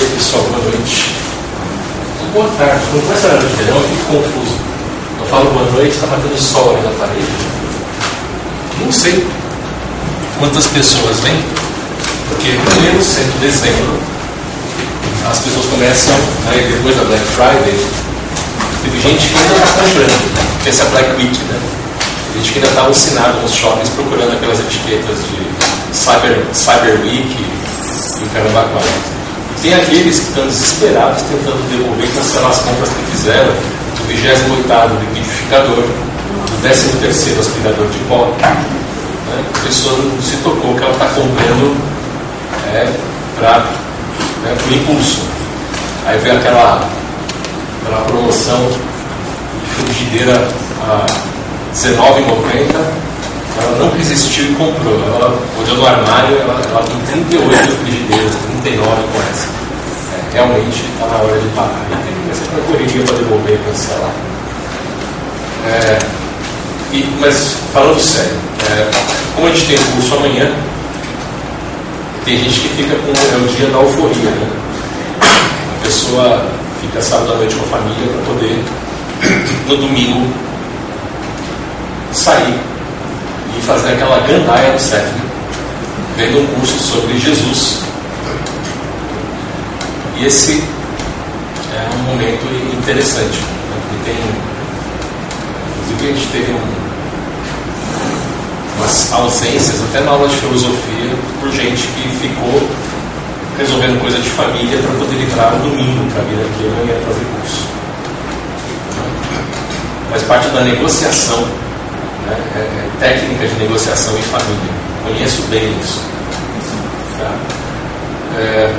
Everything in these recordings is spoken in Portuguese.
E aí, pessoal, boa noite. Boa tarde. Não começa a de verão, eu fico confuso. Eu falo boa noite, está batendo sol ali na parede. Não sei quantas pessoas vêm, porque primeiro, sendo dezembro, as pessoas começam, aí né, depois da Black Friday, teve gente que ainda está comprando, essa é a Black Week, né? Tem gente que ainda está alucinado nos shoppings procurando aquelas etiquetas de Cyber, Cyber Week e o caramba. Tem aqueles que estão desesperados tentando devolver cancelar as compras que fizeram do 28 liquidificador, do 13 aspirador de pó. Né? A pessoa não se tocou que ela está comprando é, para né, por impulso. Aí vem aquela, aquela promoção de frigideira a R$19,90 ela não resistiu e comprou. Ela olhou no armário, ela, ela tem 38 frigideiras, 39 com essa. É, realmente está na hora de pagar. E tem essa correria para devolver e cancelar. É, e, mas falando sério, é, como a gente tem curso amanhã, tem gente que fica com é o dia da euforia, né? A pessoa fica sábado à noite com a família para poder no domingo sair e fazer aquela gandaia no CEF, vendo um curso sobre Jesus. E esse é um momento interessante, né? porque tem, inclusive a gente teve um, umas ausências, até na aula de filosofia, por gente que ficou resolvendo coisa de família para poder livrar o domingo para vir aqui não ia fazer curso. Faz parte da negociação né? É, é, técnica de negociação em família. Conheço bem isso. Tá? É,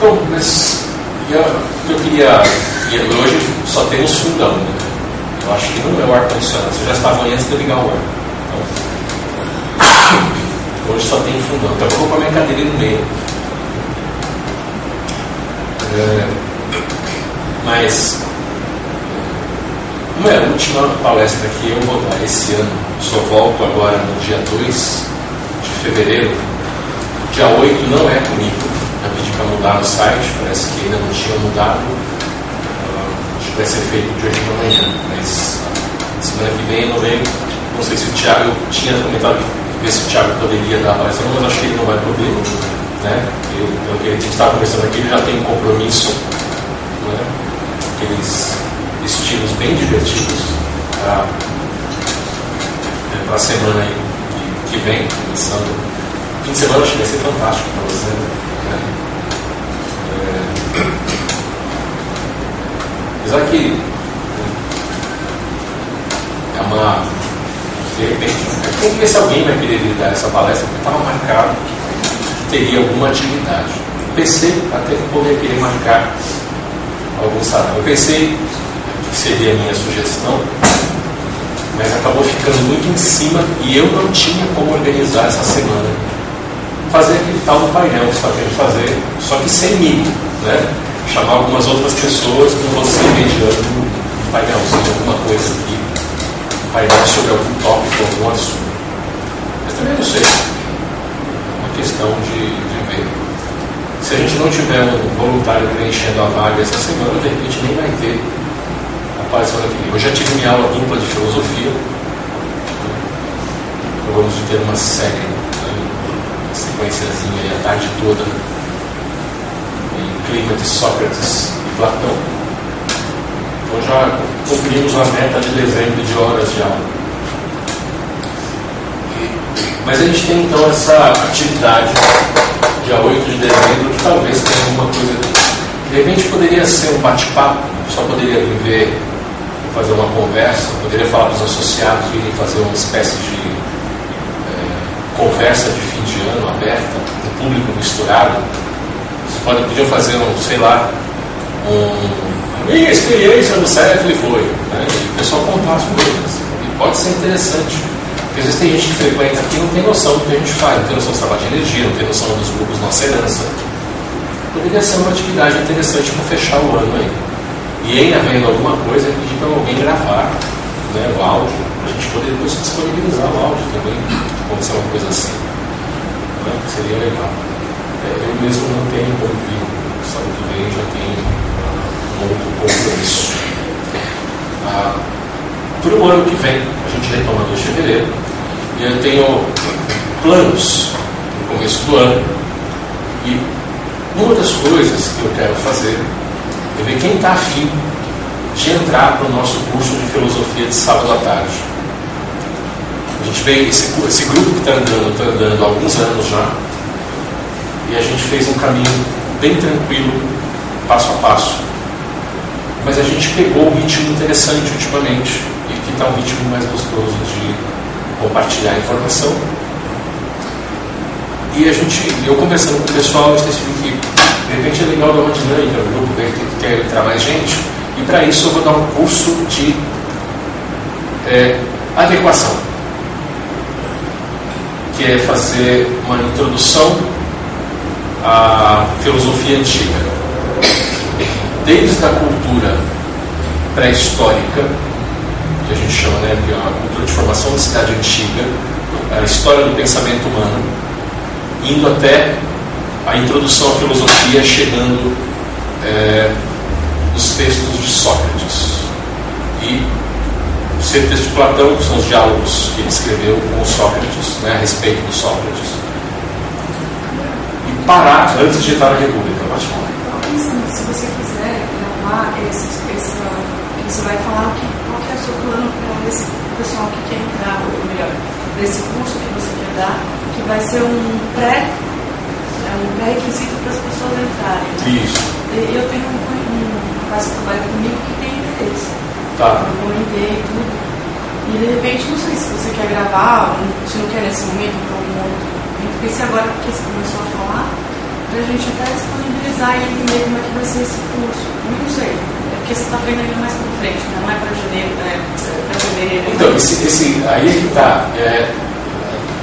bom, mas eu, eu queria. Hoje só temos fundão. Né? Eu acho que não é o ar-condicionado. Você já estava antes de ligar o ar. Então, hoje só tem fundão. Então eu vou colocar minha cadeira no meio. É, mas como é a última palestra que eu vou dar esse ano, só volto agora no dia 2 de fevereiro. Dia 8 não é comigo. Já pedi para mudar no site, parece que ainda não tinha mudado. Uh, acho que vai ser feito de manhã, mas semana que vem eu não venho. Não sei se o Thiago tinha comentado ver se o Thiago poderia dar a palestra, mas acho que ele não vai poder. Né? Eu, que a gente estava conversando aqui, ele já tem um compromisso. Né? Eles estilos bem divertidos para é, a semana que, vem, começando. Fim de semana acho que vai ser fantástico para você. Né? É, apesar que é uma. De repente, tem que ver se alguém vai querer dar essa palestra, porque estava marcado que teria alguma atividade. Pensei até que poderia querer marcar algum salário. Eu pensei seria a minha sugestão, mas acabou ficando muito em cima e eu não tinha como organizar essa semana. Fazer aquele tal painel que você está querendo fazer, só que sem mim, né? Chamar algumas outras pessoas com você mediando o painel, seja alguma coisa aqui, painel sobre algum tópico, algum assunto. Mas também não sei. É uma questão de, de ver. Se a gente não tiver um voluntário preenchendo a vaga essa semana, de repente nem vai ter paz semana que vem. Eu já tive minha aula dupla de filosofia. Acabamos de ter uma série, né, uma sequenciazinha aí a tarde toda em clima de Sócrates e Platão. Então já cumprimos a meta de dezembro de horas de aula. Mas a gente tem então essa atividade, dia 8 de dezembro, que talvez tenha alguma coisa. De repente poderia ser um bate-papo, só poderia viver conversa, poderia falar para os associados virem fazer uma espécie de é, conversa de fim de ano aberta, com público misturado. Vocês podem, podiam fazer, um, sei lá, um, a minha experiência no CEF foi. Né? O pessoal contar as coisas. E pode ser interessante. Porque às vezes tem gente que frequenta aqui e não tem noção do que a gente faz, não tem noção do trabalho de energia, não tem noção dos grupos Nossa Herança. Poderia ser uma atividade interessante para fechar o ano aí. E ainda havendo alguma coisa, pedir para alguém gravar né, o áudio, para a gente poder depois disponibilizar o áudio também, acontecer uma coisa assim. Né, seria legal. É, eu mesmo não tenho ouvido sábado que vem já tem um outro compromisso. Ah, para o ano que vem, a gente retoma 2 de fevereiro, e eu tenho planos no começo do ano. E uma das coisas que eu quero fazer é ver quem está afim de entrar para o nosso curso de filosofia de sábado à tarde. A gente veio, esse, esse grupo que está andando, está andando há alguns anos já, e a gente fez um caminho bem tranquilo, passo a passo. Mas a gente pegou um ritmo interessante ultimamente, e que está um ritmo mais gostoso de compartilhar informação. E a gente, eu conversando com o pessoal, eu decidi que de repente é legal dar uma dinâmica no grupo, ver que quer entrar mais gente. E para isso eu vou dar um curso de é, adequação, que é fazer uma introdução à filosofia antiga, desde a cultura pré-histórica, que a gente chama né, que é a cultura de formação da cidade antiga, a história do pensamento humano, indo até a introdução à filosofia, chegando é, textos de Sócrates. E os textos de Platão, que são os diálogos que ele escreveu com Sócrates, né, a respeito do Sócrates. E parar antes de entrar na República, pode falar. Se você quiser gravar esse, você vai falar que, qual que é o seu plano para esse pessoal que quer entrar, ou melhor, desse curso que você quer dar, que vai ser um pré é um pré-requisito para as pessoas entrarem. Isso. E eu tenho um, rapaz que trabalha comigo que tem interesse. Tá. Eu comentei tudo. E de repente, não sei se você quer gravar, se não quer nesse momento, para algum outro porque se agora que você começou a falar, para a gente até disponibilizar e entender como é que vai ser esse curso. Eu não sei. É porque você está vendo ainda mais para frente, né? não é para janeiro, né? para fevereiro. Então, esse, esse, aí é que está. É,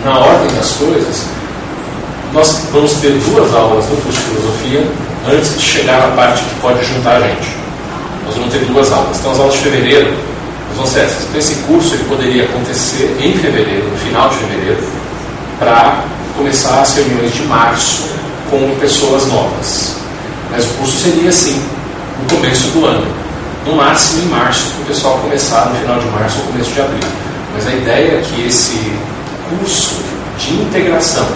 na ordem das coisas, nós vamos ter duas aulas no curso de filosofia antes de chegar na parte que pode juntar a gente. Nós vamos ter duas aulas. Então, as aulas de fevereiro vão ser essas. Então, esse curso ele poderia acontecer em fevereiro, no final de fevereiro, para começar as reuniões de março com pessoas novas. Mas o curso seria assim, no começo do ano. No máximo em março, para o pessoal começar no final de março ou começo de abril. Mas a ideia é que esse curso de integração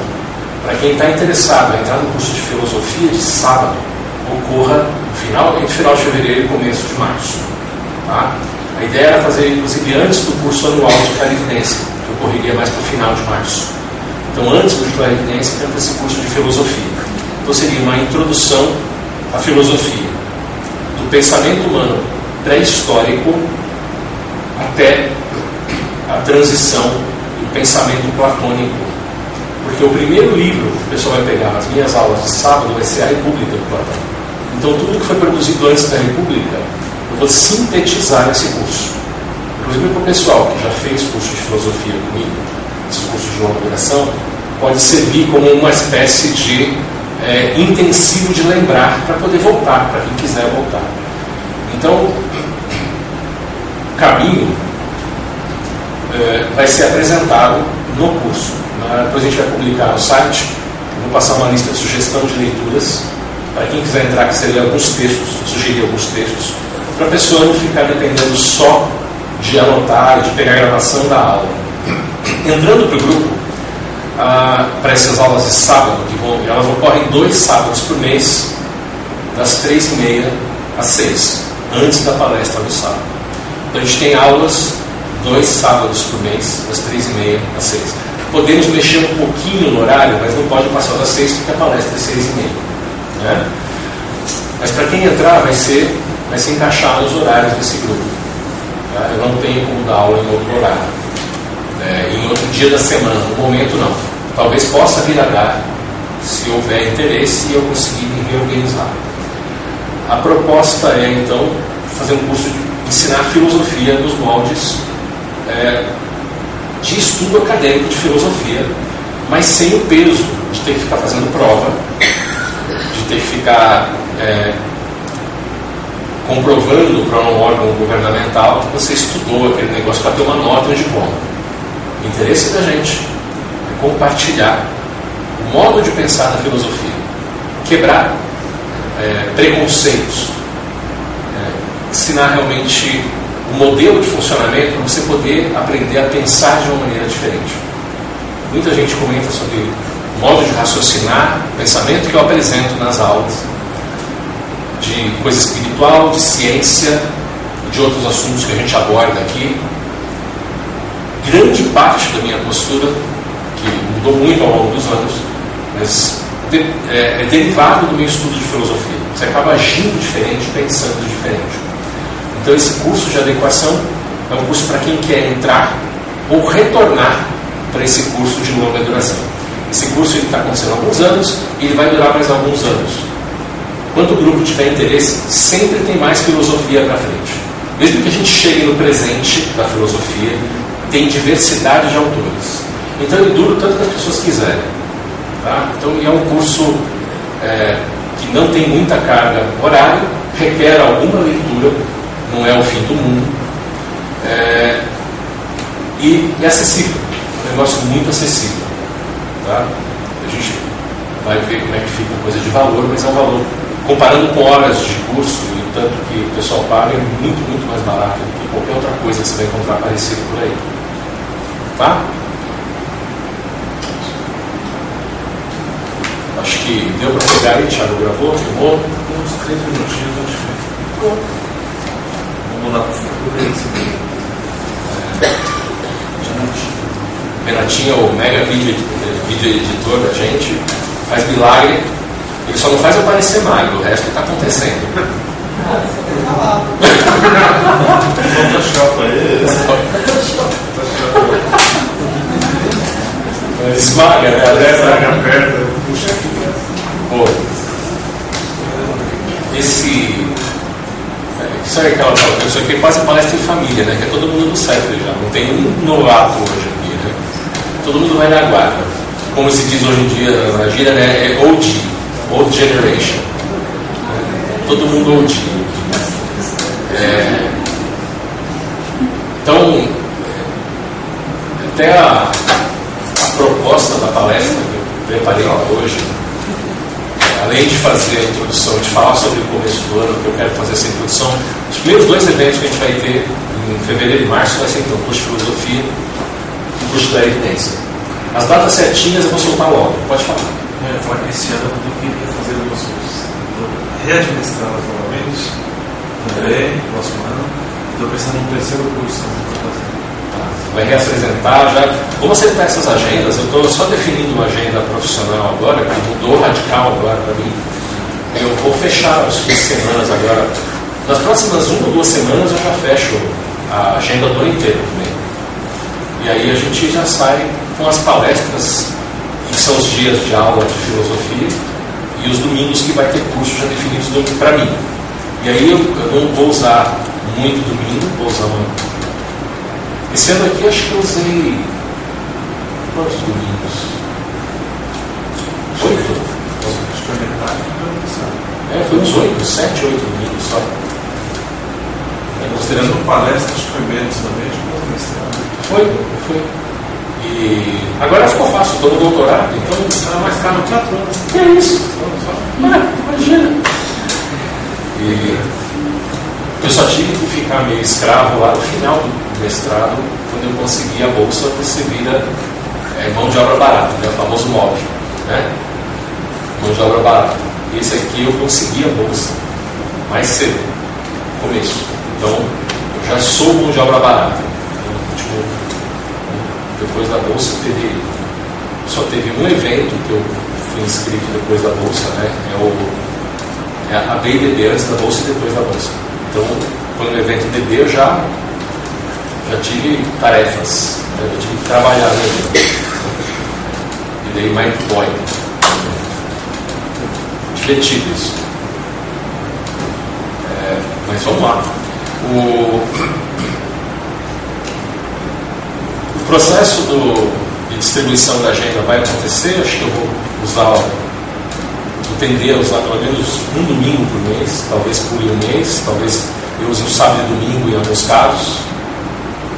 para quem está interessado em entrar no curso de filosofia de sábado, ocorra final, entre final de fevereiro e começo de março. Tá? A ideia era fazer, inclusive, antes do curso anual de clarividência, que ocorreria mais para o final de março. Então, antes do clarividência, temos esse curso de filosofia. Então, seria uma introdução à filosofia, do pensamento humano pré-histórico até a transição do pensamento platônico porque o primeiro livro que o pessoal vai pegar nas minhas aulas de sábado vai ser a República do Platão. Então, tudo que foi produzido antes da República, eu vou sintetizar nesse curso. Inclusive, para o pessoal que já fez curso de filosofia comigo, esse curso de longa duração, pode servir como uma espécie de é, intensivo de lembrar para poder voltar, para quem quiser voltar. Então, o caminho é, vai ser apresentado no curso. Né? Depois a gente vai publicar no site, vou passar uma lista de sugestão de leituras, para quem quiser entrar, que seria alguns textos, sugerir alguns textos, para a pessoa não ficar dependendo só de anotar de pegar a gravação da aula. Entrando para o grupo, ah, para essas aulas de sábado, que vão, elas ocorrem dois sábados por mês, das três e meia às seis, antes da palestra do sábado. Então a gente tem aulas dois sábados por mês, das três e meia às seis. Podemos mexer um pouquinho no horário, mas não pode passar das seis porque a palestra é seis e meia. Né? Mas para quem entrar vai ser, vai se encaixar nos horários desse grupo. Tá? Eu não tenho como dar aula em outro horário. É, em outro dia da semana, no momento não. Talvez possa vir a dar, se houver interesse e eu conseguir me reorganizar. A proposta é então fazer um curso de ensinar filosofia nos moldes é, de estudo acadêmico de filosofia, mas sem o peso de ter que ficar fazendo prova, de ter que ficar é, comprovando para um órgão governamental que você estudou aquele negócio para ter uma nota ou um diploma. O interesse da gente é compartilhar o modo de pensar na filosofia, quebrar é, preconceitos. É, ensinar realmente um modelo de funcionamento para você poder aprender a pensar de uma maneira diferente. Muita gente comenta sobre o modo de raciocinar, pensamento que eu apresento nas aulas, de coisa espiritual, de ciência, de outros assuntos que a gente aborda aqui. Grande parte da minha postura, que mudou muito ao longo dos anos, mas é, é derivado do meu estudo de filosofia. Você acaba agindo diferente, pensando diferente. Então, esse curso de adequação é um curso para quem quer entrar ou retornar para esse curso de longa duração. Esse curso está acontecendo há alguns anos e ele vai durar mais alguns anos. Quando o grupo tiver interesse, sempre tem mais filosofia para frente. Mesmo que a gente chegue no presente da filosofia, tem diversidade de autores. Então ele dura tanto que as pessoas quiserem. Tá? Então é um curso é, que não tem muita carga horária, requer alguma leitura, não é o fim do mundo. É, e é acessível, é um negócio muito acessível. Tá? A gente vai ver como é que fica a coisa de valor, mas é um valor, comparando com horas de curso e o tanto que o pessoal paga, é muito, muito mais barato do que qualquer outra coisa que você vai encontrar parecido por aí. Tá? Acho que deu para pegar aí, Thiago gravou, filmou? Uns três minutinhos, acho que. Lá para o futuro. Renatinho, o mega vídeo, vídeo editor da gente, faz milagre. Ele só não faz eu parecer magro, o resto está acontecendo. Photoshop aí. Esmaga, né? Esmaga perto, puxa. Pô, esse. É, é aquela coisa, é quase palestra em família, né? Que é todo mundo do século já. Não tem um novato hoje aqui, né? Todo mundo vai na guarda. Como se diz hoje em dia na gíria, né? É OG, Old Generation. Todo mundo OG. É, então, até a, a proposta da palestra que eu preparei hoje, além de fazer a introdução, de falar sobre o começo do ano, que eu quero fazer essa introdução, os primeiros dois eventos que a gente vai ter em fevereiro e março vai ser então o curso de filosofia e o curso da evidência. As datas certinhas eu vou soltar logo, pode falar. Eu ia falar que esse ano eu queria fazer algumas coisas. Vou readministrar novamente, também, próximo ano. Estou pensando no terceiro curso também para fazer. Vai reapresentar já. Como acertar essas agendas? Eu estou só definindo uma agenda profissional agora, que mudou radical agora para mim. Eu vou fechar as semanas agora. Nas próximas uma ou duas semanas eu já fecho a agenda do ano inteiro também. E aí a gente já sai com as palestras, que são os dias de aula de filosofia, e os domingos que vai ter curso já definidos para mim. E aí eu, eu não vou usar muito domingo, vou usar uma esse ano aqui acho que eu usei. Quantos domingos? Oito? Acho que foi metade do ano passado. É, foi uns oito, sete, oito domingos só. É, Considerando palestra, acho que foi menos também, acho que foi mestrado. Foi, foi. E agora ficou fácil, estou no doutorado, então está mais caro quatro anos. Que é isso? Ah, imagina. E eu só tive que ficar meio escravo lá no final do mestrado, quando eu consegui a bolsa, você vira é, mão de obra barata, né, o famoso MOB. Né? Mão de obra barata. Esse aqui eu consegui a bolsa mais cedo, no começo. Então, eu já sou mão de obra barata. Então, tipo, depois da bolsa, teve, só teve um evento que eu fui inscrito depois da bolsa, né? É, o, é a BDB antes da bolsa e depois da bolsa. Então, quando o evento DB, eu já, já tive tarefas, né? eu tive que trabalhar. E dei Mind Boy. Divertido isso. É, mas vamos lá. O, o processo do, de distribuição da agenda vai acontecer, acho que eu vou usar, vou tender a usar pelo menos um domingo por mês, talvez pule um mês, talvez eu use um sábado e domingo em alguns casos,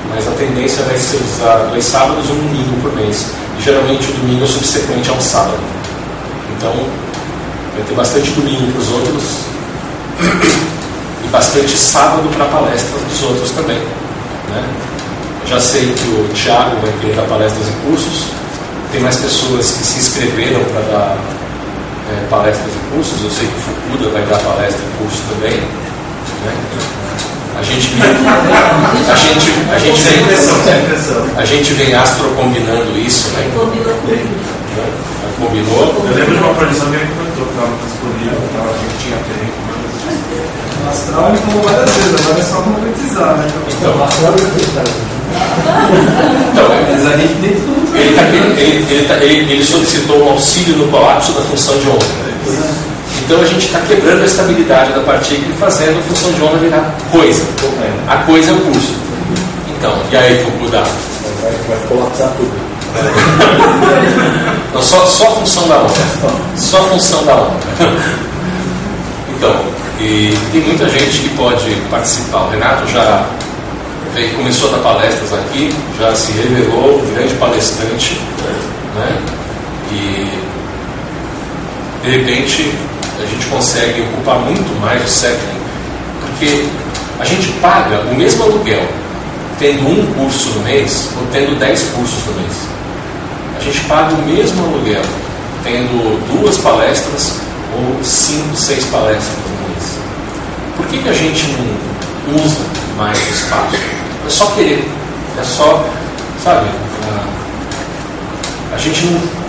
mas a tendência vai ser usar dois sábados e um domingo por mês. E geralmente o domingo é subsequente a um sábado. Então, Vai ter bastante domingo para os outros e bastante sábado para palestras dos outros também. Né? Já sei que o Thiago vai dar palestras e cursos. Tem mais pessoas que se inscreveram para dar é, palestras e cursos. Eu sei que o Fukuda vai dar palestra e curso também. Né? A gente, a gente, a gente vem, a gente vem astro combinando isso, né? Combinou. Eu lembro de uma produção que ele comentou que estava disponível, que a gente tinha tempo. O astral ele falou várias vezes, agora é só concretizar, né? Então, astral é então, mas a gente nem tudo. Ele, tá, ele, ele, ele, tá, ele, ele solicitou um auxílio no colapso da função de onda. Então a gente está quebrando a estabilidade da partícula e fazendo a função de onda virar coisa. A coisa é o curso. Então, e aí, Fukuda? Vai, vai colapsar tudo. Não, só, só a função da onda. Só a função da onda. Então, e tem muita gente que pode participar. O Renato já veio, começou a dar palestras aqui, já se revelou um grande palestrante. Né? E de repente a gente consegue ocupar muito mais o Sephirin, porque a gente paga o mesmo aluguel tendo um curso no mês ou tendo dez cursos no mês. A gente paga o mesmo aluguel tendo duas palestras ou cinco, seis palestras no mês. Por que, que a gente não usa mais o espaço? É só querer, é só, sabe, a gente não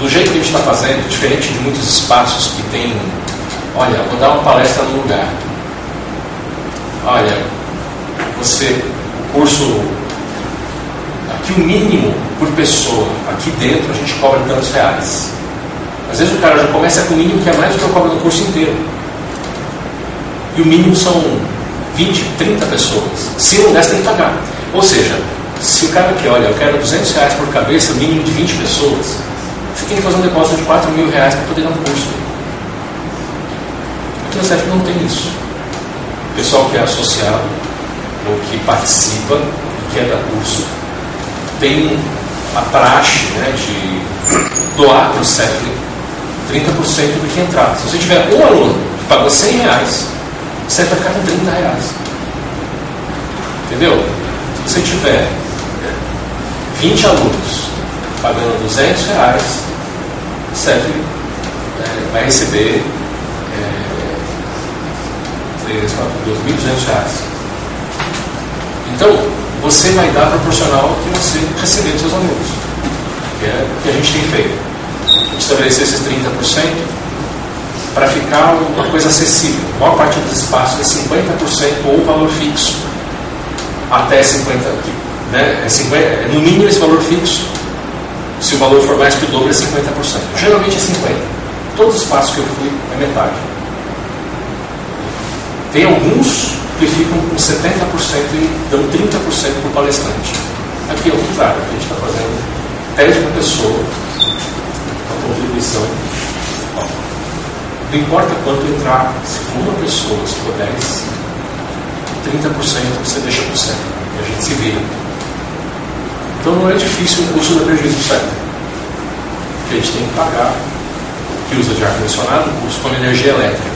do jeito que a gente está fazendo, diferente de muitos espaços que tem, olha, vou dar uma palestra no lugar. Olha, você, o curso, aqui o mínimo por pessoa, aqui dentro a gente cobra tantos reais. Às vezes o cara já começa com o mínimo que é mais do que eu cobro no curso inteiro. E o mínimo são 20, 30 pessoas. Se não der, tem que pagar. Ou seja, se o cara quer, olha, eu quero 200 reais por cabeça, mínimo de 20 pessoas, você tem que fazer um depósito de 4 mil reais para poder dar um curso. Aqui na CEF não tem isso. O pessoal que é associado ou que participa e quer dar curso tem a praxe né, de doar para o CEF 30% do que entrar. Se você tiver um aluno que pagou 100 reais, CEF vai ficar com 30 reais. Entendeu? Se você tiver 20 alunos pagando 200 reais, serve, é, vai receber é, 2.200 reais. Então, você vai dar proporcional ao que você receber dos seus alunos, que é o que a gente tem feito. A gente estabeleceu esses 30% para ficar uma coisa acessível. A maior parte dos espaços é 50% ou valor fixo, até 50%. Né? É 50, é no mínimo esse valor fixo se o valor for mais que o dobro, é 50%. Geralmente é 50%. Todos os espaços que eu fui, é metade. Tem alguns que ficam com 70% e dão 30% para o palestrante. Aqui é o contrário, a gente está fazendo pede para a pessoa a contribuição. Não importa quanto entrar, se for uma pessoa, se for 10, 30% você deixa para o centro. E a gente se vira. Então não é difícil o custo da prejuízo certo. Porque a gente tem que pagar o que usa de ar-condicionado, o custo com energia elétrica.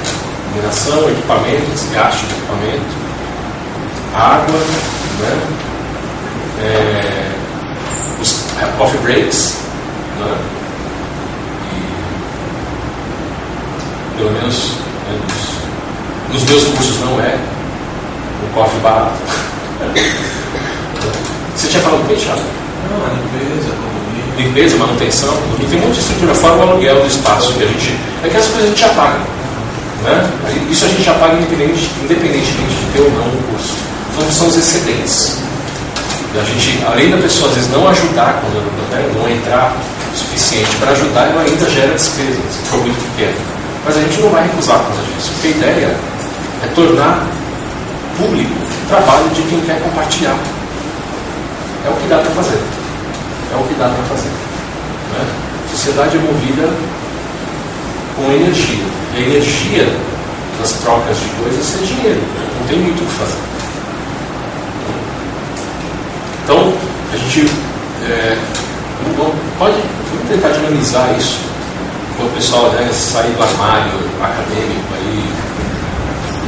Iluminação, equipamento, desgaste de equipamento, água, né? É, os coffee breaks, né? E, pelo menos né, nos, nos meus cursos não é um coffee barato. Você tinha falado do Thiago? Não, a limpeza, a Limpeza, manutenção, tem um monte de estrutura fora o aluguel do espaço que a gente. É que essas coisas a gente já paga. Né? Isso a gente já paga independente, independentemente de ter ou não o curso. Então são os excedentes. A gente, além da pessoa às vezes não ajudar quando né, não entrar o suficiente para ajudar, ela ainda gera despesa, se for muito pequeno. Mas a gente não vai recusar por causa disso, porque a ideia é tornar público trabalho de quem quer compartilhar. É o que dá para fazer. É o que dá para fazer. Né? Sociedade é movida com energia. E a energia das trocas de coisas é dinheiro. Não tem muito o que fazer. Então, a gente é, pode vamos tentar dinamizar isso. o pessoal né, sair do armário acadêmico aí,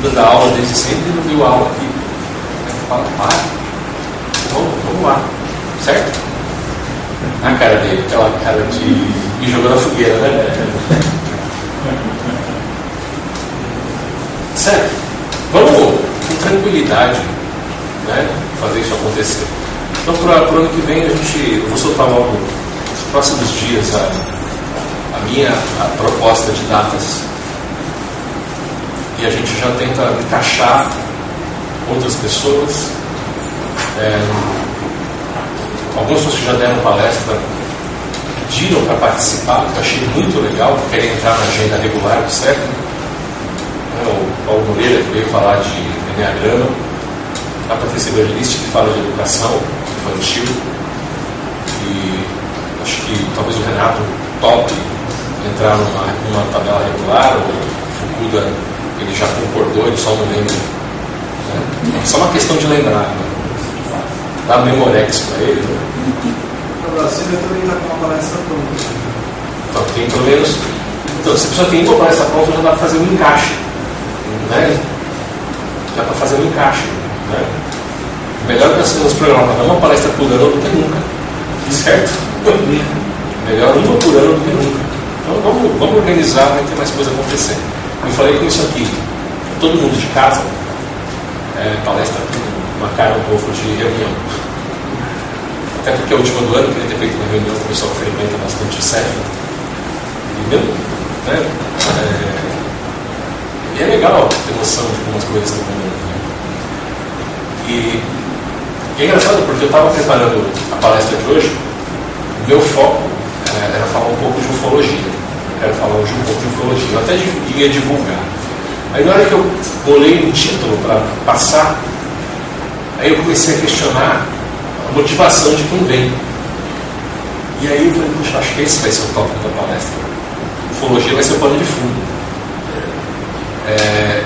dando aula desde sempre, não deu aula aqui. Aí fala, para, vamos, vamos lá, certo? A cara dele, aquela cara de me jogou na fogueira, né? Certo? Vamos com tranquilidade né, fazer isso acontecer. Então, para o ano que vem, a gente, eu vou soltar logo nos próximos dias a, a minha a proposta de datas e a gente já tenta encaixar outras pessoas. É, algumas pessoas que já deram palestra pediram para participar, que eu achei muito legal, querem entrar na agenda regular, certo? É, o Paulo Moreira, que veio falar de Enneagrama, a Patrícia Evangelista, que fala de educação infantil, e acho que talvez o Renato top entrar numa, numa tabela regular, o Fukuda ele já concordou, ele só não lembra. É só uma questão de lembrar. Né? Dá Memorex para ele. Né? A Brasília também está com uma palestra pronta. Então, tem pelo menos. Então, se a pessoa tem uma palestra pronta, já dá para fazer um encaixe. Né? Dá para fazer um encaixe. Né? Melhor que nós temos programado uma palestra por ano do que nunca. Certo? Melhor uma por ano do que nunca. Então vamos, vamos organizar, vai ter mais coisa acontecendo. Eu falei com isso aqui. Todo mundo de casa, é, palestra com uma cara um pouco de reunião. Até porque a última do ano queria ter feito uma reunião com o pessoal que frequenta bastante o CEF. E né? É, e é legal ter noção de como as coisas estão mudando. Né? E, e é engraçado porque eu estava preparando a palestra de hoje, meu foco é, era falar um pouco de ufologia quero falar hoje um pouco de ufologia. Eu até ia divulgar. Aí na hora que eu bolei um título para passar, aí eu comecei a questionar a motivação de quem vem. E aí eu falei, puxa, acho que esse vai ser o tópico da palestra. Ufologia vai ser o pano de fundo. É...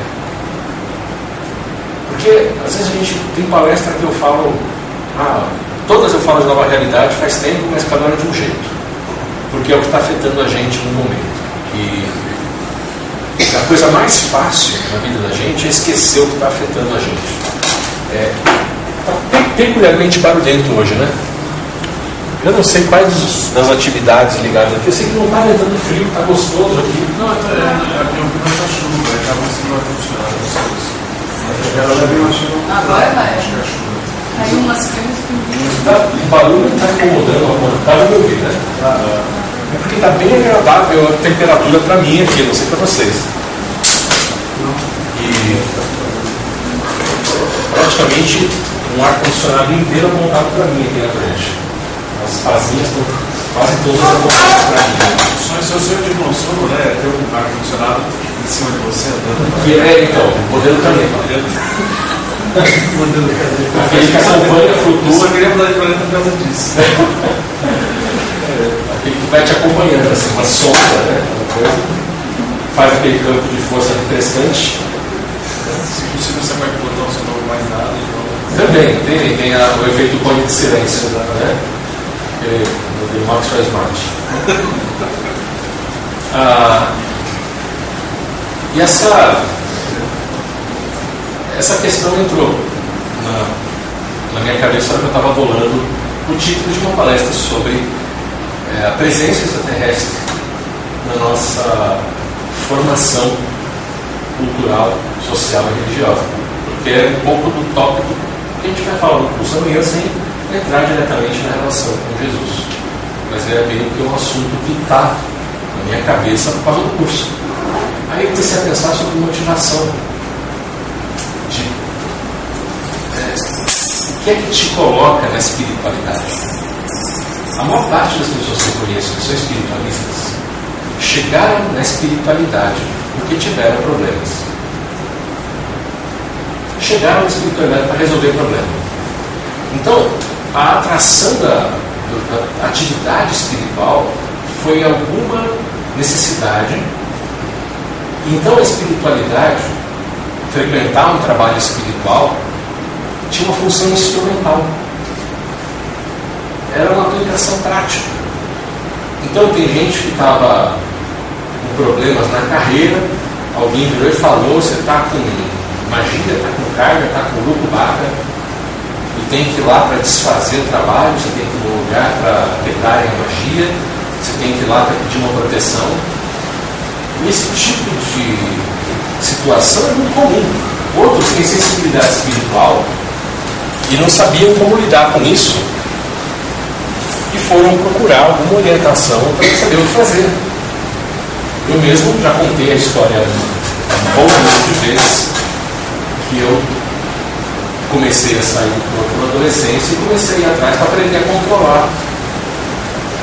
Porque às vezes a gente tem palestra que eu falo, ah, todas eu falo de nova realidade faz tempo, mas cada hora de um jeito porque é o que está afetando a gente no momento. E a coisa mais fácil na vida da gente é esquecer o que está afetando a gente. É, tá peculiarmente barulhento hoje, né? Eu não sei quais das atividades ligadas aqui. Eu sei que não está ventando frio, está gostoso aqui. Não, é, é, é, aqui não está chuva, está conseguindo ar-condicionado. Agora vai. Caiu umas canas tá, O barulho está incomodando, está no meu ouvido, né? Ah, é porque está bem agradável a temperatura para mim aqui, não sei para vocês. E praticamente um ar-condicionado inteiro montado para mim aqui na frente. As casinhas estão quase todas montadas para mim. Só se o senhor de consumo, né? Ter um ar-condicionado em cima de você andando. Que é, então, modelo também. Aquele que acompanha, flutua. Eu só queria mudar de planeta por causa disso. Ele vai te acompanhando, assim, uma sombra, né? Uma coisa. Faz aquele campo de força refrescante. Se possível, você vai botar o seu nome mais nada. Então... Também, tem, tem a, o efeito cone de silêncio, né? Do Maxwell Smart. ah, e essa, essa questão entrou na, na minha cabeça quando eu estava bolando o título de uma palestra sobre é, a presença extraterrestre na nossa formação cultural, social e religiosa. Porque é um pouco do tópico que a gente vai falar no curso amanhã sem entrar diretamente na relação com Jesus. Mas é meio que um assunto que está na minha cabeça por causa do curso. Aí comecei a pensar sobre motivação. De, é, o que é que te coloca na espiritualidade? A maior parte das pessoas que eu conheço que são espiritualistas chegaram na espiritualidade porque tiveram problemas. Chegaram na espiritualidade para resolver problema. Então, a atração da, da atividade espiritual foi alguma necessidade. Então, a espiritualidade, frequentar um trabalho espiritual, tinha uma função instrumental era uma aplicação prática. Então tem gente que estava problemas na carreira, alguém virou e falou, você está com magia, está com carga, está com grupo baca, e tem que ir lá para desfazer o trabalho, você tem que ir no lugar para pegarem a magia, você tem que ir lá para pedir uma proteção. E esse tipo de situação é muito comum. Outros têm sensibilidade espiritual e não sabiam como lidar com isso e foram procurar alguma orientação para saber o que fazer. Eu mesmo já contei a história um de vezes que eu comecei a sair para a adolescência e comecei a ir atrás para aprender a controlar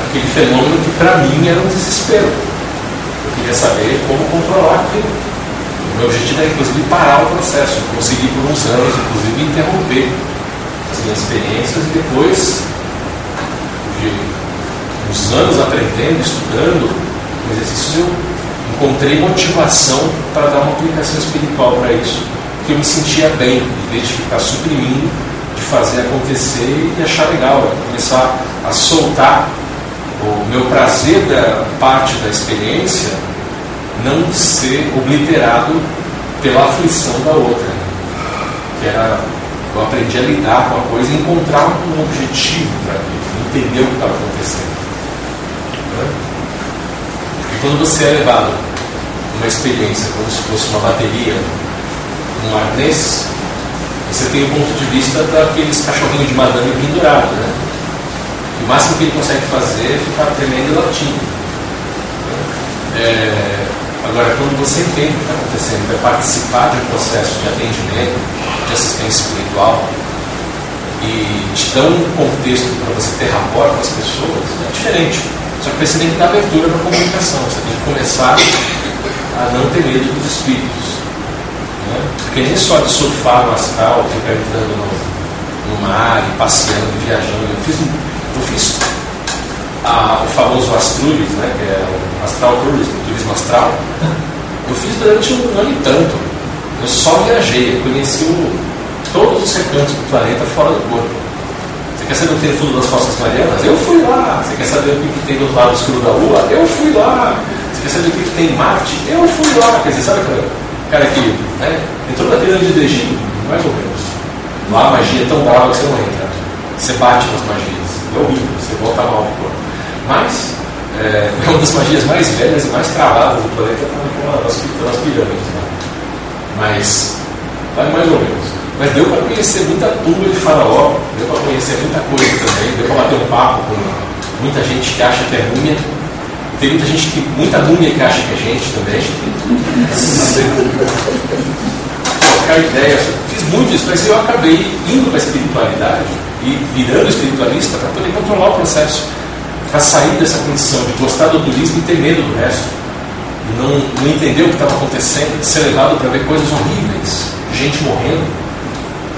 aquele fenômeno que para mim era um desespero. Eu queria saber como controlar aquilo. O meu objetivo era inclusive parar o processo, conseguir por uns anos, inclusive interromper as minhas experiências e depois de uns anos aprendendo, estudando exercícios, eu encontrei motivação para dar uma aplicação espiritual para isso. Porque eu me sentia bem, em vez de ficar suprimindo, de fazer acontecer e achar legal, começar a soltar o meu prazer da parte da experiência não ser obliterado pela aflição da outra. Que era, eu aprendi a lidar com a coisa e encontrar um objetivo para aquilo, entender o que estava acontecendo. Né? E quando você é levado uma experiência como se fosse uma bateria, um arnês, você tem o ponto de vista daqueles cachorrinhos de madame pendurados, né? O máximo que ele consegue fazer é ficar tremendo e latindo. É, agora, quando você entende o que está acontecendo, vai participar de um processo de atendimento, de assistência espiritual, e te dão um contexto para você ter rapport com as pessoas, é diferente. Só que você tem que dar abertura para a comunicação, você tem que começar a não ter medo dos espíritos. Né? Porque nem só de surfar no astral, ficar entrando no, no mar passeando viajando. Eu fiz eu fiz a, o famoso Astrulis, né, que é o Astral Tourism, o turismo astral. Eu fiz durante um ano e tanto. Eu só viajei, eu conheci o, todos os recantos do planeta fora do corpo. Você quer saber o que tem no fundo das Fossas Marianas? Eu fui lá. Você quer saber o que tem do lado escuro da Lua? Eu fui lá. Você quer saber o que tem em Marte? Eu fui lá. Quer dizer, sabe aquele cara que né, entrou na pirâmide do Egito? Mais ou menos. Lá a magia é tão brava que você não entra. Você bate nas magias é horrível, você volta mal corpo. Mas é, uma das magias mais velhas e mais travadas do planeta nas, nas pirâmides. Né? Mas vai mais ou menos. Mas deu para conhecer muita tumba de faraó, deu para conhecer muita coisa também, deu para bater um papo com muita gente que acha que é múmia. Tem muita gente que, muita múmia que acha que é gente também. Trocar ideia, fiz muito isso, mas eu acabei indo para a espiritualidade e virando espiritualista para poder controlar o processo, para sair dessa condição de gostar do turismo e ter medo do resto, não, não entender o que estava acontecendo, de ser levado para ver coisas horríveis, gente morrendo,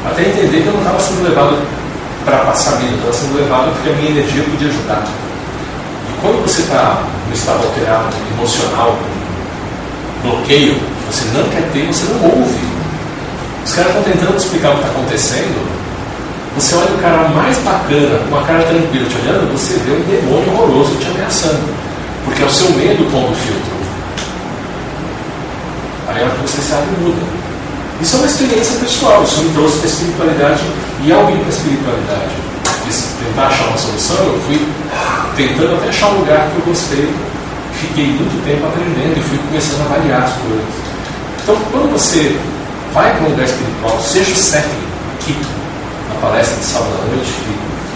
até entender que eu não estava sendo levado para passar medo, estava sendo levado porque a minha energia podia ajudar. Quando você está no estado alterado, emocional, bloqueio, você não quer ter, você não ouve. Os caras estão tentando explicar o que está acontecendo, você olha o cara mais bacana, com a cara tranquila te olhando, você vê um demônio horroroso te ameaçando. Porque é o seu medo pondo filtro. Aí a hora que você sabe, muda. Isso é uma experiência pessoal, isso me trouxe para a espiritualidade e ao vir para a espiritualidade, tentar achar uma solução, eu fui tentando até achar um lugar que eu gostei, fiquei muito tempo aprendendo e fui começando a avaliar as coisas. Então, quando você vai para um lugar espiritual, seja o século, que na palestra de sábado à noite, que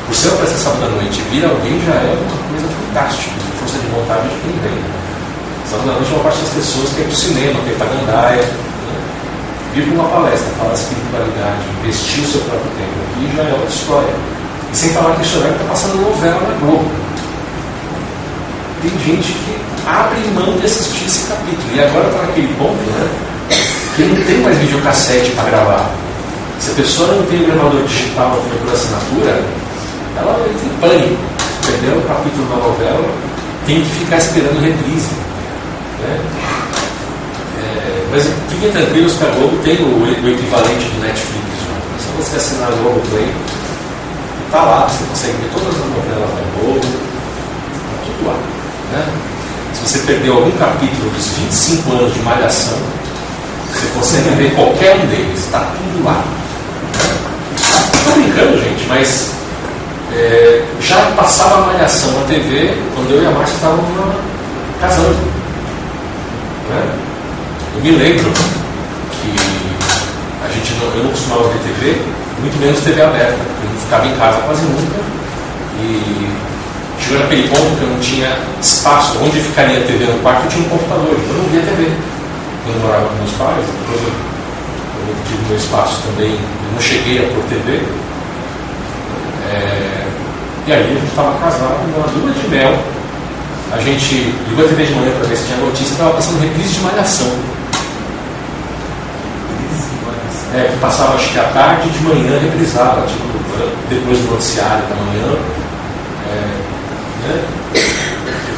por ser uma palestra de sábado à noite vir alguém já é uma coisa fantástica, força de vontade de quem vem. Sábado à noite, uma parte das pessoas quer ir para o cinema, quer ir para a gandaia. Né? Vir para uma palestra, falar de espiritualidade, investir o seu próprio tempo aqui já é outra história. E sem falar que esse horário está passando novela na Globo. Tem gente que abre mão de assistir esse capítulo. E agora está naquele ponto, né? Que não tem mais videocassete para gravar. Se a pessoa não tem o gravador digital por assinatura, ela entra em pânico. Perdeu o capítulo da novela, tem que ficar esperando reprise. Né? É, mas fiquem tranquilos que a Globo tem o, o equivalente do Netflix. Né? É só você assinar o Globo Play. Está lá, você consegue ver todas as novelas da Globo. Está tudo lá. Né? Se você perdeu algum capítulo dos 25 anos de malhação, você consegue ver qualquer um deles, está tudo lá. Estou brincando, gente, mas é, já passava a malhação na TV quando eu e a Márcia estávamos casando. Né? Eu me lembro que a gente não, eu não costumava ver TV, muito menos TV aberta, eu não ficava em casa quase nunca. E chegou naquele ponto que eu não tinha espaço onde ficaria a TV no quarto, eu tinha um computador, então eu não via TV. Quando eu morava com meus pais, depois eu, eu tive meu espaço também, eu não cheguei a pôr TV. É, e aí a gente estava casado, numa lua de mel. A gente ligou a TV de manhã para ver se tinha notícia, estava passando reprise de malhação. É, que passava acho que à tarde de manhã reprisava, tipo, depois do noticiário da manhã. É, né?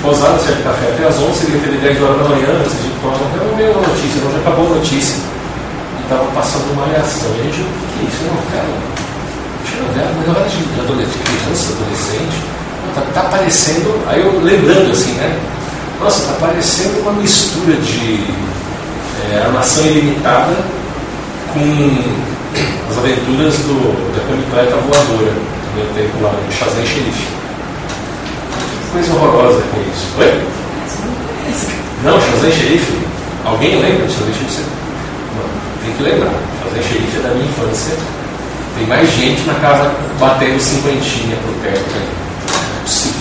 Pousada, serve café até às 11, liga a TV 10 horas da manhã, antes de tomar café, não veio a notícia, não, já acabou a notícia. E estava passando uma malhação. E a gente, o que é isso? É novela? Tinha novela, mas novela de adolescente, criança, adolescente. Está tá aparecendo, aí eu lembrando assim, né? Nossa, está parecendo uma mistura de é, armação ilimitada com as aventuras do, da bicicleta voadora, do meu tempo lá, de Shazam Xerife. Coisa horrorosa que é isso. Oi? Não, Shazam Xerife? Alguém lembra de Shazam Xerife? Não, tem que lembrar. Shazam Xerife é da minha infância. Tem mais gente na casa batendo cinquentinha por perto é possível.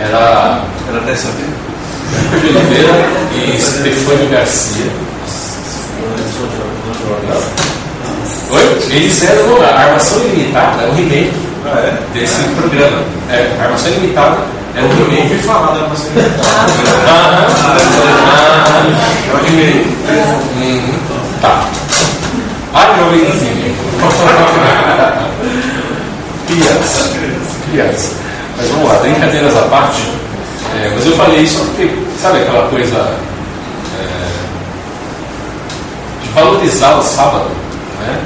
Era. Era dessa vez? Oliveira e Stefânio Garcia. Oi? Eles eram a Armação Ilimitada, é um remake Ah, é? desse programa. É, Armação Ilimitada é um Eu ouvi remake. falar da Armação Ilimitada. Ah, ah, É um remake. Uhum. Tá. Ai, meu benzinho. Criança. Criança. Mas vamos lá, brincadeiras à parte. É, mas eu falei isso porque, sabe aquela coisa é, de valorizar o sábado, né?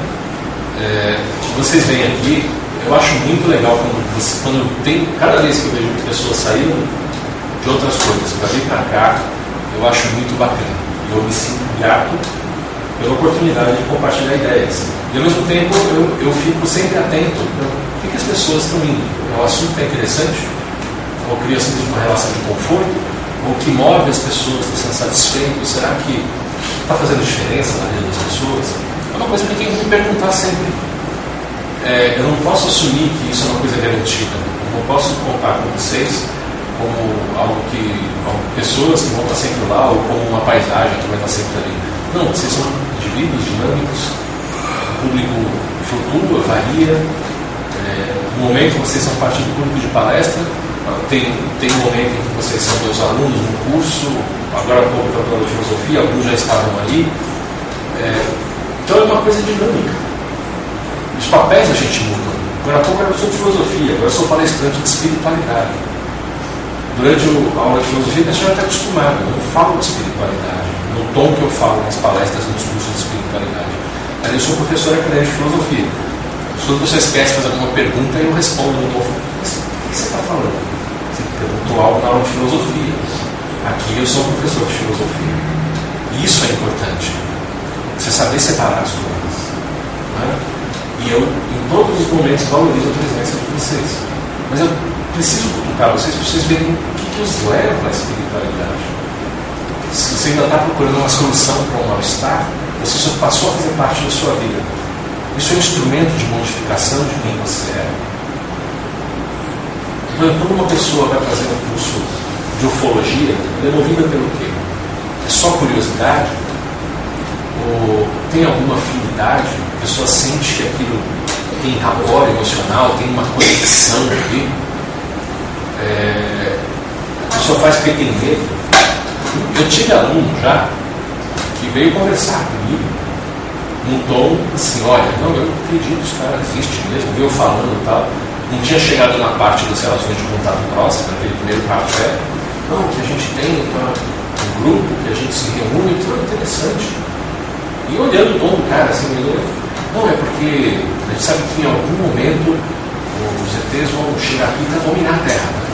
É, vocês vêm aqui, eu acho muito legal quando, você, quando tem, cada vez que eu vejo pessoas saindo de outras coisas para vir para cá, eu acho muito bacana. Eu me sinto grato pela oportunidade de compartilhar ideias. E ao mesmo tempo eu, eu fico sempre atento o que, as pessoas estão indo. O assunto é interessante, ou cria simplesmente uma relação de conforto, ou que move as pessoas, estão satisfeitos, será que está fazendo diferença na vida das pessoas? É uma coisa que tenho que me perguntar sempre. É, eu não posso assumir que isso é uma coisa garantida. Eu não posso contar com vocês como algo que como pessoas que vão estar sempre lá ou como uma paisagem que vai estar sempre ali. Não, vocês são indivíduos dinâmicos, o público flutua, varia. É, no momento vocês são parte do público de palestra, tem, tem um momento em que vocês são meus alunos no curso, agora há pouco de filosofia, alguns já estavam ali. É, então é uma coisa dinâmica. Os papéis a gente muda. Agora há pouco eu sou de filosofia, agora eu sou palestrante de espiritualidade. Durante a aula de filosofia, a gente já está acostumado, eu não falo de espiritualidade, no tom que eu falo nas palestras, nos cursos de espiritualidade. Mas eu sou professor acadêmico de filosofia. Quando você esquece de fazer alguma pergunta, eu respondo no tom. Mas o que você está falando? Perguntou algo na aula de filosofia. Aqui eu sou professor de filosofia. E isso é importante. Você saber separar as coisas. Né? E eu, em todos os momentos, valorizo a presença de vocês. Mas eu preciso cutucar vocês para vocês verem o que, que os leva à espiritualidade. Se você ainda está procurando uma solução para um mal-estar, você só passou a fazer parte da sua vida. Isso é um instrumento de modificação de quem você é. Então, quando uma pessoa vai fazer um curso de ufologia, ela é movida pelo quê? É só curiosidade? Ou tem alguma afinidade? A pessoa sente que aquilo tem rabor emocional, tem uma conexão ali? É, a pessoa faz porque tem medo? Eu tive aluno já que veio conversar comigo num tom assim, olha, não, eu acredito, os caras existem mesmo, veio falando e tal. Não tinha chegado na parte das relações de contato próximo, naquele primeiro café. Não, que a gente tem então, um grupo, que a gente se reúne, então é interessante. E olhando o tom do cara, assim, ele, não, é porque a gente sabe que em algum momento os ETs vão chegar aqui para dominar a Terra. Né?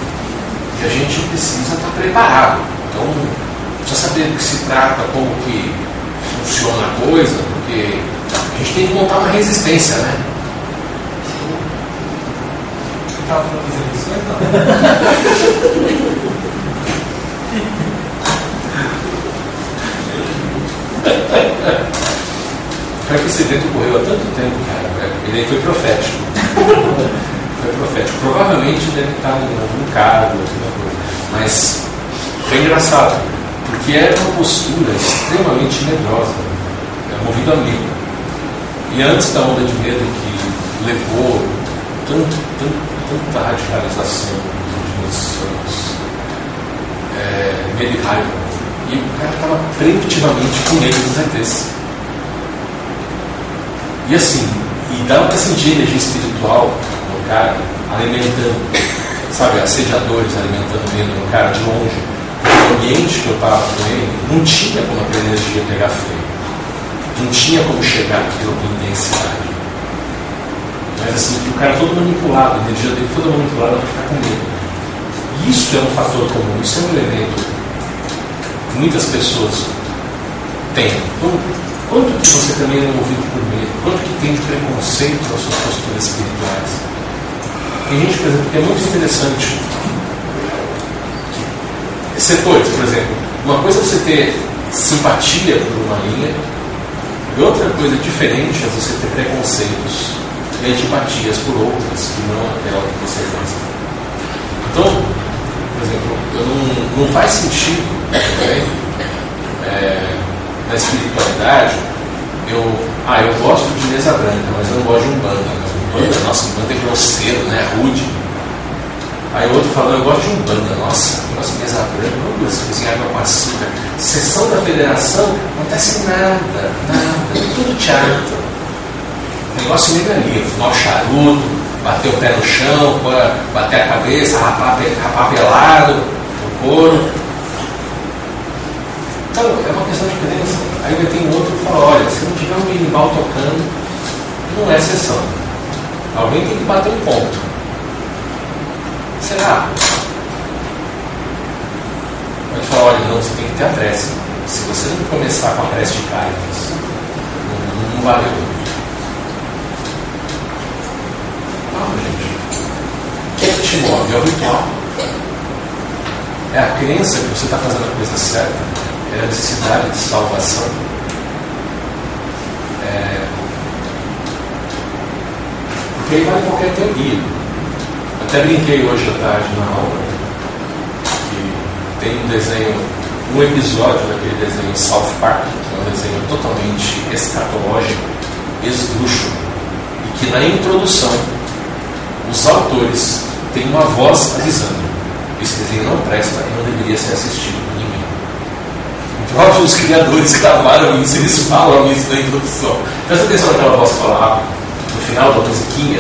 E a gente precisa estar preparado. Então, precisa saber do que se trata, como que funciona a coisa, porque a gente tem que montar uma resistência, né? Estava falando das eleições, não? Para que esse evento ocorreu há tanto tempo, cara, ele aí foi profético. foi profético. Provavelmente deve estar em algum cargo, alguma coisa. Mas foi engraçado, porque era uma postura extremamente medrosa, é movido a medo. E antes da onda de medo que levou tanto, tanto, tanta radicalização últimos anos, é, medo e o cara estava preventivamente com medo dos ETs. E assim, e dava para sentir energia espiritual no cara, alimentando, sabe, assediadores alimentando medo no cara de longe. O ambiente que eu estava com ele não tinha como aquela energia pegar freio. Não tinha como chegar aquilo com intensidade. Mas assim, o cara todo manipulado, a energia dele toda manipulada para ficar com medo. Isso é um fator comum, isso é um elemento que muitas pessoas têm. Então, quanto que você também é movido por medo? Quanto que tem de preconceito nas suas posturas espirituais? Tem gente, por exemplo, que é muito interessante. Setores, por exemplo. Uma coisa é você ter simpatia por uma linha, e outra coisa diferente é você ter preconceitos e antipatias por outras, que não aquela que você gosta. Então, por exemplo, não, não faz sentido né, é, na espiritualidade eu, ah, eu gosto de mesa branca, mas eu não gosto de umbanda. Umbanda, nossa, umbanda é grosseiro, né? rude. Aí outro falou, eu gosto de umbanda, nossa, de mesa branca, não gosto de cozinhar com açúcar. Sessão da federação, não acontece nada, nada, tudo teatro. Negócio meio ali, fumar o charuto, bater o pé no chão, bater a cabeça, rapar, pelado, o couro. Então, é uma questão de crença. Aí vai ter um outro que fala, olha, se não tiver um berimbau tocando, não é sessão. Alguém tem que bater um ponto. Será? Pode falar, olha, não, você tem que ter a prece. Se você não começar com a prece de Caritas, não, não valeu. Não, gente. O que é que te move? É o ritual. É a crença que você está fazendo a coisa certa é a necessidade de salvação. É, porque aí vale qualquer teoria. Até brinquei hoje à tarde na aula que tem um desenho, um episódio daquele desenho South Park, que é um desenho totalmente escatológico, esdrúxulo, e que na introdução os autores têm uma voz avisando: esse desenho não presta e não deveria ser assistido próprios criadores gravaram isso, eles falam isso na introdução. Presta atenção naquela voz que fala rápido. No final da musiquinha,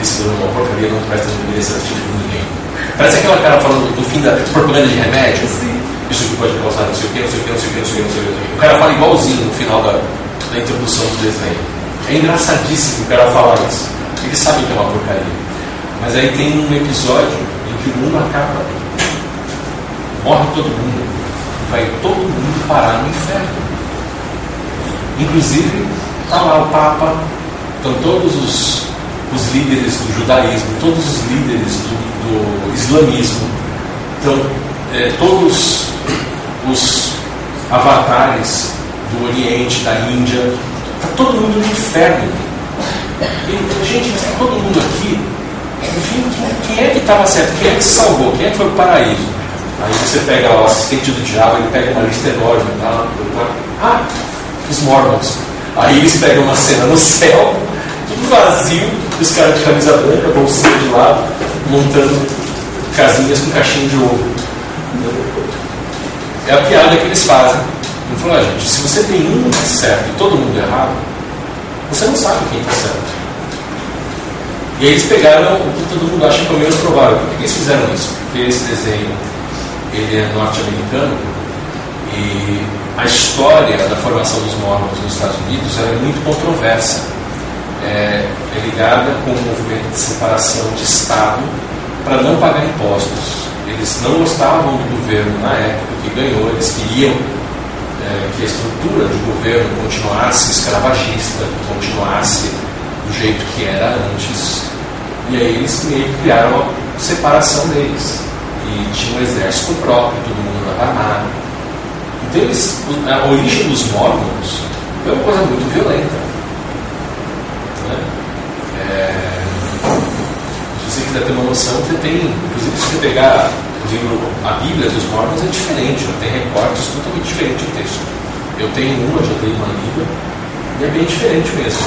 esse é uma porcaria, não presta não deveria ser assistido por ninguém. Parece aquela cara falando no fim da propaganda de remédio. Sim. Isso que pode causar não sei o que, não sei o que, não sei o que, não sei o que, não sei o que. O cara fala igualzinho no final da, da introdução do desenho. É engraçadíssimo o cara falar isso. Eles sabem que é uma porcaria. Mas aí tem um episódio em que o mundo acaba. Morre todo mundo vai todo mundo parar no inferno. Inclusive, está lá o Papa, estão todos os, os líderes do judaísmo, todos os líderes do, do islamismo, então, é, todos os avatares do Oriente, da Índia, está todo mundo no inferno. Gente, todo mundo aqui. Enfim, quem é que estava certo? Quem é que se salvou? Quem é que foi para o paraíso? Aí você pega o assistente do diabo, ele pega uma lista enorme, tá? Ah, os Mormons. Aí eles pegam uma cena no céu, tudo vazio, os caras de camisa branca, bolsinha de lado, montando casinhas com caixinho de ovo. É a piada que eles fazem. Ele falou, ah, gente, se você tem um certo e todo mundo errado, você não sabe quem está certo. E aí eles pegaram o que todo mundo acha que é o menos provável. Por que eles fizeram isso? Porque esse desenho ele é norte-americano e a história da formação dos mormons nos Estados Unidos é muito controversa. É, é ligada com o movimento de separação de Estado para não pagar impostos. eles não gostavam do governo na época que ganhou, eles queriam é, que a estrutura do governo continuasse escravagista, continuasse do jeito que era antes. E aí eles meio que criaram uma separação deles. E tinha um exército próprio, todo mundo andava armado. Então eles, a origem dos Mormons foi uma coisa muito violenta. Né? É, se você quiser ter uma noção, você tem, inclusive se você pegar a Bíblia dos Mormons é diferente, tem recortes totalmente diferentes de texto. Eu tenho uma, já tenho uma Bíblia, e é bem diferente mesmo.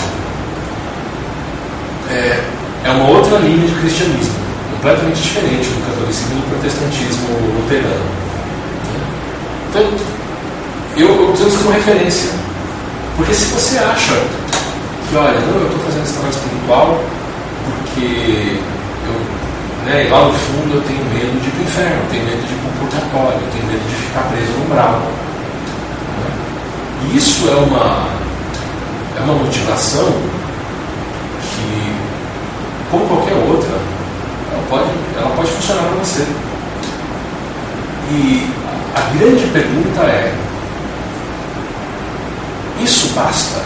É, é uma outra linha de cristianismo, completamente diferente do catolicismo e do protestantismo luterano. Então, eu, eu uso isso como referência. Porque se você acha que, olha, não, eu estou fazendo esse trabalho espiritual porque né, lá no fundo eu tenho medo de ir para o inferno, tenho medo de ir para o purgatório, tenho medo de ficar preso no umbral. Né? E isso é uma, é uma motivação que, como qualquer outra, ela pode, ela pode funcionar para você. E a grande pergunta é: isso basta?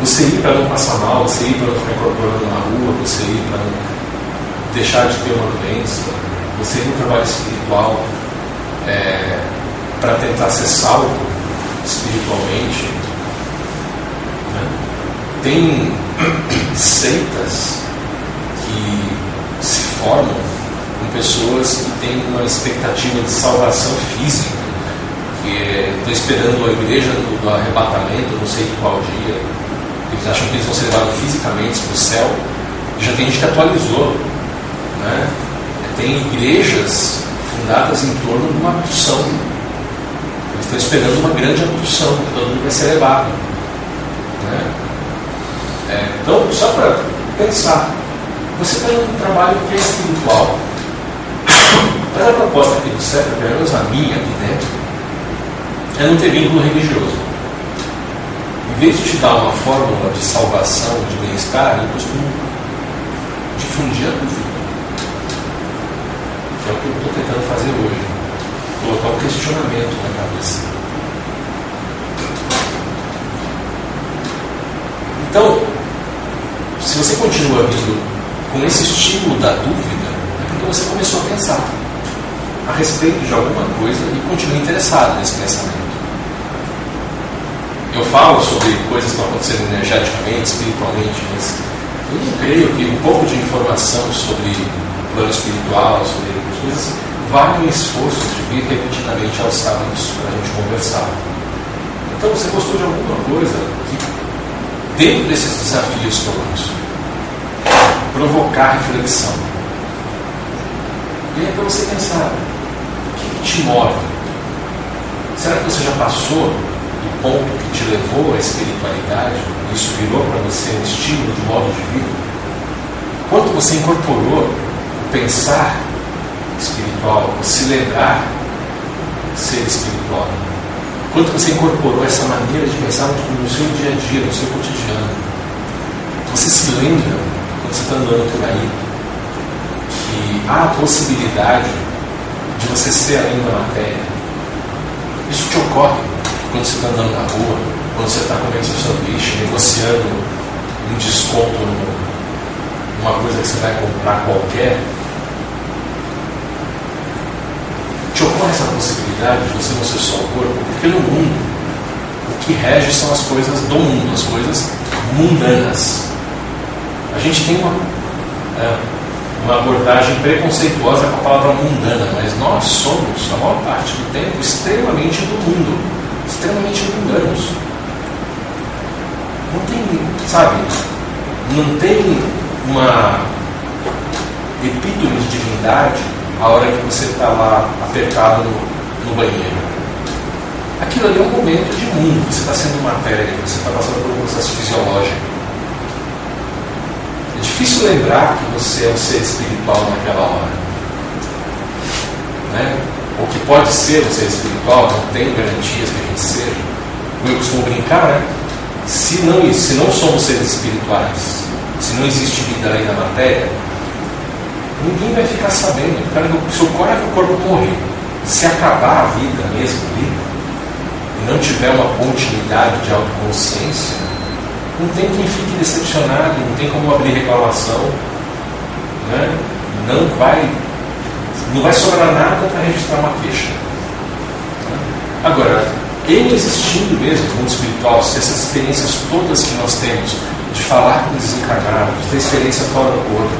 Você ir para não passar mal, você ir para não ficar incorporando na rua, você ir para não deixar de ter uma doença, você ir no trabalho espiritual é, para tentar ser salvo espiritualmente. Né? Tem seitas que se formam com pessoas que têm uma expectativa de salvação física, que estou esperando a igreja do, do arrebatamento, não sei qual dia eles acham que eles vão ser levados fisicamente para o céu. Já tem gente que atualizou. Né? Tem igrejas fundadas em torno de uma abdução. Eles estão esperando uma grande abdução, que todo mundo vai ser levado. Né? É, então, só para pensar, você está um trabalho que é espiritual. Mas a proposta aqui do CEPA, pelo menos a minha aqui dentro, é não ter vínculo religioso em vez de te dar uma fórmula de salvação, de bem-estar, eu costumo difundir a dúvida. Que é o que eu estou tentando fazer hoje. Colocar um questionamento na cabeça. Então, se você continua vindo com esse estímulo da dúvida, é porque você começou a pensar a respeito de alguma coisa e continua interessado nesse pensamento. Eu falo sobre coisas que estão acontecendo energeticamente, espiritualmente, mas eu não creio que um pouco de informação sobre o plano espiritual, sobre as coisas, vale o esforço de vir repetidamente aos sábados para a gente conversar. Então, você gostou de alguma coisa que, dentro desses desafios que eu lanço, provocar reflexão. E é para você pensar, o que te move? Será que você já passou ponto que te levou à espiritualidade, isso virou para você um estímulo de modo de vida? Quanto você incorporou o pensar espiritual, o se lembrar ser espiritual? Quanto você incorporou essa maneira de pensar no seu dia a dia, no seu cotidiano? Você se lembra, quando você está andando por aí, que há a possibilidade de você ser além da matéria? Isso te ocorre quando você está andando na rua, quando você está comendo seu sanduíche, negociando um desconto numa coisa que você vai comprar qualquer, te ocorre essa possibilidade de você não ser só o corpo? Porque no mundo, o que rege são as coisas do mundo, as coisas mundanas. A gente tem uma, é, uma abordagem preconceituosa com a palavra mundana, mas nós somos, a maior parte do tempo, extremamente do mundo extremamente mundanos. Não tem, sabe, não tem uma epítome de divindade a hora que você está lá apertado no, no, banheiro. Aquilo ali é um momento de mundo, você está sendo matéria, você está passando por um processo fisiológico. É difícil lembrar que você é um ser espiritual naquela hora. Né? O que pode ser um ser espiritual, não tem garantias que a gente seja. Eu costumo brincar, né? Se não, se não somos seres espirituais, se não existe vida além da matéria, Ninguém vai ficar sabendo. Se o corpo morrer, se acabar a vida mesmo ali, e não tiver uma continuidade de autoconsciência, não tem quem fique decepcionado, não tem como abrir reclamação, né? não vai não vai sobrar nada para registrar uma queixa. Agora, ele existindo mesmo no mundo espiritual, se essas experiências todas que nós temos de falar com desencarnados, de ter experiência fora do corpo,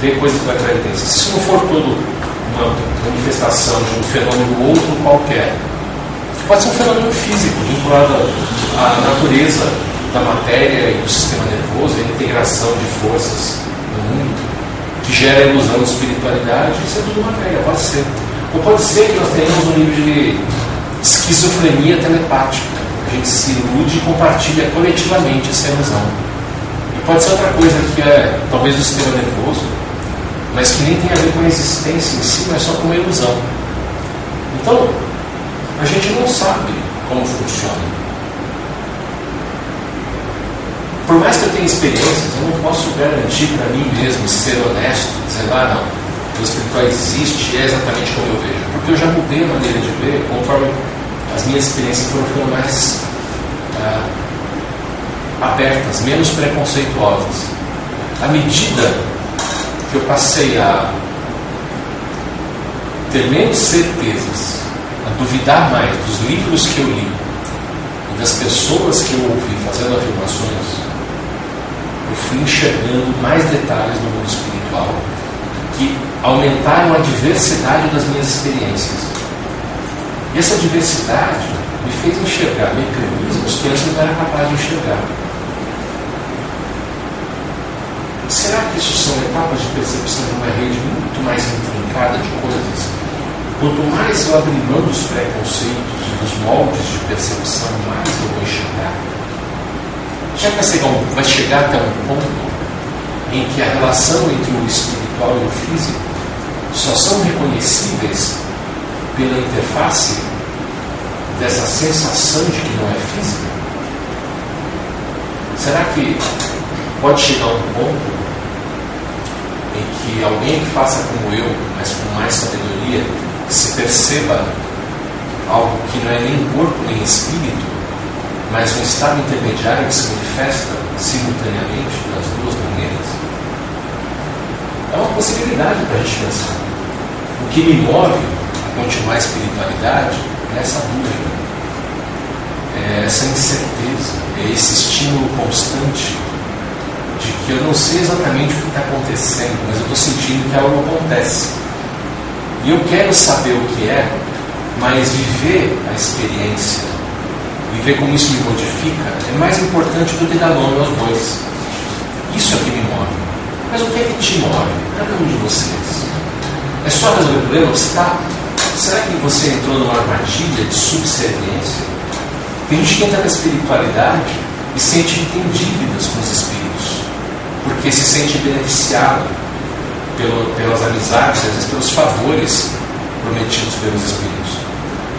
ver coisas da clarividência, se isso não for todo uma manifestação de um fenômeno outro qualquer, pode ser um fenômeno físico, vinculado à natureza da matéria e do sistema nervoso, a integração de forças no mundo, que gera a ilusão de espiritualidade, isso é tudo matéria, pode ser. Ou pode ser que nós tenhamos um nível de esquizofrenia telepática. A gente se ilude e compartilha coletivamente essa ilusão. E pode ser outra coisa que é talvez do sistema nervoso, mas que nem tem a ver com a existência em si, mas só com uma ilusão. Então, a gente não sabe como funciona. Por mais que eu tenha experiências, eu não posso garantir para mim mesmo ser honesto, dizendo, ah, não, o espiritual existe é exatamente como eu vejo. Porque eu já mudei a maneira de ver conforme as minhas experiências foram ficando mais ah, abertas, menos preconceituosas. À medida que eu passei a ter menos certezas, a duvidar mais dos livros que eu li e das pessoas que eu ouvi fazendo afirmações, eu fui enxergando mais detalhes no mundo espiritual que aumentaram a diversidade das minhas experiências. E essa diversidade me fez enxergar mecanismos que antes não era capaz de enxergar. Será que isso são etapas de percepção de uma rede muito mais intrincada de coisas? Quanto mais eu abrir mão dos preconceitos e dos moldes de percepção, mais eu vou enxergar. Já vai chegar, vai chegar até um ponto em que a relação entre o espiritual e o físico só são reconhecíveis pela interface dessa sensação de que não é física? Será que pode chegar um ponto em que alguém que faça como eu, mas com mais sabedoria, se perceba algo que não é nem corpo nem espírito, mas um estado intermediário que se manifesta simultaneamente das duas maneiras? É uma possibilidade para a gente pensar. O que me move a continuar a espiritualidade é essa dúvida, é essa incerteza, é esse estímulo constante de que eu não sei exatamente o que está acontecendo, mas eu estou sentindo que algo acontece. E eu quero saber o que é, mas viver a experiência, viver como isso me modifica, é mais importante do que dar nome aos bois. Isso é que me move. Mas o que é que te move? Cada um de vocês. É só resolver o problema? Você está. Será que você entrou numa armadilha de subserviência? Tem gente que entra na espiritualidade e sente que tem dívidas com os espíritos, porque se sente beneficiado pelo, pelas amizades, às vezes pelos favores prometidos pelos espíritos.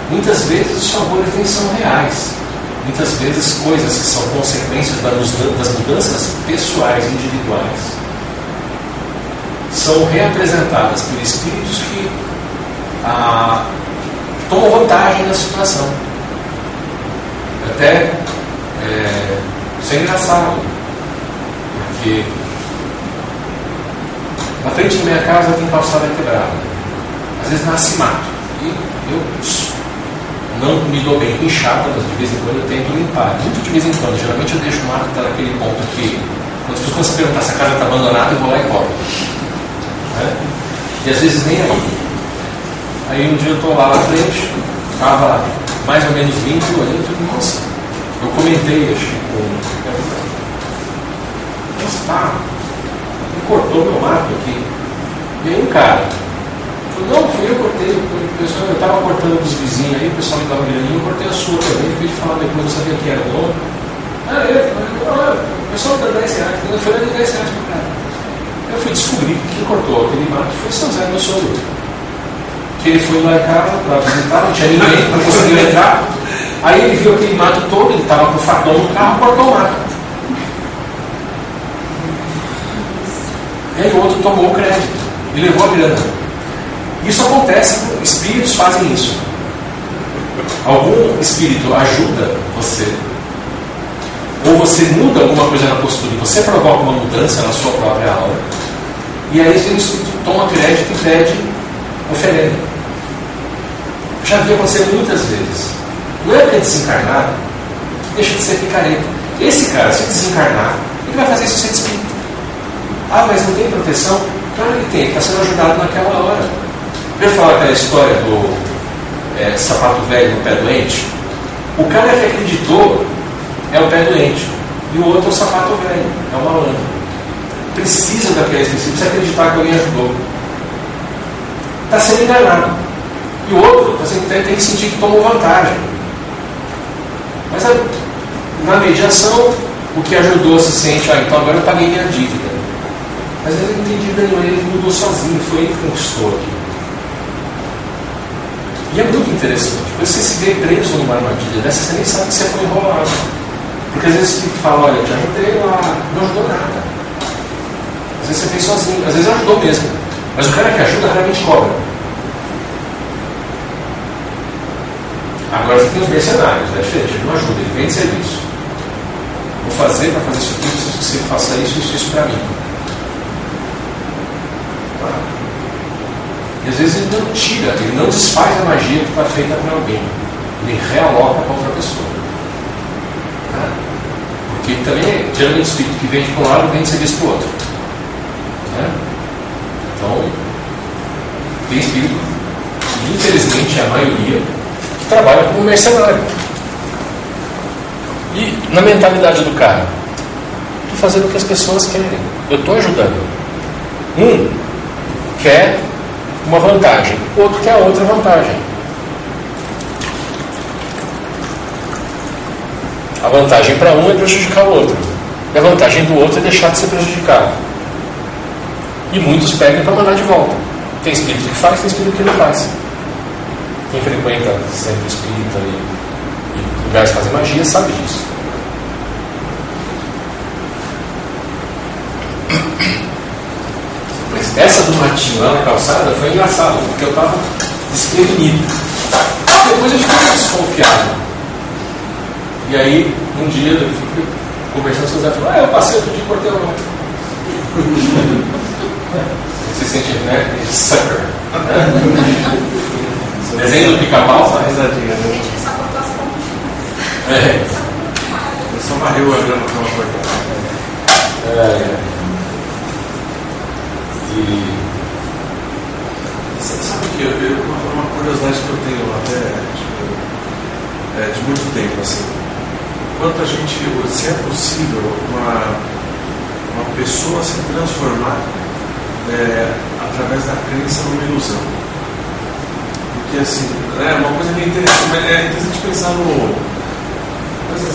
Muitas vezes os favores nem são reais. Muitas vezes coisas que são consequências das mudanças pessoais, individuais são reapresentadas por espíritos que ah, tomam vantagem da situação. Até é, isso é engraçado, porque na frente da minha casa tem calçada quebrada. Às vezes nasce mato. E eu não me dou bem com mas de vez em quando eu tento limpar. Muito de vez em quando. Geralmente eu deixo o mato estar naquele ponto que, quando as pessoas perguntar se a casa está abandonada, eu vou lá e cobro. Né? E às vezes nem aí. Aí um dia eu estou lá na frente, estava mais ou menos limpo, olhei e nossa, eu comentei, acho que com. Nossa, tá. Cortou meu mato aqui. E aí um cara. Não, fui eu cortei. O eu estava cortando dos vizinhos aí, o pessoal me dava olhando, eu cortei a sua também, fiquei de falar depois, eu sabia que era dono. Ah, eu falei, o pessoal dá 10 reais, eu falei, eu 10 reais pro cara. Eu fui descobrir que quem cortou aquele mato foi São Zé, meu sogro. Que ele foi lá em casa para visitar, não tinha ninguém, não conseguiu entrar. Aí ele viu aquele mato todo, ele estava com o facão no carro, cortou o mato. Aí o outro tomou o crédito. e levou a grana. Isso acontece, espíritos fazem isso. Algum espírito ajuda você, ou você muda alguma coisa na postura você provoca uma mudança na sua própria aula, e aí esse espírito toma crédito e pede oferenda. Já vi acontecer muitas vezes. Não é porque é desencarnado que deixa de ser picareta. Esse cara, se desencarnar, ele vai fazer isso sem espírito. Ah, mas não tem proteção? Claro que tem, está sendo ajudado naquela hora. Eu falar aquela história do é, sapato velho no pé doente? O cara que acreditou é o pé doente. E o outro é o sapato velho, é o malandro. Precisa daquele específico, precisa acreditar que alguém ajudou. Está sendo enganado. E o outro sendo, tem, tem que sentir que tomou vantagem. Mas a, na mediação, o que ajudou se sente, ah, então agora eu paguei minha dívida. Mas ele não tem dívida nenhuma, ele mudou sozinho, foi ele que conquistou aqui. E é muito interessante. Você se vê preso numa armadilha dessa, você nem sabe que você foi enrolado. Porque às vezes você fala, olha, te ajudei lá, não ajudou nada. Às vezes você fez sozinho, às vezes ajudou mesmo. Mas o cara que ajuda raramente cobra. Agora você tem os mercenários, é diferente, ele não ajuda, ele vende serviço. Vou fazer para fazer isso aqui, preciso que você faça isso, isso, isso para mim. Tá? E às vezes ele não tira, ele não desfaz a magia que está feita para alguém. Ele realoca para outra pessoa. Tá? Porque também, geralmente, o espírito que vende para um lado vende serviço para o outro. Né? Então, tem espírito, infelizmente, a maioria, que trabalha como mercenário. E na mentalidade do cara, estou fazendo o que as pessoas querem. Eu estou ajudando. Um quer uma vantagem, outro quer outra vantagem. A vantagem para um é prejudicar o outro. E a vantagem do outro é deixar de ser prejudicado. E muitos pegam para mandar de volta. Tem espírito que faz, tem espírito que não faz. Quem frequenta sempre espírita e, e lugares que fazem magia sabe disso. Essa do matinho lá na calçada foi engraçado, porque eu estava desprevenido. Depois eu fiquei desconfiado. E aí, um dia eu fui conversando com o Zé falou, ah, eu passei outro dia e cortei o Você sente, né? Sucker. Desenho do pica-pau, Só risadinha, né? É. Eu só varreu a grama com uma cortada. É. E Sabe sabe que eu, uma, uma curiosidade que eu tenho até tipo, é, de muito tempo, assim, quanto a gente, se é possível uma, uma pessoa se transformar é, através da crença numa ilusão. Porque assim, é uma coisa que é interessante, é interessante pensar no,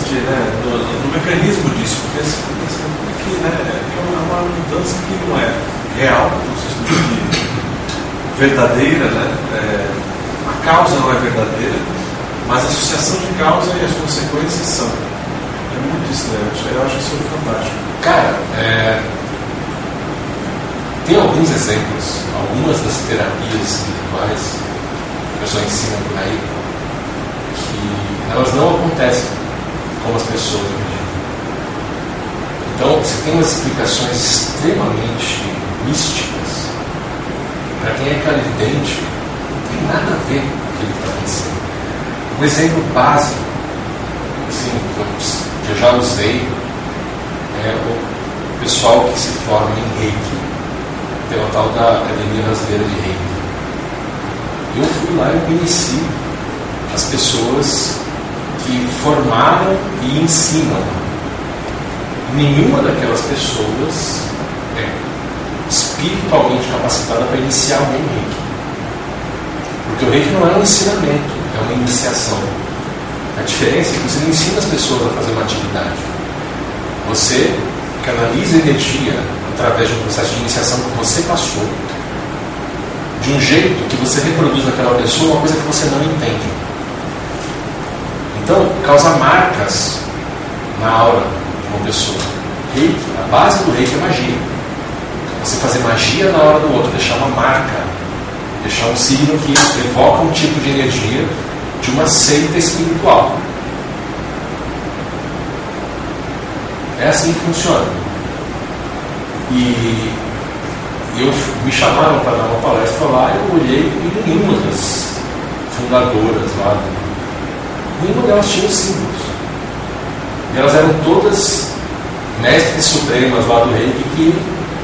de, né, no, mecanismo disso, porque assim, porque, assim, porque, né, é uma mudança que não é real, no sentido de verdadeira, né? É, a causa não é verdadeira, mas a associação de causa e as consequências são. É muito estranho, eu acho isso fantástico. Cara, é, tem alguns exemplos, algumas das terapias espirituais que o pessoal ensina por aí, que elas não acontecem como as pessoas acreditam. Então, você tem umas explicações extremamente místicas. Para quem é clarividente, não tem nada a ver com aquilo que está acontecendo. Um exemplo básico, assim, que eu já usei, é o pessoal que se forma em reiki. Tem o tal da Academia Brasileira de Reiki. Eu fui lá e conheci as pessoas que formaram e ensinam. Nenhuma daquelas pessoas é espiritualmente capacitada para iniciar alguém reiki. Porque o reiki não é um ensinamento, é uma iniciação. A diferença é que você não ensina as pessoas a fazer uma atividade. Você canaliza energia através de um processo de iniciação que você passou, de um jeito que você reproduz naquela pessoa uma coisa que você não entende. Então, causa marcas na aura de uma pessoa. Reiki, a base do reiki é magia. Você fazer magia na hora do outro, deixar uma marca, deixar um signo que evoca um tipo de energia de uma seita espiritual. É assim que funciona. E eu me chamaram para dar uma palestra lá, eu olhei e nenhuma das fundadoras lá, nenhuma delas tinha símbolos. E elas eram todas mestres supremas lá do reiki que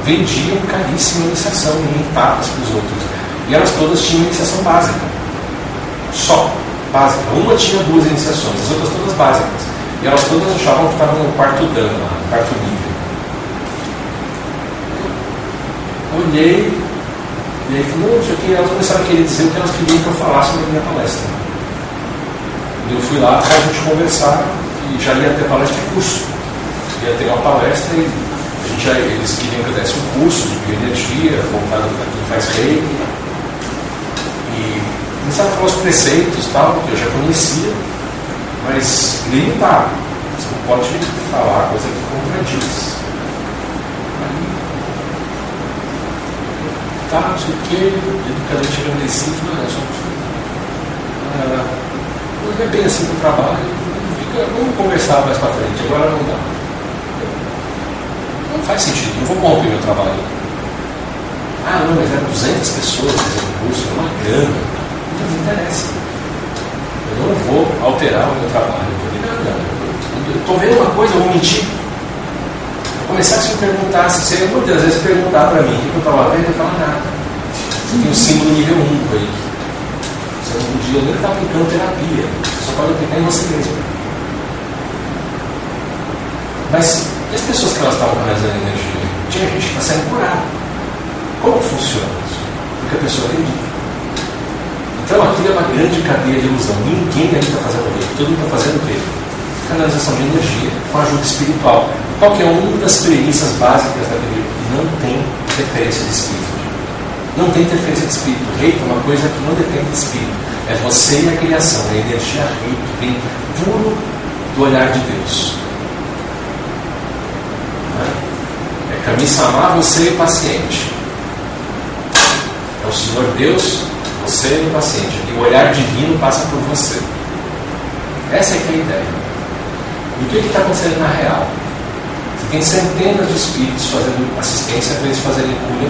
vendiam caríssima iniciação em etapas para os outros. E elas todas tinham iniciação básica. Só básica. Uma tinha duas iniciações, as outras todas básicas. E elas todas achavam que estavam no quarto dano, no quarto nível. Olhei, e aí falei, não, isso aqui, elas começaram a querer dizer o que elas queriam que eu falasse na minha palestra. E eu fui lá para a gente conversar, e já ia ter palestra de curso. Ia ter uma palestra e gente eles queriam que eu desse um curso de bioenergia, voltado para quem faz reiki. E começaram a falar os preceitos tal, que eu já conhecia, mas limitado. Você não pode falar coisa que contradiz. tá, não sei o quê, educador chegando em si, não, é só ah, não é bem assim no trabalho, fica, vamos conversar mais para frente, agora não dá. Não faz sentido, não vou corromper meu trabalho. Ah, não, mas eram 200 pessoas fazendo curso, é uma grana. Não me interessa. Eu não vou alterar o meu trabalho. Eu eu estou vendo uma coisa, eu vou mentir começasse a me perguntar, se você muitas vezes perguntar para mim o que eu estava vendo, eu falava nada. Tem um símbolo nível 1 aí. Você não podia nem estar aplicando terapia, você só pode aplicar em você mesmo. Mas e as pessoas que elas estavam canalizando energia? Tinha gente que está sendo curada. Como funciona isso? Porque a pessoa acredita. Então aqui é uma grande cadeia de ilusão. Ninguém aí está fazendo o quê? Todo mundo está fazendo o quê? Canalização de energia com ajuda espiritual. Qual que é uma das premissas básicas da Bíblia? Não tem interferência de espírito. Não tem interferência de espírito. Rei é uma coisa que não depende de espírito. É você e a criação. É a energia rei que vem puro do olhar de Deus. É Kami-sama, você e o paciente. É o Senhor Deus, você o paciente. E o olhar divino passa por você. Essa é, é a ideia. E o que está acontecendo na real? Tem centenas de espíritos fazendo assistência para eles fazerem cura.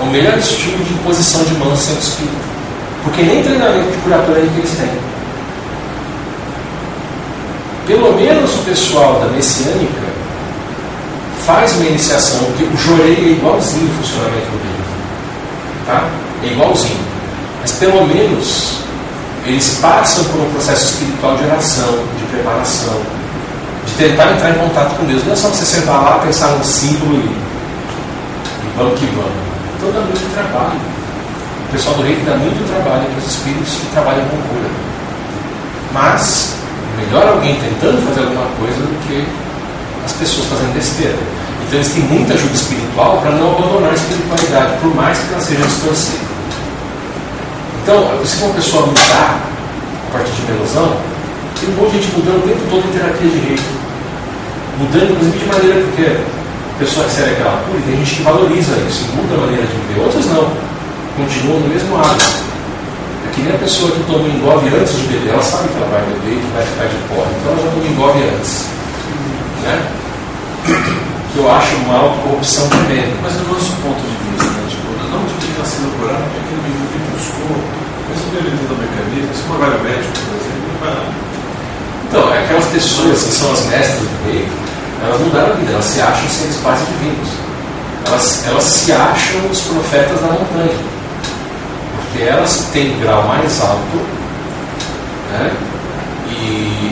É o melhor estilo de imposição de mãos sem espírito. Porque nem treinamento de curatória que eles têm. Pelo menos o pessoal da messiânica faz uma iniciação, que o jorei é igualzinho o funcionamento do livro. Tá? É igualzinho. Mas pelo menos eles passam por um processo espiritual de oração, de preparação, de tentar entrar em contato com Deus. Não é só você sentar lá, pensar num símbolo e, e vamos que vamos. Então dá muito trabalho. O pessoal do reino dá muito trabalho para os espíritos que trabalham com cura. Mas, melhor alguém tentando fazer alguma coisa do que as pessoas fazendo besteira. Então eles têm muita ajuda espiritual para não abandonar a espiritualidade, por mais que ela seja distorcida. Então, se uma pessoa mudar a partir de uma ilusão, tem um monte de gente mudando o tempo todo em terapia de reiki mudando inclusive de maneira porque a pessoa recebe aquela cura tem gente que valoriza isso, muda a maneira de viver. Outros não, continuam no mesmo hábito. É que nem a pessoa que toma um engove antes de beber, ela sabe que ela vai beber e que vai ficar de porra, então ela já toma engove antes. Né? Que eu acho uma autocorrupção tremenda. Mas do nosso ponto de vista, né, tipo, não de quem está sendo curado, porque aquele menino que buscou, mesmo ele tendo mecanismo, se vai médico, por exemplo, não vai lá. Então, aquelas pessoas que são as mestras do reiki, elas mudaram a vida, elas se acham seres quase divinos. Elas, elas se acham os profetas da montanha. Porque elas têm grau mais alto né? e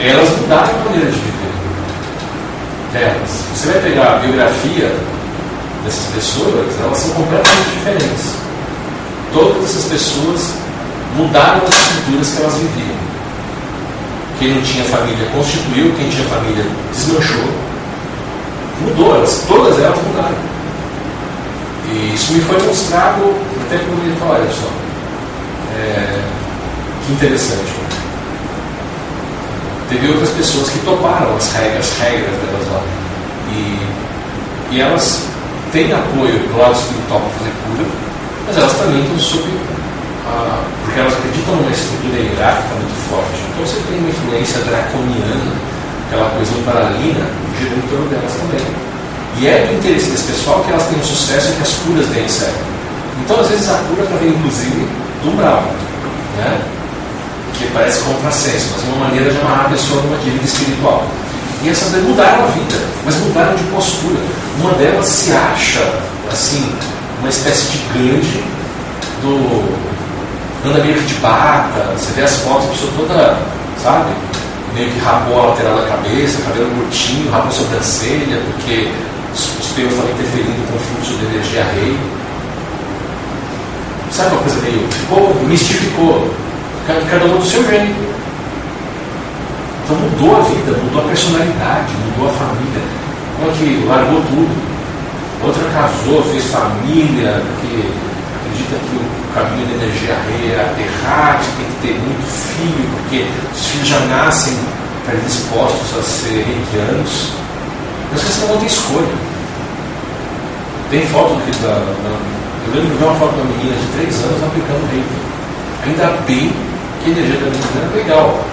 elas mudaram a maneira de viver delas. Você vai pegar a biografia dessas pessoas, elas são completamente diferentes. Todas essas pessoas mudaram as estruturas que elas viviam. Quem não tinha família constituiu, quem tinha família desmanchou. Mudou, elas, todas elas mudaram. E isso me foi mostrado, até quando ele falou, olha só, é, que interessante. Teve outras pessoas que toparam as regras, as regras delas lá. E, e elas têm apoio do lado espiritual para fazer cura, mas elas também estão sob. A, porque elas acreditam numa estrutura hierárquica muito forte. Então você tem uma influência draconiana, aquela coisa umbralina, girando em torno delas também. E é do interesse desse pessoal que elas tenham sucesso e que as curas deem certo. Então, às vezes, a cura vem, inclusive, do umbral. Né? Que parece contrassenso, mas é uma maneira de amarrar a pessoa numa dívida espiritual. E essas mudaram a vida, mas mudaram de postura. Uma delas se acha, assim, uma espécie de grande do. anda meio que de bata, você vê as fotos, a pessoa toda, sabe? Meio que rapou a lateral da cabeça, cabelo curtinho, rapou a sobrancelha, porque os pelos estavam interferindo com o fluxo de energia rei. Sabe uma coisa meio. Ficou, mistificou. Cada um do seu jeito. Então mudou a vida, mudou a personalidade, mudou a família. Uma que largou tudo. Outra casou, fez família, porque acredita que o caminho da energia rei é aterrar, que tem que ter muito filho, porque os filhos já nascem predispostos a ser reikianos. Mas você não tem escolha. Tem foto do, da, da eu lembro de ver uma foto uma menina de 3 anos aplicando reiki. Ainda bem energia da era legal.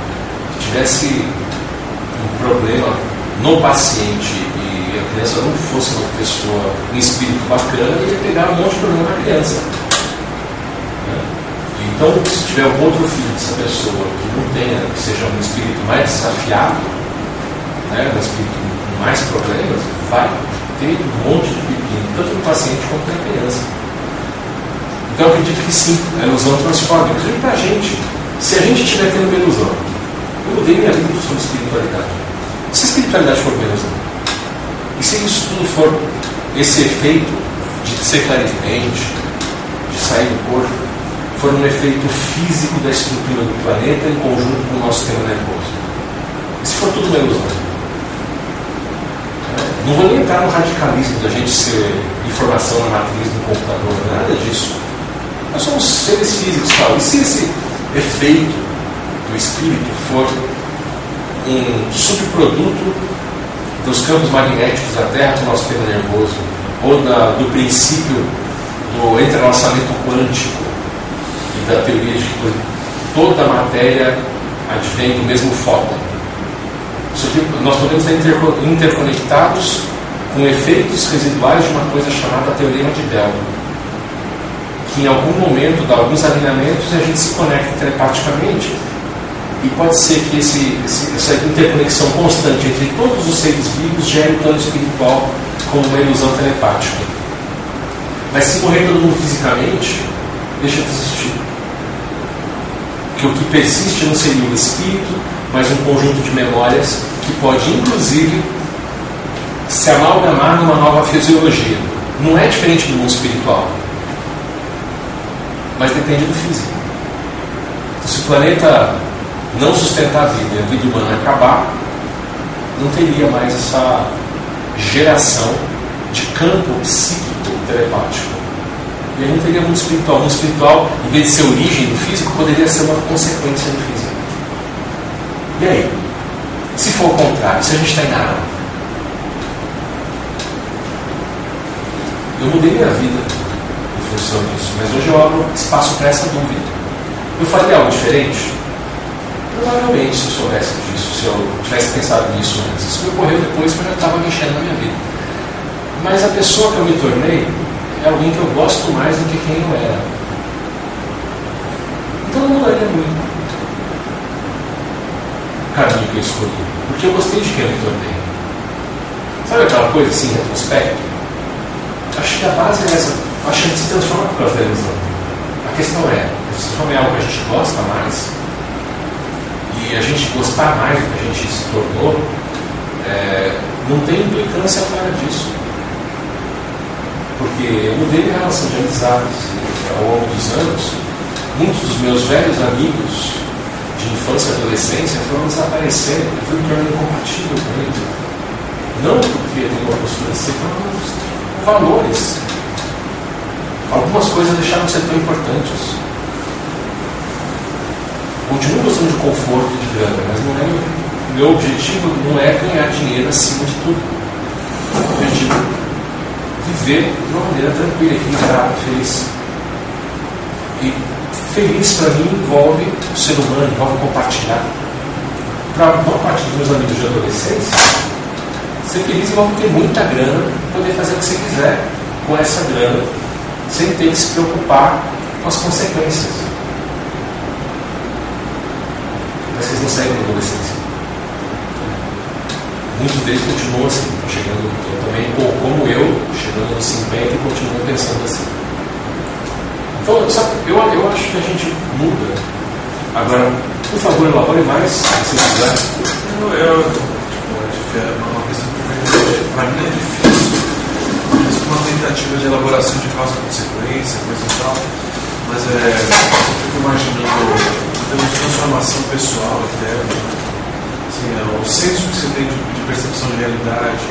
Se tivesse um problema no paciente e a criança não fosse uma pessoa, um espírito bacana, ia pegar um monte de problema na criança. Né? Então, se tiver um outro filho dessa pessoa que não tenha, que seja um espírito mais desafiado, né, um espírito com mais problemas, vai ter um monte de pepino, tanto no paciente quanto na criança. Então eu acredito que sim, a ilusão transforma. Inclusive para a gente, se a gente estiver tendo uma ilusão, eu mudei minha vida sobre espiritualidade. Se a espiritualidade for uma ilusão, e se isso tudo for esse efeito de ser clarividente, de sair do corpo, for um efeito físico da estrutura do planeta em conjunto com o nosso sistema nervoso. Se for tudo uma ilusão? Não vou nem entrar no radicalismo da gente ser informação na matriz do computador, nada disso. Nós somos seres físicos, tal. E se esse efeito do espírito for um subproduto dos campos magnéticos da Terra do nosso sistema nervoso, ou da, do princípio do entrelaçamento quântico e da teoria de que toda a matéria advém do mesmo fóton. Nós podemos estar interconectados com efeitos residuais de uma coisa chamada teorema de Bell que em algum momento dá alguns alinhamentos e a gente se conecta telepaticamente. E pode ser que esse, esse, essa interconexão constante entre todos os seres vivos gere o plano espiritual como uma ilusão telepática. Mas se morrer todo mundo fisicamente, deixa de existir. Porque o que persiste não seria o espírito, mas um conjunto de memórias que pode, inclusive, se amalgamar numa nova fisiologia. Não é diferente do mundo espiritual mas depende do físico. Se o planeta não sustentar a vida e a vida humana acabar, não teria mais essa geração de campo psíquico telepático. E aí não teria mundo espiritual. O mundo espiritual, em vez de ser origem do físico, poderia ser uma consequência do físico. E aí? Se for o contrário, se a gente está em nada? Eu mudei minha vida função disso. Mas hoje eu abro espaço para essa dúvida. Eu faria algo diferente? Provavelmente, se eu soubesse disso, se eu tivesse pensado nisso antes. Isso me ocorreu depois que eu já estava mexendo na minha vida. Mas a pessoa que eu me tornei é alguém que eu gosto mais do que quem eu era. Então não mudaria muito o caminho que eu escolhi. Porque eu gostei de quem eu me tornei. Sabe aquela coisa assim, retrospecto? Acho que a base é essa a gente se transforma causa da ilusão. A questão é, se transforma em algo que a gente gosta mais, e a gente gostar mais do que a gente se tornou, é, não tem implicância fora disso. Porque eu mudei minha relação de amizades ao longo dos anos. Muitos dos meus velhos amigos de infância e adolescência foram desaparecendo, eu fui me tornando incompatível com eles. Não porque tem uma postura assim, mas valores algumas coisas deixaram de ser tão importantes. Continuo gostando de conforto de grana, mas não é meu objetivo não é ganhar dinheiro acima de tudo. O objetivo viver de uma maneira tranquila, equilibrada, feliz. E feliz para mim envolve o ser humano, envolve compartilhar. Para a maior parte dos meus amigos de adolescência, ser feliz envolve ter muita grana, poder fazer o que você quiser com essa grana, sem ter que se preocupar com as consequências. Mas vocês não saem da adolescência. Muitos deles continuam assim, chegando, eu também, ou como eu, chegando aos 50 e continuam pensando assim. Então, sabe, eu, eu acho que a gente muda. Agora, por favor, elabore mais, se quiser. Eu, eu, tipo, é uma questão que para mim é difícil. É uma tentativa de elaboração de causa e consequência, coisa e tal. Mas é, eu fico imaginando de transformação pessoal, interna assim, é, o senso que você tem de, de percepção de realidade,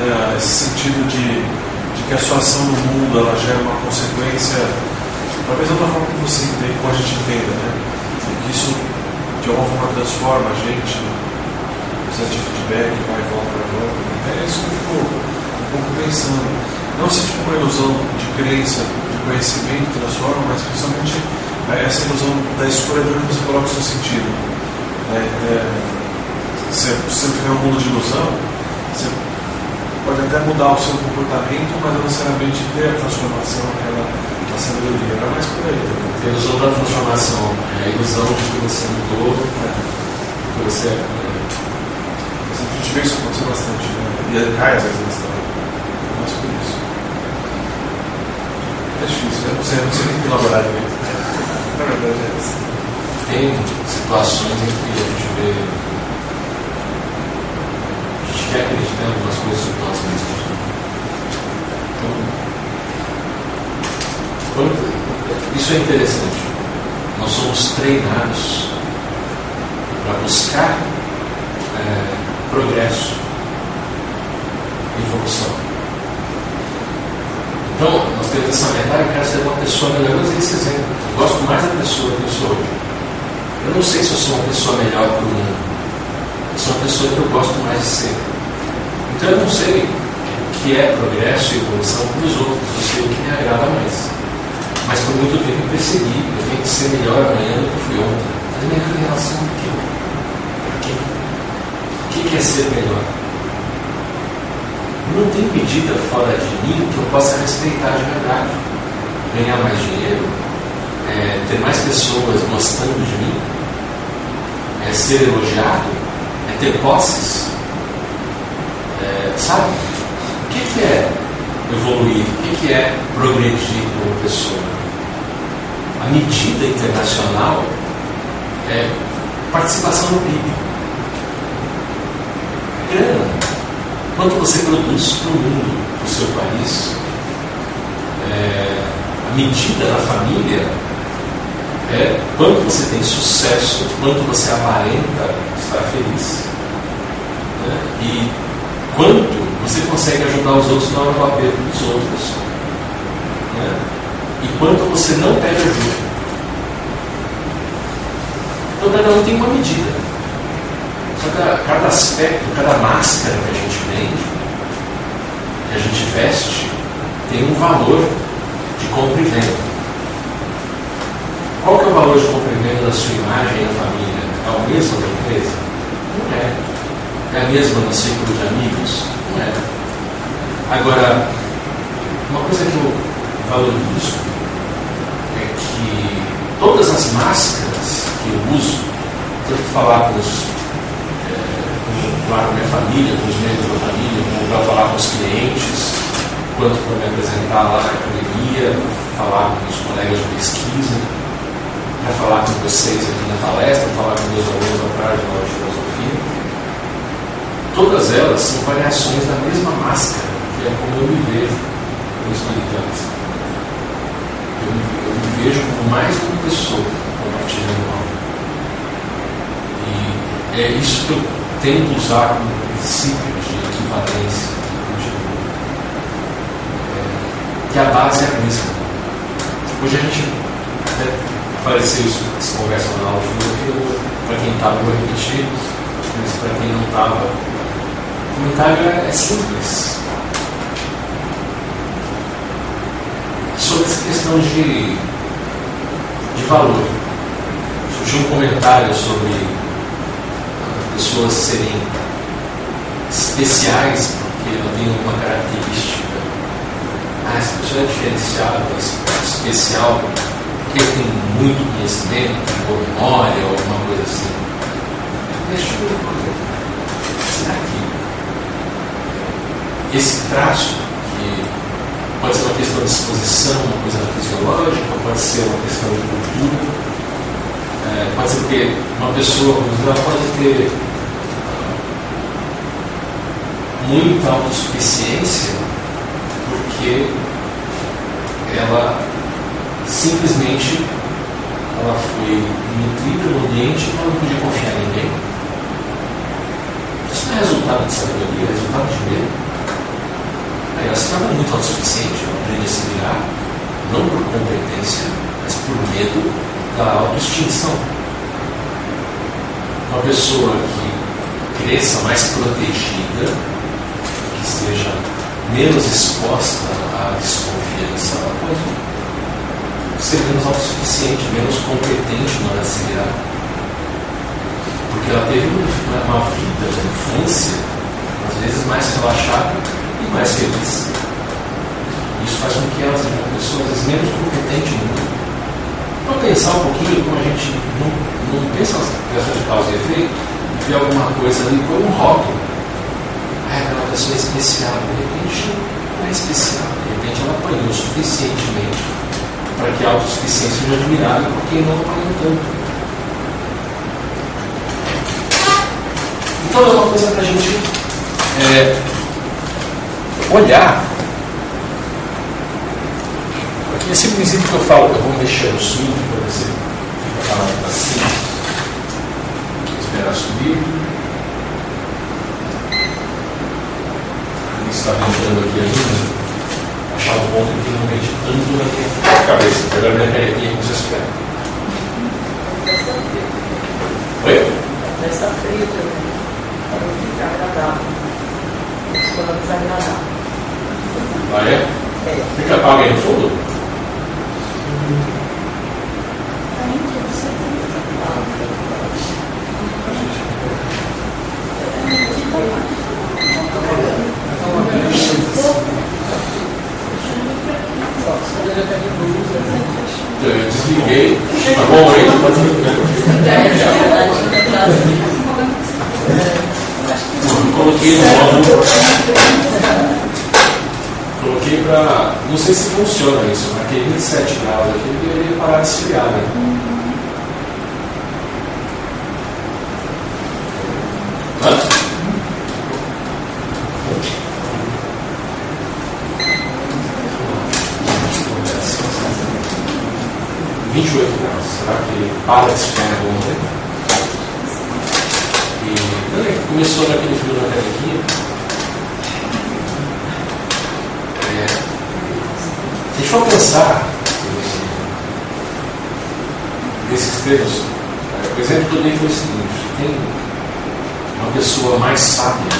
né, esse sentido de, de, que a sua ação no mundo ela gera uma consequência, talvez da forma que você entende, como a gente entenda, né? E que isso de alguma forma transforma a gente, né? processo de feedback, vai e volta, vai e volta. É isso que eu fico um pouco pensando. Não se tipo uma ilusão de crença, de conhecimento transforma, mas principalmente é, essa ilusão da escolha de onde você coloca o seu sentido. É, é, se você tiver um mundo de ilusão, você pode até mudar o seu comportamento, mas não necessariamente ter a transformação, aquela a sabedoria. Era mais por aí. Né? A ilusão da transformação, é a ilusão de que você mudou, é, que você é. A gente vê isso acontecer bastante, né? E cai às vezes na história. É mais por isso. É difícil, eu não sei, eu não sei nem elaborar direito. Na verdade é isso. Tem situações em que a gente vê que acreditamos nas coisas de nós mesmos. Então, isso é interessante. Nós somos treinados para buscar é, progresso, evolução. Então, nós temos essa meta, eu quero ser uma pessoa melhor, mas esse exemplo. Eu gosto mais da pessoa que eu sou hoje. Eu não sei se eu sou uma pessoa melhor para o mundo. Eu sou uma pessoa que eu gosto mais de ser. Então eu não sei o que é progresso e evolução para os outros, eu sei o que me agrada mais. Mas por muito tempo eu percebi, eu tenho que ser melhor amanhã do que fui ontem. Mas minha relação com? Para quê? O que é ser melhor? Não tem medida fora de mim que eu possa respeitar de verdade. Ganhar mais dinheiro, é, ter mais pessoas gostando de mim, é ser elogiado, é ter posses. É, sabe? O que, que é evoluir? O que, que é progredir como pessoa? A medida internacional é participação no PIB. É grana. Quanto você produz para o mundo, para o seu país? É, a medida da família é quanto você tem sucesso, quanto você aparenta estar feliz. Né? E quanto você consegue ajudar os outros não no apego dos outros. Né? E quanto você não pede ajuda. Então cada um tem uma medida. Só que cada aspecto, cada máscara que a gente vende, que a gente veste, tem um valor de compra e venda. Qual que é o valor de compra e venda da sua imagem na família? É o mesmo da empresa? Não é é a mesma no círculo de amigos? Não é. Agora, uma coisa que eu valorizo é que todas as máscaras que eu uso, tanto falar com os, com, a minha família, com os membros da família, para falar com os clientes, quanto para me apresentar lá na academia, falar com os colegas de pesquisa, para falar com vocês aqui na palestra, falar com meus alunos à tarde na aula de filosofia todas elas são variações da mesma máscara, que é como eu me vejo no espiritualismo. Eu me, eu me vejo como mais uma pessoa compartilhando algo. E é isso que eu tento usar como princípio de equivalência. É, que a base é a mesma. Hoje a gente até apareceu isso, essa conversa na aula de para quem estava, vou repetir, mas para quem não estava, comentário é, é simples. questão de, de valor. Surgiu um comentário sobre pessoas serem especiais porque ela tem uma característica. Ah, essa pessoa é diferenciada, especial, porque tem muito conhecimento, ou memória, ou alguma coisa assim. Deixa eu ver Será que esse traço, que pode ser uma questão de disposição, uma coisa fisiológica, pode ser uma questão de cultura, é, pode ser porque uma pessoa, pode ter muita autossuficiência porque ela simplesmente ela foi nutrida no ambiente e não podia confiar em ninguém. Isso não é resultado de sabedoria, é resultado de medo. Aí ela se torna muito autossuficiente, ela aprende a se virar, não por competência, mas por medo da autoextinção. Uma pessoa que cresça mais protegida, que seja menos exposta à desconfiança, ela pode ser menos autossuficiente, menos competente na hora. Porque ela teve uma vida de infância, às vezes, mais relaxada e mais feliz. Isso faz com que ela seja uma pessoa, às vezes, menos competente no mundo. Para pensar um pouquinho, como a gente não, não pensa nas questões de causa e efeito, vê alguma coisa ali, põe um rótulo. Ah, é uma pessoa especial. De repente, não é especial. De repente, ela apanhou suficientemente para que a autossuficiência seja admirável por quem não apanhou tanto. Então é uma coisa para a gente é, olhar. Esse princípio que eu falo, eu vou mexer no swing para você ficar mais assim. Esperar subir. Está entrando aqui ainda achar um ponto que não mete tanto na minha cabeça. Pegar minha canetinha com vocês querem. Oi? Mas está frio também. Para não ficar agradável. Ficou desagradável. Ah, é? É. Fica apaga aí no fundo? Eu desliguei. Tá bom aí? Coloquei no modo. Coloquei para. Não sei se funciona isso, mas aquele 27 graus aqui deveria parar de esfriar, né? 28 graus. Será que ele para de em algum momento? E começou naquele frio da canequinha. É, se a gente for pensar nesses termos, é, o exemplo que eu dei foi o seguinte: tem uma pessoa mais sábia,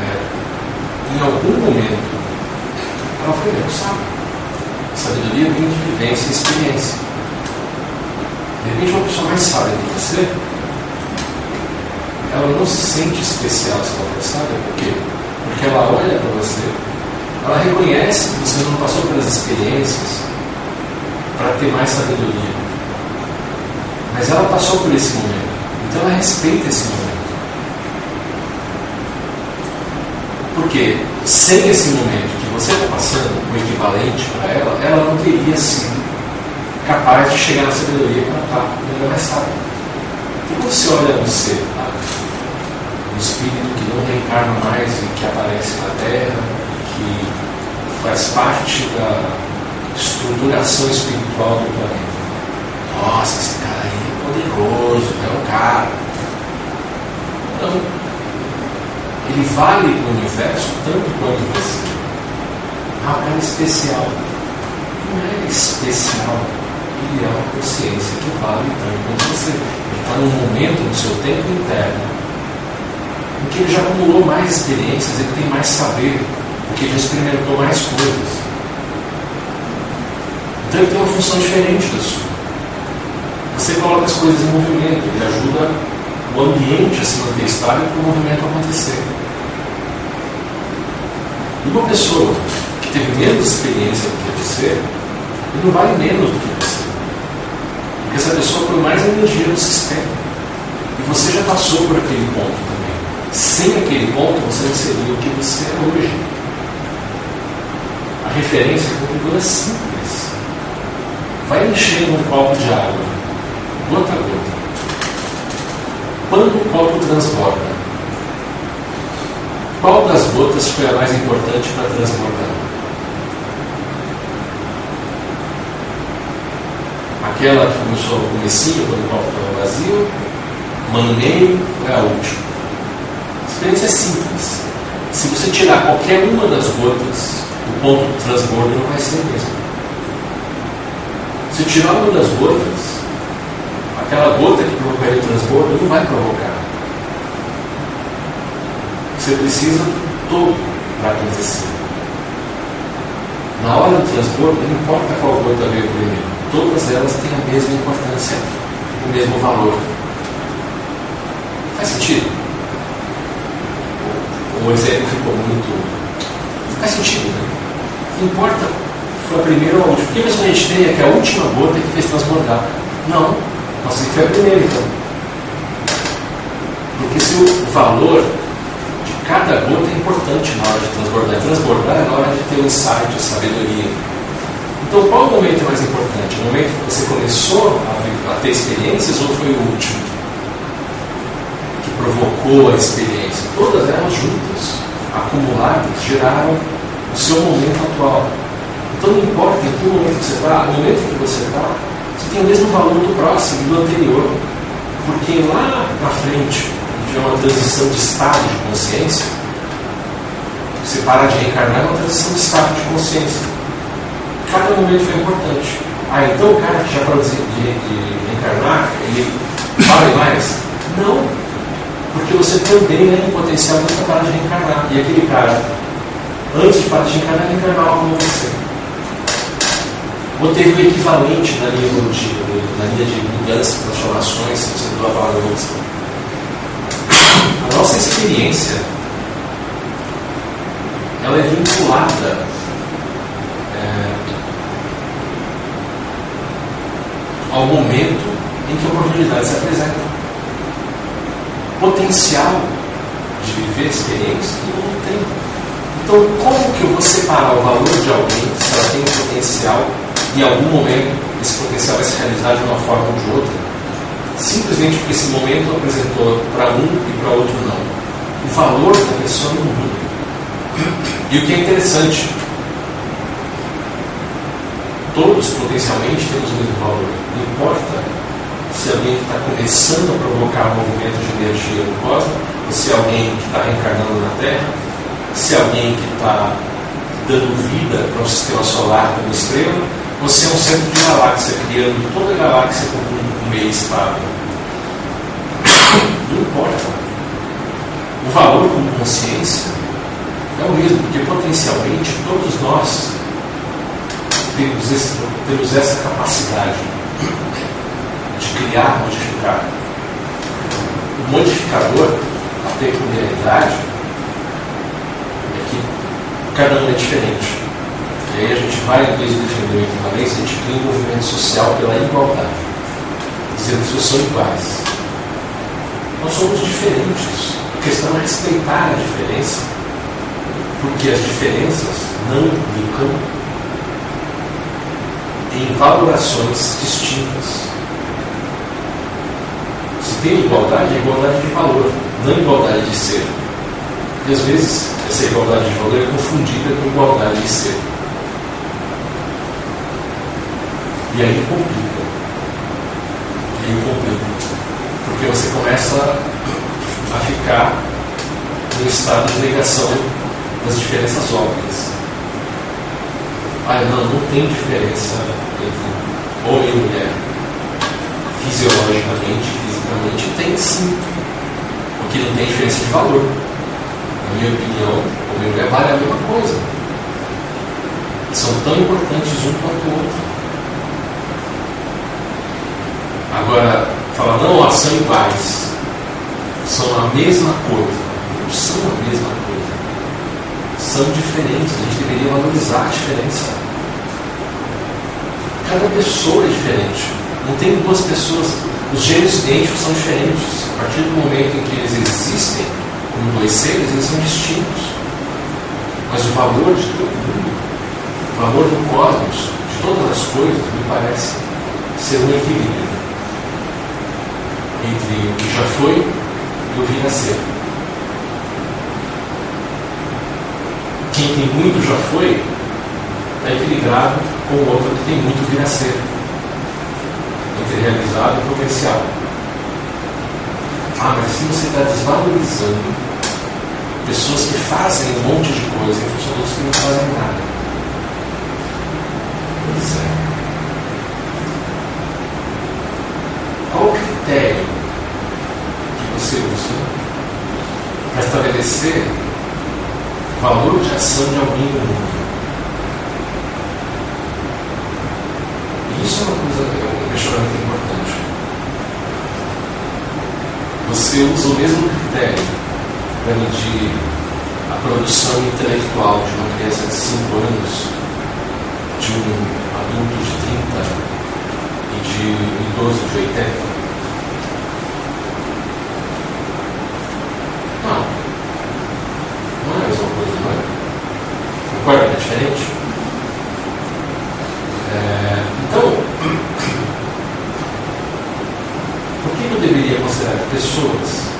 é, em algum momento, ela foi menos sábia. Vem de vivência e experiência. De repente, uma pessoa mais sábia que você, ela não se sente especial se ela for sábia. Por quê? Porque ela olha para você, ela reconhece que você não passou pelas experiências para ter mais sabedoria. Mas ela passou por esse momento. Então ela respeita esse momento. Porque sem esse momento você está passando o equivalente para ela, ela não teria sido capaz de chegar na sabedoria estar ainda mais sábia. Então, quando você olha no ser, tá? um espírito que não reencarna mais e que aparece na Terra, que faz parte da estruturação espiritual do planeta. Nossa, esse cara aí é poderoso, é um cara. Então, ele vale para o universo tanto quanto você. É especial. Não é especial. Ele é uma consciência que vale tanto quanto você. Ele está num momento no seu tempo interno em que ele já acumulou mais experiências, ele tem mais saber, porque ele já experimentou mais coisas. Então ele tem uma função diferente da sua. Você coloca as coisas em movimento, ele ajuda o ambiente a se manter estável para o movimento acontecer. E uma pessoa teve menos experiência do que você, ele não vale menos do que você. Porque essa pessoa põe mais energia no sistema. E você já passou por aquele ponto também. Sem aquele ponto, você não seria o que você é hoje. A referência é simples. Vai enchendo um copo de água, gota a gota. Quando o copo transborda, qual das gotas foi a mais importante para transbordar? Aquela que começou no comecinho, quando o estava vazio, a última. A experiência é simples. Se você tirar qualquer uma das gotas, o ponto de transbordo não vai ser o mesmo. Se tirar uma das gotas, aquela gota que provocaria o transbordo não vai provocar. Você precisa do todo para acontecer. Na hora do transbordo, não importa qual gota veio primeiro, todas elas têm a mesma importância, o mesmo valor. Faz sentido? O exemplo ficou muito. Faz sentido, né? Importa foi a primeira ou a última. Porque a a gente tem é que a última gota que fez transbordar. Não, nós que foi a primeira então. Porque se o valor de cada gota é importante na hora de transbordar. Transbordar é na hora de ter o insight, a sabedoria. Então qual o momento mais importante? O momento que você começou a, ter experiências ou foi o último? provocou a experiência, todas elas juntas, acumuladas, geraram o seu momento atual. Então não importa em que momento você está, no momento que você está, você tem o mesmo valor do próximo, do anterior. Porque lá na frente, é uma transição de estado de consciência, você para de reencarnar é uma transição de estado de consciência. Cada momento foi importante. Ah, então o cara que já parou de, de, de reencarnar, ele vale mais? Não porque você também é em potencial nunca para de reencarnar. E aquele cara, antes de parar de reencarnar, reencarnava como você. Ou teve o equivalente na linha evolutiva, na linha de mudança, transformações, se você mudou a palavra evolução. A nossa experiência ela é vinculada é, ao momento em que a oportunidade se apresenta potencial de viver experiência que não tem. Então, como que eu vou separar o valor de alguém se ela tem um potencial e em algum momento esse potencial vai se realizar de uma forma ou de outra? Simplesmente porque esse momento apresentou para um e para outro não. O valor da pessoa não muda. E o que é interessante, todos potencialmente temos o mesmo valor. Não importa se alguém está começando a provocar movimento de energia no cosmos, se alguém que está reencarnando na Terra, se alguém que está dando vida para um sistema solar como estrela, se é um centro de galáxia, criando toda a galáxia como um meio estável. Não importa. O valor como consciência é o mesmo, porque potencialmente todos nós temos, esse, temos essa capacidade de criar, modificar. O modificador, a peculiaridade, é que cada um é diferente. E aí a gente vai, em vez de defender a equivalência, a gente cria um movimento social pela igualdade, dizendo que vocês são iguais. Nós somos diferentes. A questão é respeitar a diferença, porque as diferenças não implicam em valorações distintas tem igualdade, é igualdade de valor, não igualdade de ser. E às vezes essa igualdade de valor é confundida com igualdade de ser. E aí complica. E aí complica. Porque você começa a ficar no estado de negação das diferenças óbvias. Olha, não, não tem diferença entre homem e mulher. Fisiologicamente, fisicamente, tem sim. Porque não tem diferença de valor. Na minha opinião, homem e mulher vale a mesma coisa. São tão importantes um quanto o outro. Agora, falar, não, elas são iguais. São a mesma coisa. Não são a mesma coisa são diferentes, a gente deveria valorizar a diferença. Cada pessoa é diferente. Não tem duas pessoas. Os gêmeos idênticos são diferentes. A partir do momento em que eles existem como dois seres, eles são distintos. Mas o valor de todo mundo, o valor do cosmos, de todas as coisas, me parece ser um equilíbrio entre o que já foi e o vir a Quem tem muito já foi está equilibrado com o outro que tem muito vir a ser. Entre realizado e potencial. Ah, mas se você está desvalorizando pessoas que fazem um monte de coisa função dos que não fazem nada. Pois é. Qual o critério que você usa para estabelecer valor de ação de alguém no mundo? Isso é uma coisa, é um questionamento importante. Você usa o mesmo critério para medir a produção intelectual de uma criança de 5 anos, de um adulto de 30 e de um idoso de 80? Não. Não é a mesma coisa, não é? Concorda que é diferente? É, então, por que eu deveria considerar pessoas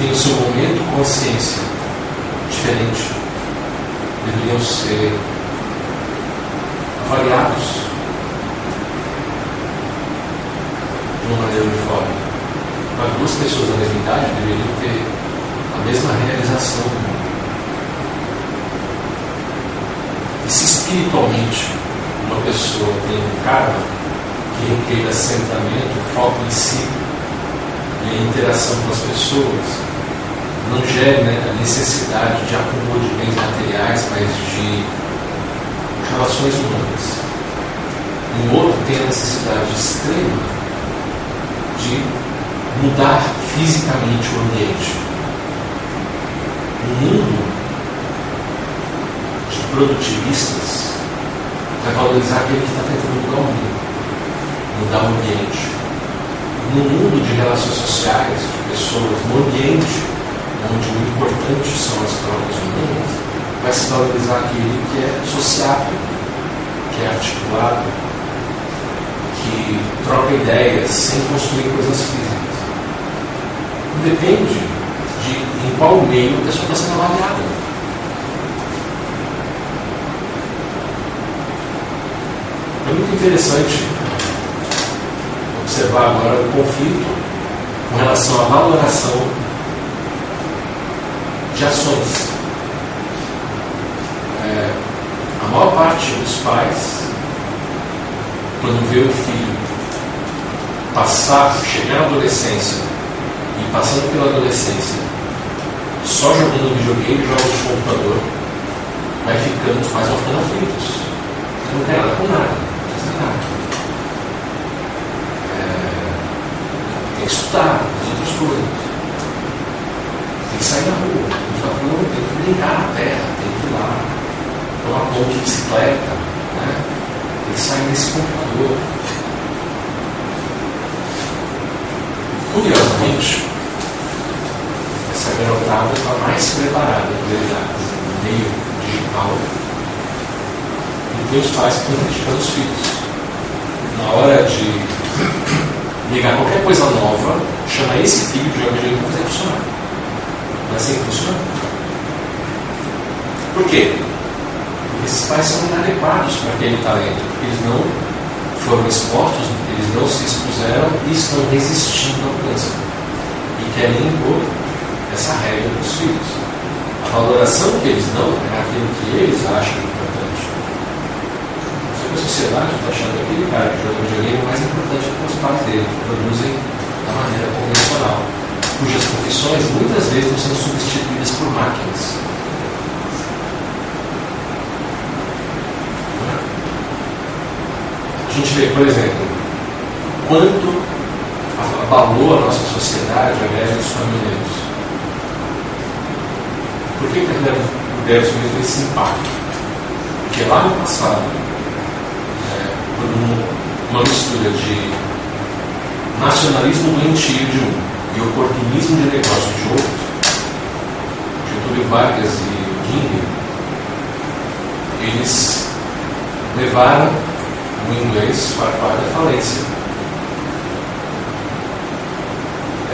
tem o seu momento consciência diferente, deveriam ser avaliados de uma maneira uniforme. Mas duas pessoas da mesma idade deveriam ter a mesma realização do mundo. E se espiritualmente uma pessoa tem um karma que requer assentamento, foco em si e a interação com as pessoas, não gere né, a necessidade de acúmulo de bens materiais, mas de relações humanas. O outro tem a necessidade extrema de mudar fisicamente o ambiente. O mundo de produtivistas vai valorizar aquele que está tentando mudar o mundo, mudar o ambiente. No mundo de relações sociais, de pessoas, no ambiente onde o importante são as trocas humanas, vai se valorizar aquele que é sociável, que é articulado, que troca ideias sem construir coisas físicas. Depende de em qual meio a pessoa está sendo avaliada. É muito interessante observar agora o conflito com relação à valoração de ações. É, a maior parte dos pais, quando vê o filho passar, chegar à adolescência e passando pela adolescência, só jogando videogame, jogos de computador, vai ficando, os pais vão ficando aflitos. Não quer nada com nada, não quer nada. É, tem que estudar, fazer outras coisas. Tem que sair na rua não, tem que brincar na terra, tem que ir lá, tomar ponto de bicicleta, né? tem que sair desse computador. Curiosamente, essa garotada está mais preparada no meio digital do que os pais que estão criticando os filhos. Na hora de ligar qualquer coisa nova, chama esse filho de videogame para fazer funcionar. Não é assim que funciona? Por quê? Esses pais são inadequados para aquele talento, eles não foram expostos, eles não se expuseram e estão resistindo ao câncer. E querem impor essa regra dos filhos. A valoração que eles dão é aquilo que eles acham importante. Só que a sociedade está achando que aquele cara que joga videogame é mais importante que os pais dele, que produzem da maneira convencional, cujas profissões muitas vezes estão sendo substituídas por máquinas. Gente vê, por exemplo, quanto abalou a nossa sociedade a greve dos caminhoneiros. Por que, que a greve do greve dos esse impacto? Porque lá no passado, é, por um, uma mistura de nacionalismo doentio de um e oportunismo de negócio de outro, Getúlio Vargas e Guinea, eles levaram o inglês para a falência.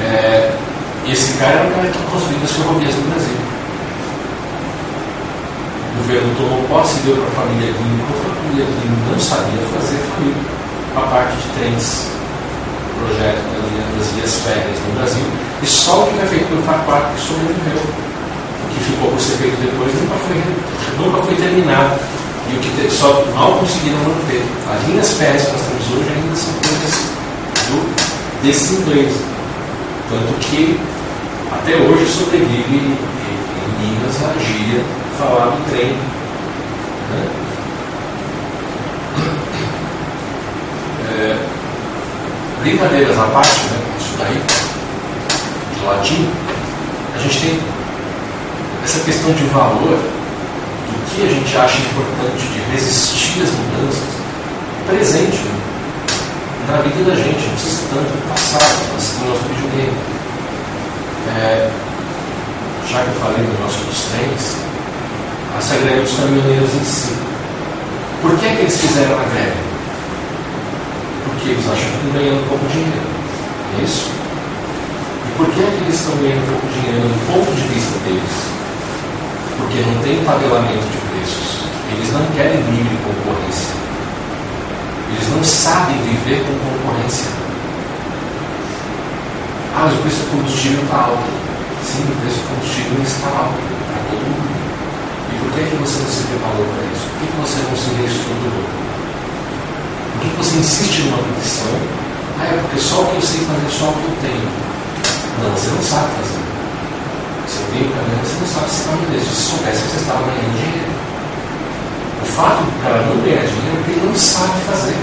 É, esse cara era o cara que construiu as ferrovias no Brasil. O governo tomou posse e deu para a família Guinea, enquanto a família Guinea não sabia fazer, foi a parte de trens, projeto das vias férreas no Brasil, e só o que foi feito pelo FACPAC que sobreviveu. O que ficou por ser feito depois nunca foi, nunca foi terminado. E o que só mal conseguiram manter. As linhas férreas que nós temos hoje ainda são coisas do, desse inglês. Tanto que até hoje sobrevive em, Minas a gíria falar do trem. Né? É, brincadeiras à parte, né, isso daí, de latim, a gente tem essa questão de valor que a gente acha importante de resistir às mudanças presente né, na vida da gente, não precisa tanto do passado, mas no nosso videogame. É, já que eu falei no nosso dos trens, essa greve dos caminhoneiros em si. Por que, é que eles fizeram a greve? Porque eles acham que estão ganhando pouco dinheiro. É isso? E por que, é que eles estão ganhando pouco dinheiro do ponto de vista deles? Porque não tem tabelamento de preços. Eles não querem livre concorrência. Eles não sabem viver com concorrência. Ah, mas o preço do combustível está alto. Sim, o preço do combustível está alto para todo mundo. E por que, é que você não se preparou para isso? Por que, que você não se reestruturou? Por que, que você insiste numa petição? Ah, é porque só o que eu sei fazer, só o que eu tenho. Não, você não sabe fazer. Você tem o caminho, você não sabe se vai fazer. Se você soubesse, você estava ganhando dinheiro. O fato do cara não ganhar dinheiro é porque ele não sabe fazer.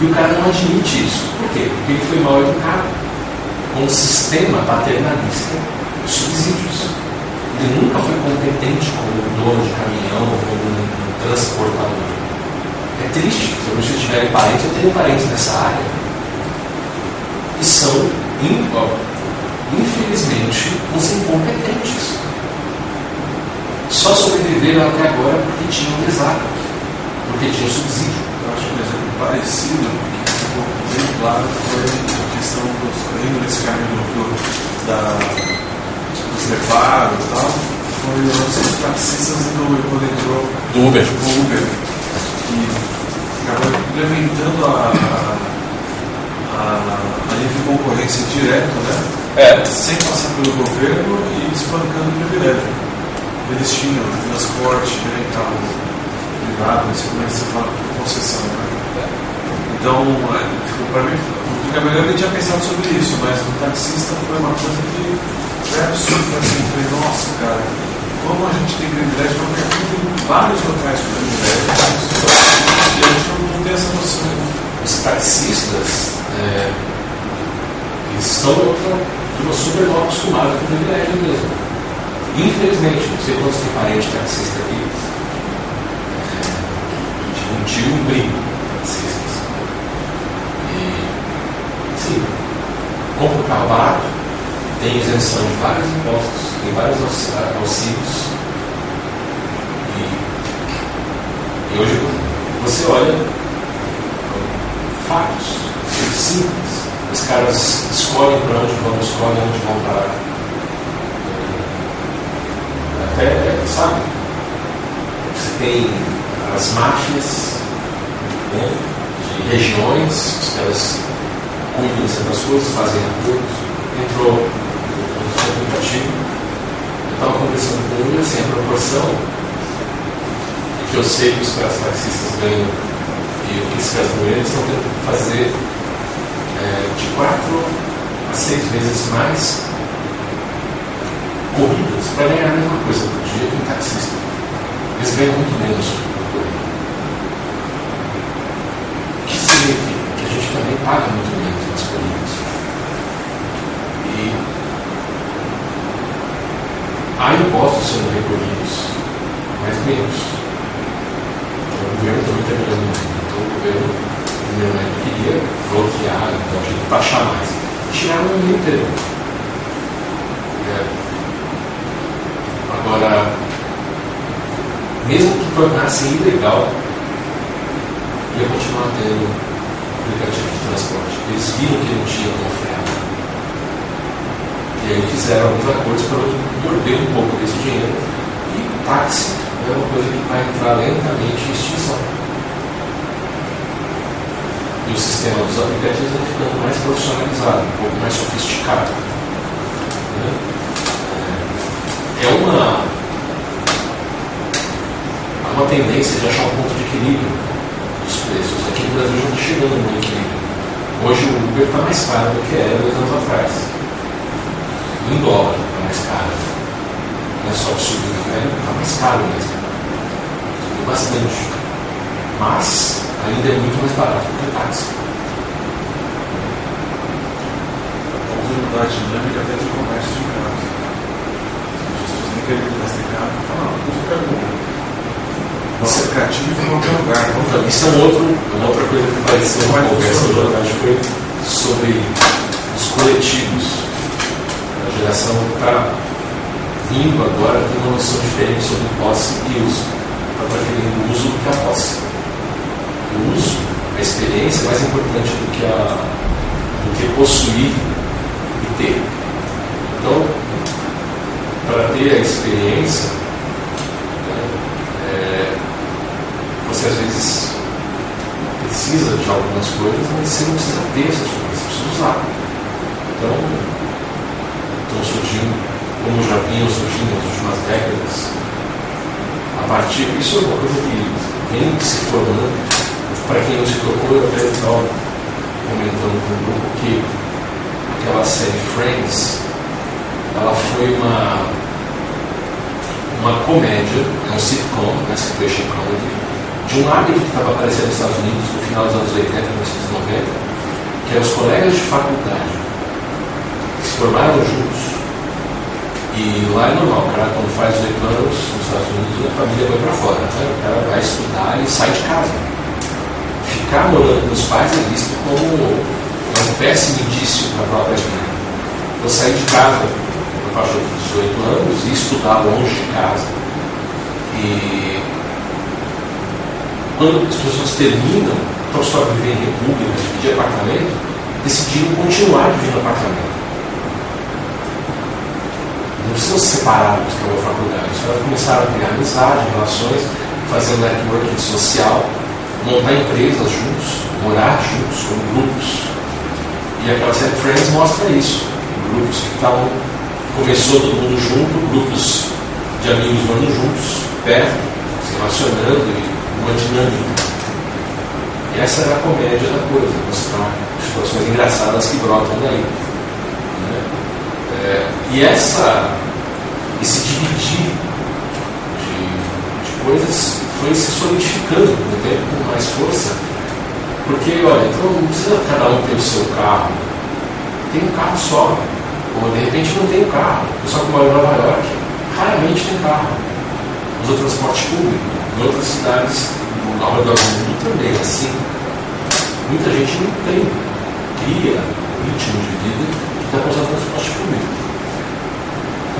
E o cara não admite isso. Por quê? Porque ele foi mal educado com um sistema paternalista de subsídios. Ele nunca foi competente como dono de caminhão, como um transportador. É triste. Se vocês tiverem parentes, eu tenho parentes nessa área. E são, infelizmente, os incompetentes. Só sobreviveram até agora porque tinham mesada, porque tinham subsídio. Eu acho que um exemplo parecido, que ficou bem claro, foi a questão dos indo nesse caminho do, da, dos reparos e tal, foi os taxistas do Ecoletrô, Do Uber. do Uber, que acabou implementando a, a, a livre concorrência direto, né? É. sem passar pelo governo e espancando o privilégio. Eles tinham transporte, né, carro privado, não sei como é que fala, concessão. Né? Então, para mim, o caminhoneiro nem tinha pensado sobre isso, mas o taxista foi uma coisa que é absurdo. Assim, falei, nossa, cara, como a gente tem privilégio, não tem vários locais com privilégio, e a gente não, tem essa noção. Os taxistas é, estão uma super mal acostumados com privilégio mesmo. Infelizmente, não sei quantos tem parente taxista aqui. É, tinha um tio e um primo taxistas. E, sim, compra um carro barato, tem isenção de vários impostos, tem vários aux- auxílios. E, e hoje você olha fatos simples. Os caras escolhem para onde vão, escolhem onde vão parar. Até, sabe? Você tem as máfias né, de regiões, os caras cuidam de certas coisas, fazem acordos. Entrou no aplicativo, eu estava conversando com ele, assim, a proporção que eu sei que os caras taxistas ganham e o que esses caras ganham, eles estão tentando fazer é, de quatro a seis vezes mais corridas para ganhar a mesma coisa por dia que um taxista. Eles ganham muito menos por corrida. O que significa? Que a gente também paga muito menos nas corridas. E há impostos sendo recolhidos, mas menos. Então, o governo também está ganhando muito. Então, o governo primeiramente, queria bloquear, então, tinha que taxar mais. Tiraram o mundo inteiro. É. Agora, mesmo que tornasse ilegal, ia continuar tendo aplicativo de transporte. Eles viram que não tinha frear. E aí fizeram alguns acordos para morder um pouco desse dinheiro. E táxi é uma coisa que vai entrar lentamente em extinção. E o sistema dos aplicativos vai ficando mais profissionalizado, um pouco mais sofisticado. Né? É uma, há uma tendência de achar um ponto de equilíbrio dos preços. Aqui no Brasil já está chegando no equilíbrio. Hoje o Uber está mais caro do que era dois anos atrás. Em dólar está mais caro. Não é só o subir, né? está mais caro mesmo. Bastante. Mas ainda é muito mais barato do que táxi. Vamos mudar a dinâmica até de comércio de carros. As pessoas nem querem mudar esse carro. Falam, não, vou ficar bom. Nosso aplicativo em qualquer lugar. Então, isso é um outro, uma outra coisa que apareceu na conversa do jornal foi sobre os coletivos. A geração está vindo agora tem uma noção diferente sobre posse e uso. Está preferindo o uso do que a posse. O uso, a experiência é mais importante do que, a, do que possuir e ter. Então, para ter a experiência, né, é, você às vezes precisa de algumas coisas, mas você não precisa ter essas coisas, você precisa usar. Então, estão surgindo, como já vinham surgindo nas últimas décadas, a partir, isso é uma coisa que vem se formando. Para quem tocou, eu até estava comentando com o grupo que aquela série Friends, ela foi uma, uma comédia, é um sitcom, né, situation comedy, de um hábito que estava aparecendo nos Estados Unidos no final dos anos 80, 1990, que eram os colegas de faculdade que se formaram juntos. E lá é normal, o cara quando faz 18 anos nos Estados Unidos, a família vai para fora. Né? O cara vai estudar e sai de casa. Ficar morando com os pais é visto como um péssimo indício para a própria vida. Então sair de casa na faixa dos 18 anos e estudar longe de casa. E quando as pessoas terminam, estão só viver em república, dividir apartamento, decidiram continuar dividindo apartamento. Não precisam se separar dos que estão na faculdade. Caras começaram a criar amizade, relações, fazer um networking social, montar empresas juntos, morar juntos, como grupos. E aquela série Friends mostra isso. Grupos que estavam. Começou todo mundo junto, grupos de amigos morando juntos, perto, se relacionando e uma dinâmica. E essa é a comédia da coisa, mostrar situações engraçadas que brotam daí. Né? É, e essa, esse dividir de, de coisas foi se solidificando com o tempo com mais força, porque, olha, então não precisa cada um ter o seu carro, tem um carro só, ou de repente não tem um carro, o pessoal que mora em Nova York raramente tem carro, usa transporte público, em outras cidades ao redor do mundo também assim. Muita gente não tem, cria ritmo de vida que está usando transporte público.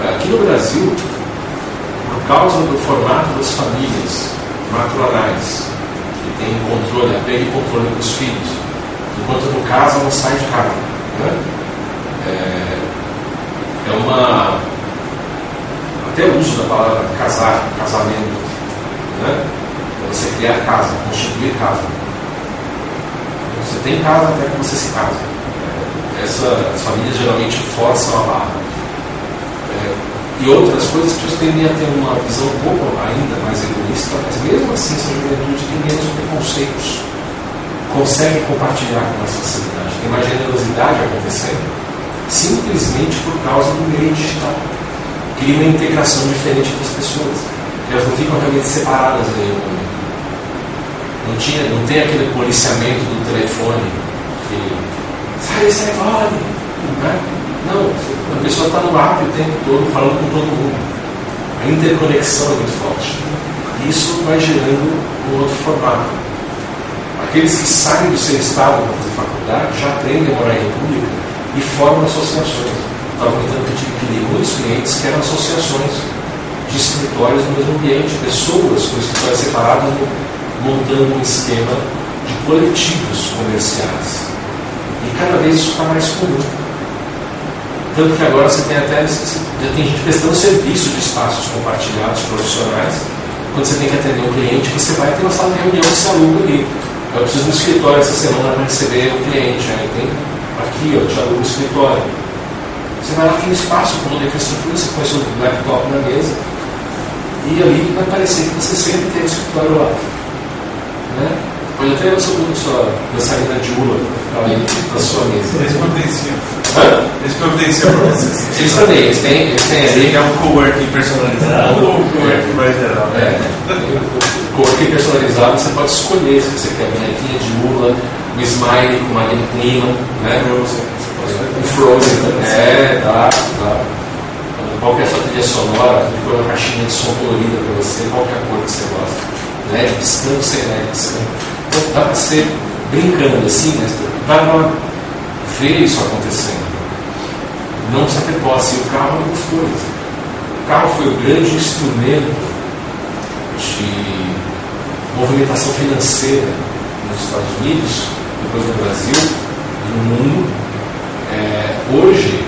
Aqui no Brasil, por causa do formato das famílias matronais, que tem controle, apego e controle dos filhos, enquanto no caso não sai de casa. Né? É, é uma. Até o uso da palavra casar, casamento. Né? você criar casa, constituir casa. Você tem casa até que você se casa. Essa, as famílias geralmente forçam a barra. É, e outras coisas que vocês tendem a ter uma visão um pouco ainda mais egoísta, mas mesmo assim essa juventude tem menos preconceitos. Consegue compartilhar com a sociedade, tem mais generosidade acontecendo, simplesmente por causa do meio digital. Cria uma integração diferente das pessoas. Elas não ficam realmente separadas em nenhum momento. Não, tinha, não tem aquele policiamento do telefone que sai, sai fora. Né? Não, a pessoa está no app o tempo todo falando com todo mundo. A interconexão é muito forte. Isso vai gerando um outro formato. Aqueles que saem do seu estado para fazer faculdade já aprendem a morar em república e formam associações. Estava comentando que tive que ler muitos clientes que eram associações de escritórios no mesmo ambiente, pessoas com escritórios separados montando um esquema de coletivos comerciais. E cada vez isso está mais comum. Tanto que agora você tem até já tem gente prestando serviço de espaços compartilhados profissionais. Quando você tem que atender um cliente, você vai ter uma sala de reunião que se aluga ali. Eu preciso de um escritório essa semana para receber o cliente. Aí tem aqui, ó, te aluga um escritório. Você vai lá no espaço com uma infraestrutura, você põe seu laptop na mesa e ali vai parecer que você sempre tem um escritório lá. Né? Pode até a sua, sua dançarina de ula ali na sua mesa. Eles providenciam. Eles providenciam para vocês. Eles também, eles têm, eles têm ali. É um coworking personalizado ou um coworking mais geral? É, o coworking personalizado você pode escolher se você quer a bonequinha de mula, um smile com uma clima, né? Um Frozen, é, dá, dá. Qual que é a sua trilha sonora? De pôr uma caixinha de som colorida para você, qual que é a cor que você gosta? LED piscando sem LED piscando. Então dá para ser brincando assim, né? Dá para ver isso acontecendo. Não se ter posse. E o carro é coisas. O carro foi o grande instrumento de movimentação financeira nos Estados Unidos, depois no Brasil no mundo. É, hoje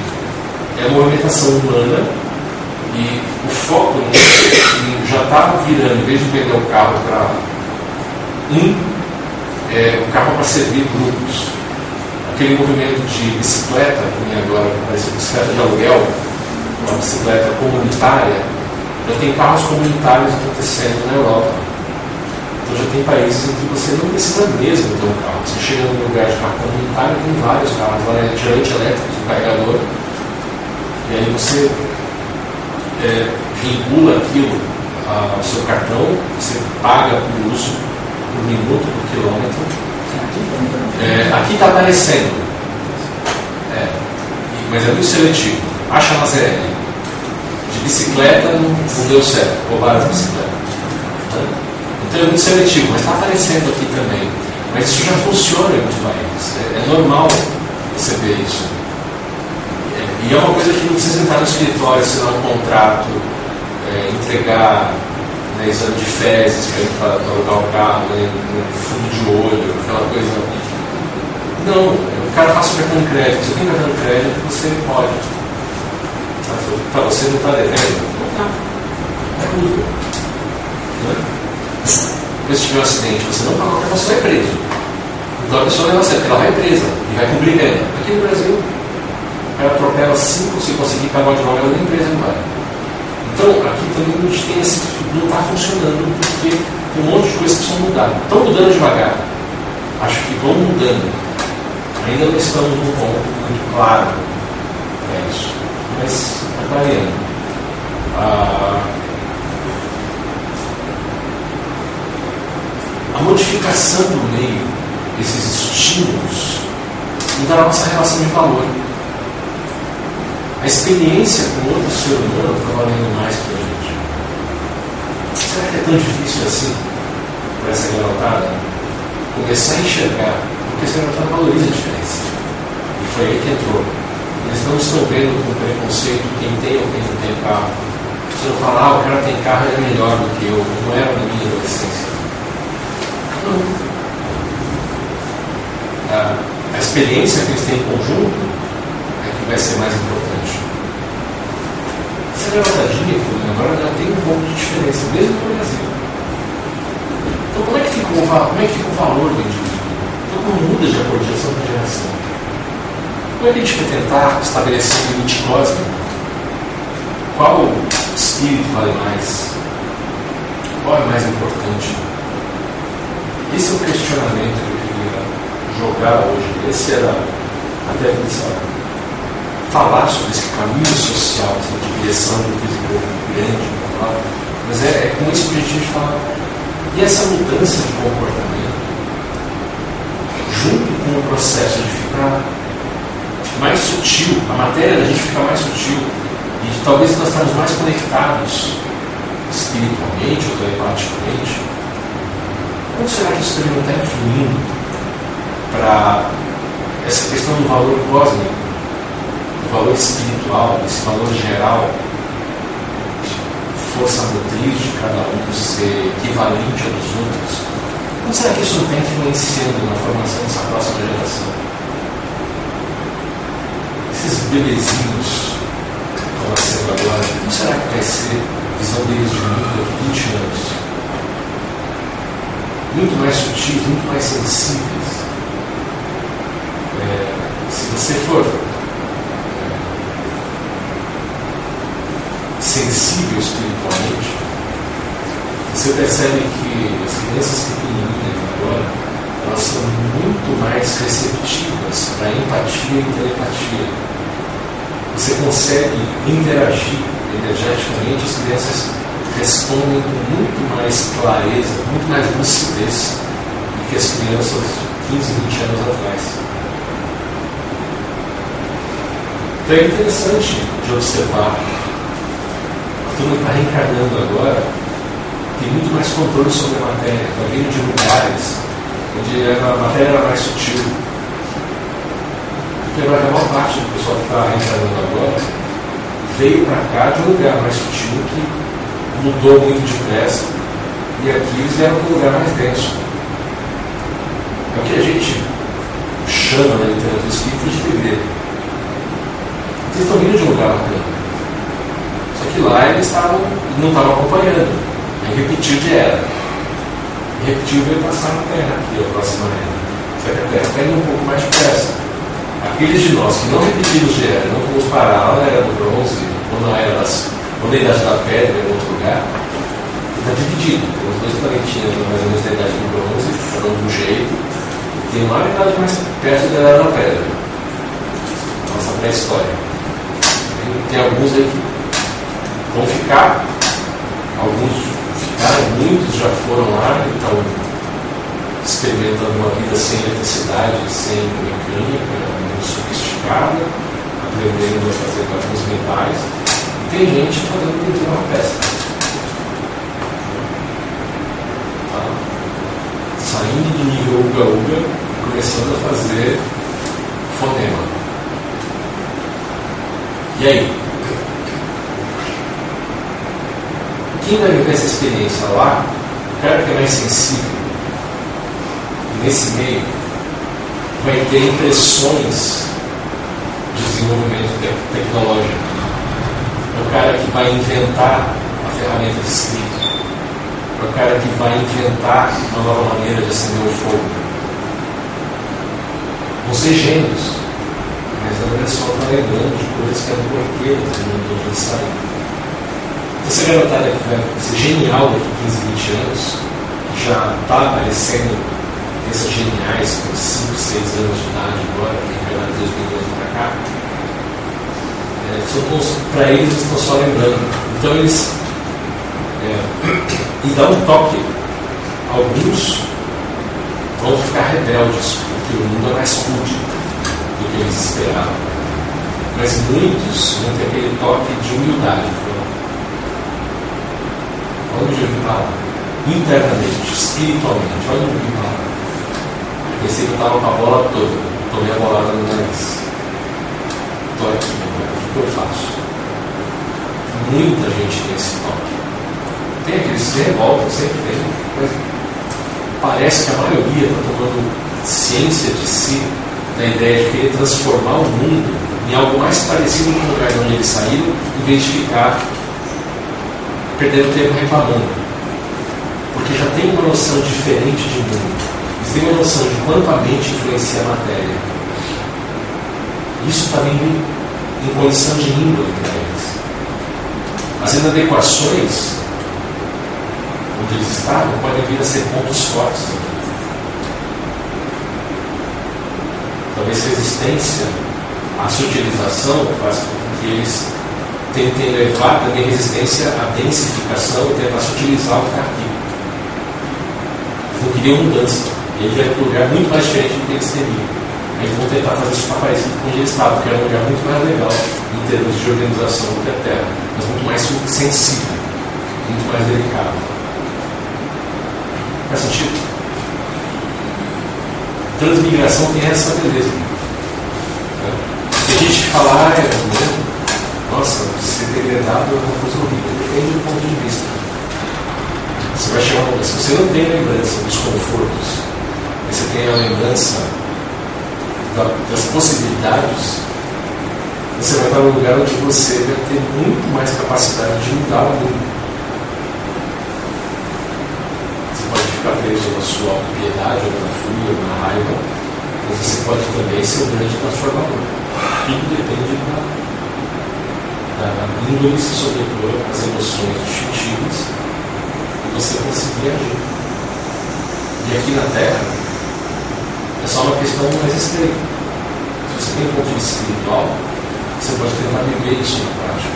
é movimentação humana e o foco já estava virando, em vez de vender o carro para um, é, o carro para servir grupos. Aquele movimento de bicicleta, que agora parece bicicleta de aluguel, uma bicicleta comunitária, já tem carros comunitários acontecendo na Europa. Então já tem países em que você não precisa mesmo ter um carro. Você chega num lugar de carro comunitário, tem vários carros lá, é tirante elétrico, um carregador, e aí você é, vincula aquilo ao seu cartão, você paga por uso por minuto, por quilômetro. É, aqui está aparecendo, é, mas é muito seletivo. Acha na ZL. De bicicleta não, deu certo, roubaram as bicicletas. Então é muito seletivo, mas está aparecendo aqui também. Mas isso já funciona em muitos países. É, é normal ver isso. E é uma coisa que não precisa entrar no escritório, assinar um contrato, é, entregar né, exame de fezes para alugar o carro, né, fundo de olho, aquela coisa. Não, o cara passa o cartão de crédito. Você tem cartão de crédito, você pode. Para você não está devendo, não está. É comigo. Né? Se tiver um acidente, você não paga você vai preso. Então a pessoa leva certo, ela vai presa e vai cumprir pena. Aqui no Brasil, ela atropela cinco, se conseguir pagar o advogado da empresa, não vai. Então, aqui gente tem esse, não está funcionando porque tem um monte de coisas que precisam mudar. Estão mudando devagar. Acho que vão mudando. Ainda não estamos num ponto muito claro. É isso. Mas variando. Ah, a modificação do meio, esses estímulos, muda a nossa relação de valor a experiência com outro ser humano está valendo mais para a gente. Será que é tão difícil assim para essa garotada começar a enxergar? Porque essa garotada valoriza a diferença. E foi aí que entrou. Eles não estão vendo com preconceito quem tem ou quem não tem carro. Se eu falar, ah, o cara tem carro, ele é melhor do que eu, não era na minha adolescência. Não. A experiência que eles têm em conjunto é que vai ser mais importante essa levantadinha agora já tem um pouco de diferença, mesmo no Brasil. Então como é que fica o, como é que fica o valor do indivíduo? Então como muda de acordo de geração para geração? Como é que a gente vai tentar estabelecer um limite cósmico? Qual espírito vale mais? Qual é mais importante? Esse é o questionamento que eu queria jogar hoje. Esse era a missão falar sobre esse caminho social, essa direção do físico grande, mas é, é com isso que a gente fala. E essa mudança de comportamento, junto com o processo de ficar mais sutil, a matéria da gente fica mais sutil, e talvez nós estamos mais conectados espiritualmente ou telepaticamente, como será que isso também está influindo para essa questão do valor cósmico, valor espiritual, desse valor geral, força motriz de cada um ser equivalente aos outros? Como será que isso está influenciando na formação dessa próxima geração? Esses bebezinhos que estão nascendo agora, como será que vai ser a visão deles de mundo daqui 20 anos? Muito mais sutis, muito mais sensíveis. É, se você for sensível espiritualmente, você percebe que as crianças pequenininhas agora, elas são muito mais receptivas para empatia e telepatia você consegue interagir energeticamente, as crianças respondem com muito mais clareza, muito mais lucidez do que as crianças 15, 20 anos atrás. Então é interessante de observar. Turma que está reencarnando agora tem muito mais controle sobre a matéria, está vindo de lugares onde a matéria era mais sutil, porque a maior parte do pessoal que está reencarnando agora veio para cá de um lugar mais sutil que mudou muito depressa e aqui eles vieram para um lugar mais denso. É o que a gente chama na literatura espírita de bebê. Eles estão vindo de um lugar bacana. Que lá eles estavam, não estavam acompanhando. Aí repetiu de era. Repetiu veio passar na Terra aqui, a próxima era. Só que a Terra está indo um pouco mais depressa. Aqueles de nós que não repetimos de era, não fomos parar na era do bronze, ou na era das, ou na idade da pedra, em outro lugar, está dividido. Tem os dois planetinhas mais ou menos da idade do bronze, cada um de um jeito, e tem uma idade mais perto da era da pedra. Nossa pré-história. Tem alguns aí que vão ficar, alguns ficaram, muitos já foram lá, então experimentando uma vida sem eletricidade, sem mecânica, sofisticada, aprendendo a fazer cartões mentais, e tem gente fazendo pintura uma peça. Tá? Saindo do nível uga-uga, começando a fazer fonema. E aí? Quem vai viver essa experiência lá, o cara que é mais sensível, nesse meio, vai ter impressões de desenvolvimento tecnológico. É o cara que vai inventar a ferramenta de escrita. É o cara que vai inventar uma nova maneira de acender o fogo. Vão ser gênios, mas a pessoa está lembrando de coisas que é do porquê do mundo de sair. Essa garotada que vai ser genial daqui a 15, 20 anos, já está aparecendo crianças geniais com 5, 6 anos de idade agora, que encarnaram Deus anos para cá, é, para eles estão só lembrando. Então eles. É, e dá um toque. Alguns vão ficar rebeldes, porque o mundo é mais rude do que eles esperavam. Mas muitos vão ter aquele toque de humildade. Parar? Internamente, espiritualmente, olha eu vim parar. Pensei que eu estava com a bola toda. Tomei a bolada no nariz. Estou aqui, o que eu faço? Muita gente tem esse toque. Tem aqueles que se revoltam, sempre tem, mas parece que a maioria está tomando ciência de si, da ideia de querer transformar o mundo em algo mais parecido com o lugar de onde eles saíram, em vez perdendo tempo reclamando. Porque já tem uma noção diferente de mundo eles têm uma noção de quanto a mente influencia a matéria. Isso também em condição de índole para eles. As inadequações onde eles estavam podem vir a ser pontos fortes. Talvez resistência à sutilização faça com que eles tentem levar também resistência à densificação e tentar sutilizar o. Eles não queriam mudança ele vai para um lugar muito mais diferente do que eles teriam. Eles vão tentar fazer isso para parecido com onde eles estavam, que era um lugar muito mais legal em termos de organização do que a Terra, mas muito mais sensível, muito mais delicado. Faz sentido? Transmigração tem essa beleza. Né? Tem gente que fala, ah, é, né? Nossa, ser degradado é uma coisa horrível. Depende do ponto de vista. Você vai chegar a um se você não tem lembrança dos confortos, mas você tem a lembrança das possibilidades, você vai estar num lugar onde você vai ter muito mais capacidade de mudar o mundo. Você pode ficar preso na sua autopiedade, ou na fúria, ou na raiva, mas você pode também ser um grande transformador. Tudo depende da, da índole se sobrepor às emoções instintivas e você conseguir agir. E aqui na Terra, é só uma questão mais estreita. Se você tem um ponto de vista espiritual, você pode tentar viver isso na prática.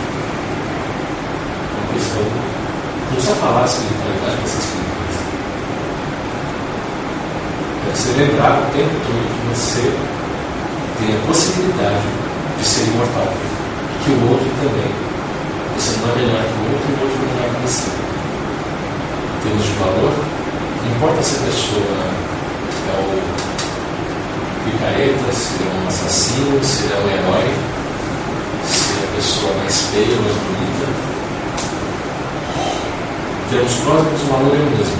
É uma questão. Não precisa falar espiritualidade para ser espiritualista. É você lembrar o tempo todo que você tem a possibilidade de ser imortal. Que o outro também. Você não é melhor que o outro e o outro é melhor que você. Em termos de valor, não importa se a pessoa é o picareta, se é um assassino, se é um herói, pessoa mais feia, mais bonita. Temos próximos, o valor é o mesmo.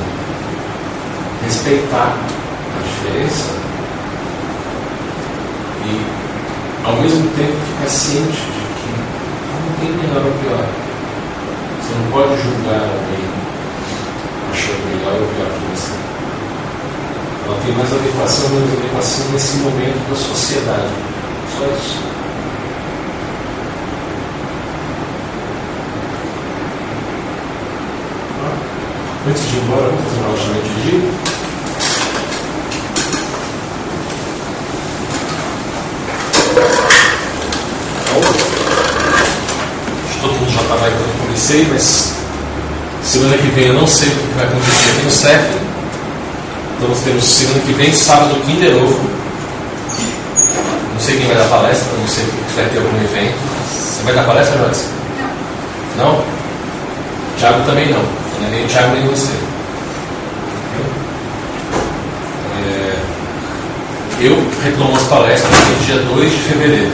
Respeitar a diferença e, ao mesmo tempo, ficar ciente tem melhor ou pior. Você não pode julgar alguém achando melhor ou pior que você. Ela tem mais adequação, menos adequação nesse momento da sociedade. Só isso. Antes de ir embora, vamos fazer uma última de mundo já está vai comecei, mas semana que vem eu não sei o que vai acontecer aqui no CEF. Então nós temos semana que vem, sábado, Kinder Ovo. Não sei quem vai dar palestra, não sei se vai ter algum evento. Você vai dar palestra, Joyce? Não. Não? Tiago também não. Não é nem o Thiago nem você. É, eu retomo as palestras no dia 2 de fevereiro.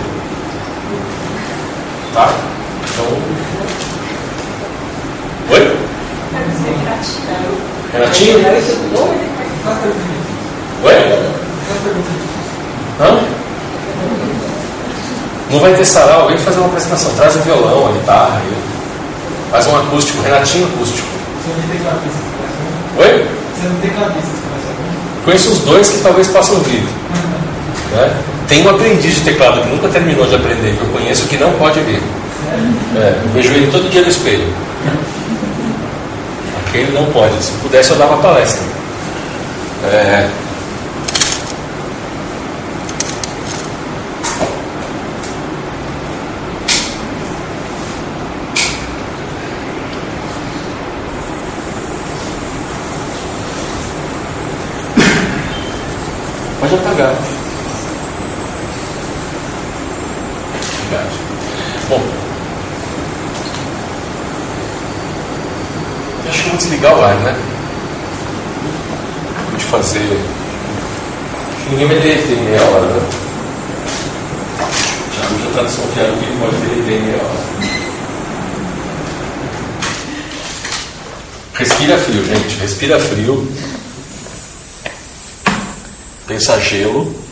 Tá? Então. Oi? Renatinho? Oi? Hã? Não vai ter sarau, vem fazer uma apresentação. Traz o violão, a guitarra, faz um acústico, Renatinho acústico. Você não tem clavista. Oi? Você não tem clavista. Conheço os dois que talvez possam vir. Né? Tem um aprendiz de teclado que nunca terminou de aprender, que eu conheço, que não pode vir. É, eu vejo ele todo dia no espelho. Aquele não pode. Se pudesse, eu dava palestra. É, Pode apagar. Obrigado. Bom, acho que vou desligar o ar, né? Pode fazer. Ninguém vai derreter em meia hora, né? Já já está desconfiado que ele pode derreter em meia hora. Respira frio, gente. Respira frio. Pensa gelo.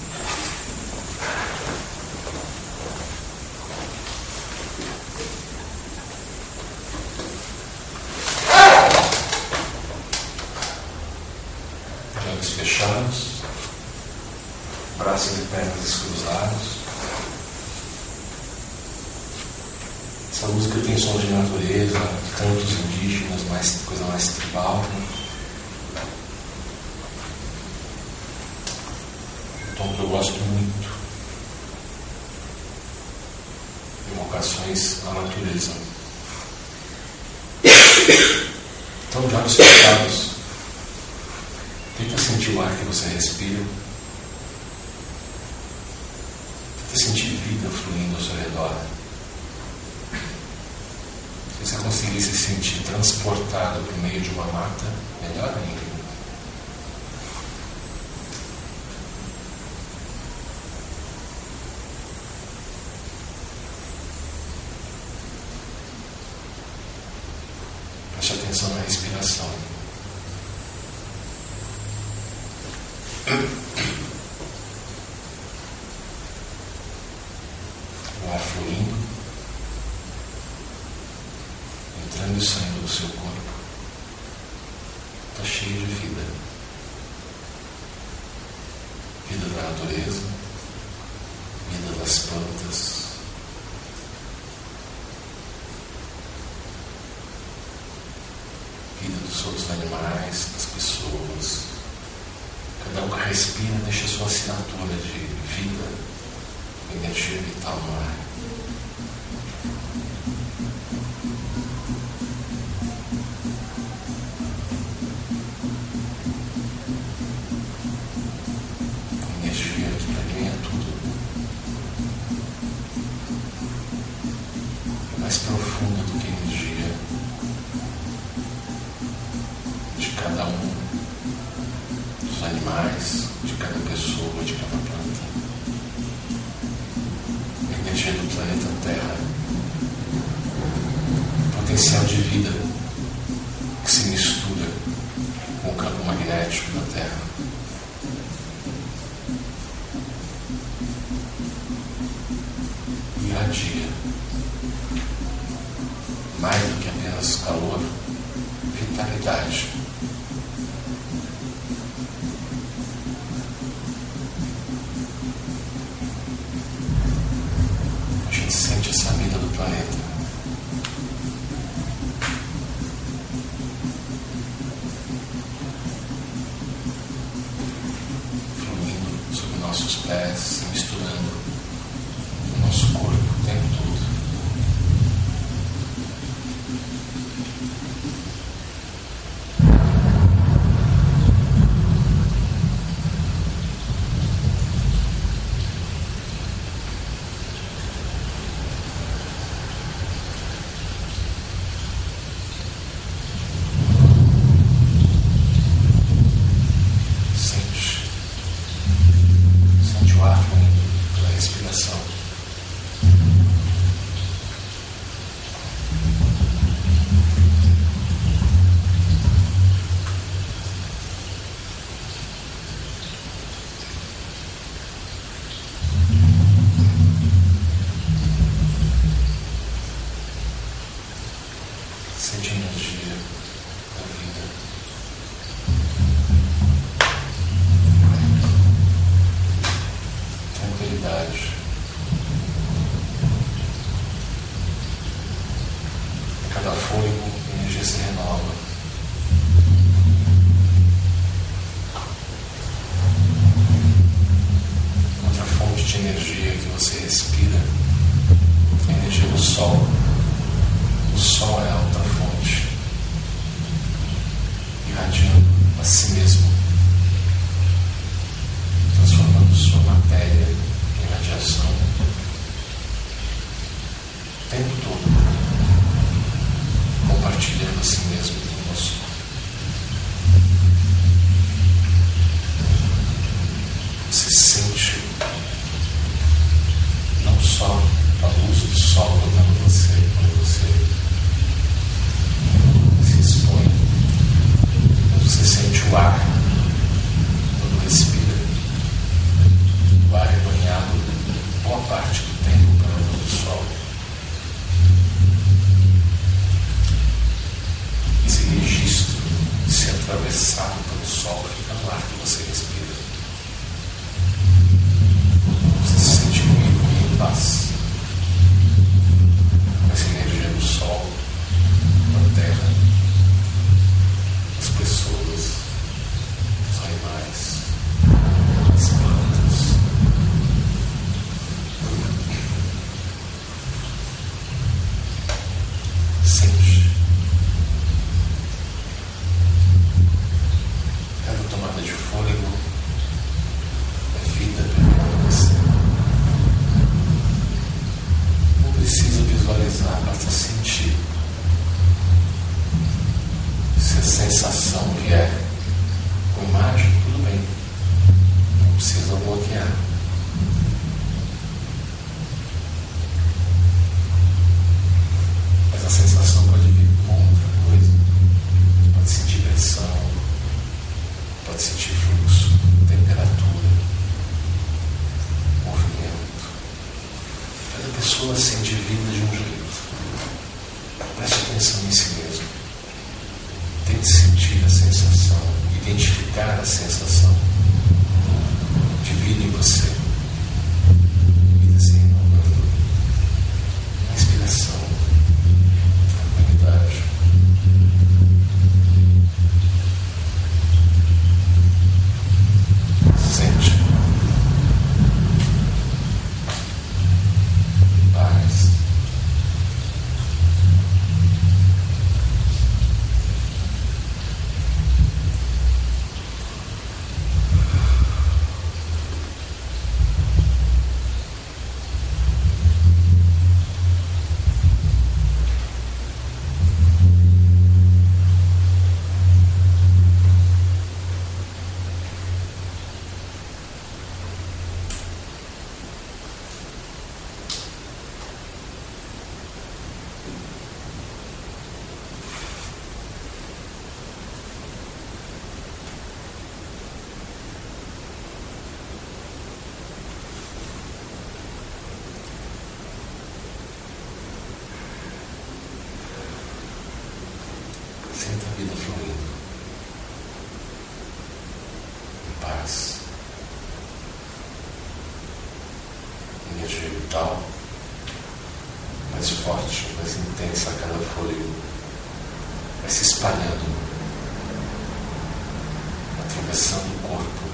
atravessando o corpo,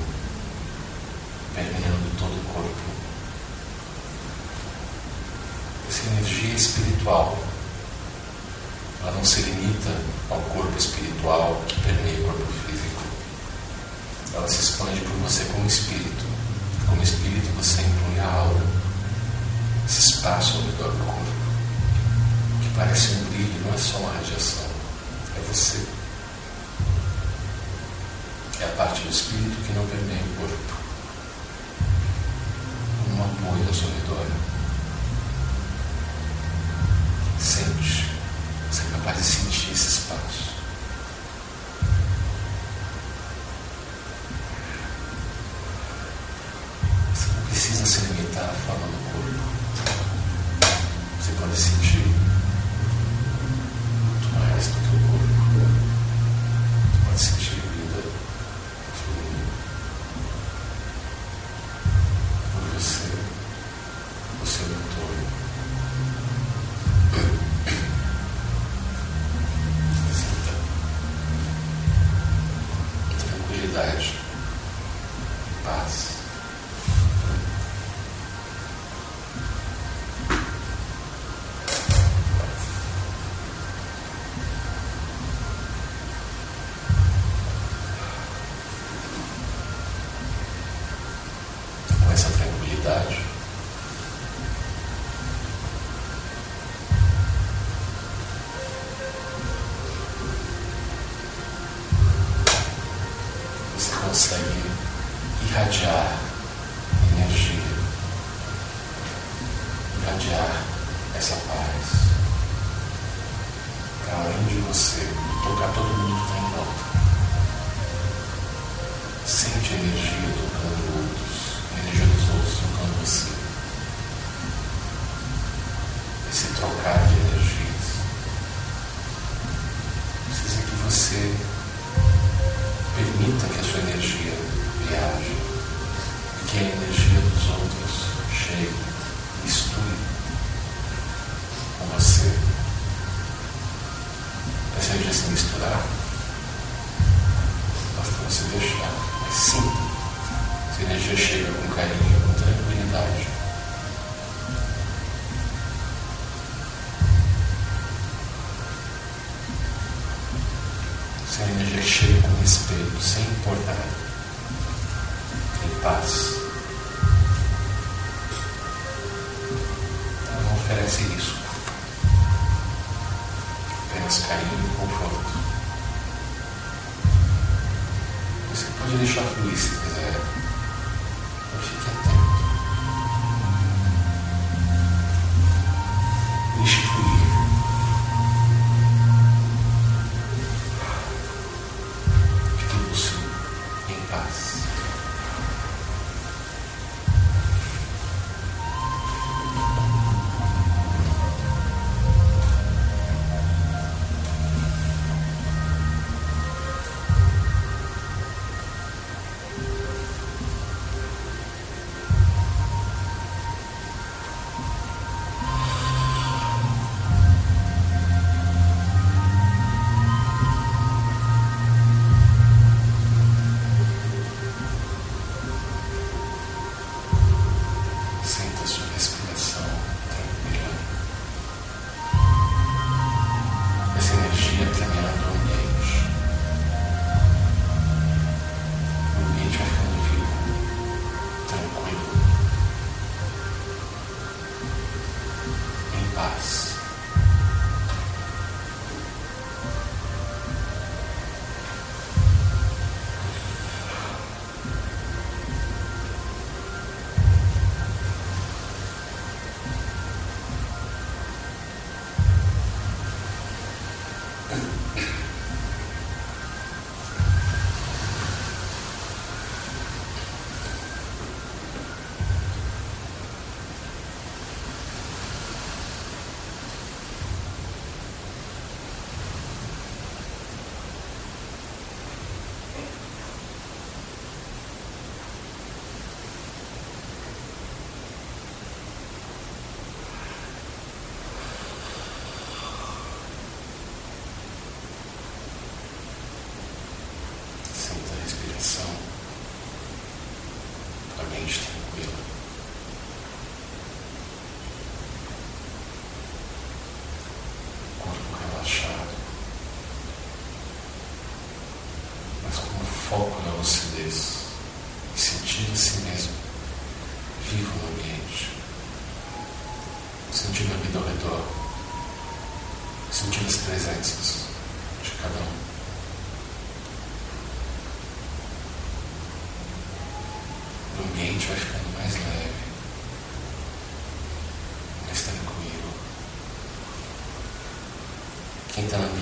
permeando todo o corpo. Essa energia espiritual, ela não se limita ao corpo espiritual que permeia o corpo físico. Ela se expande por você como espírito. Como espírito você inclui a aura, esse espaço ao redor do corpo, que parece um brilho, não é só uma radiação, é você é a parte do espírito que não permeia o corpo. Um apoio da solidão. Sempre.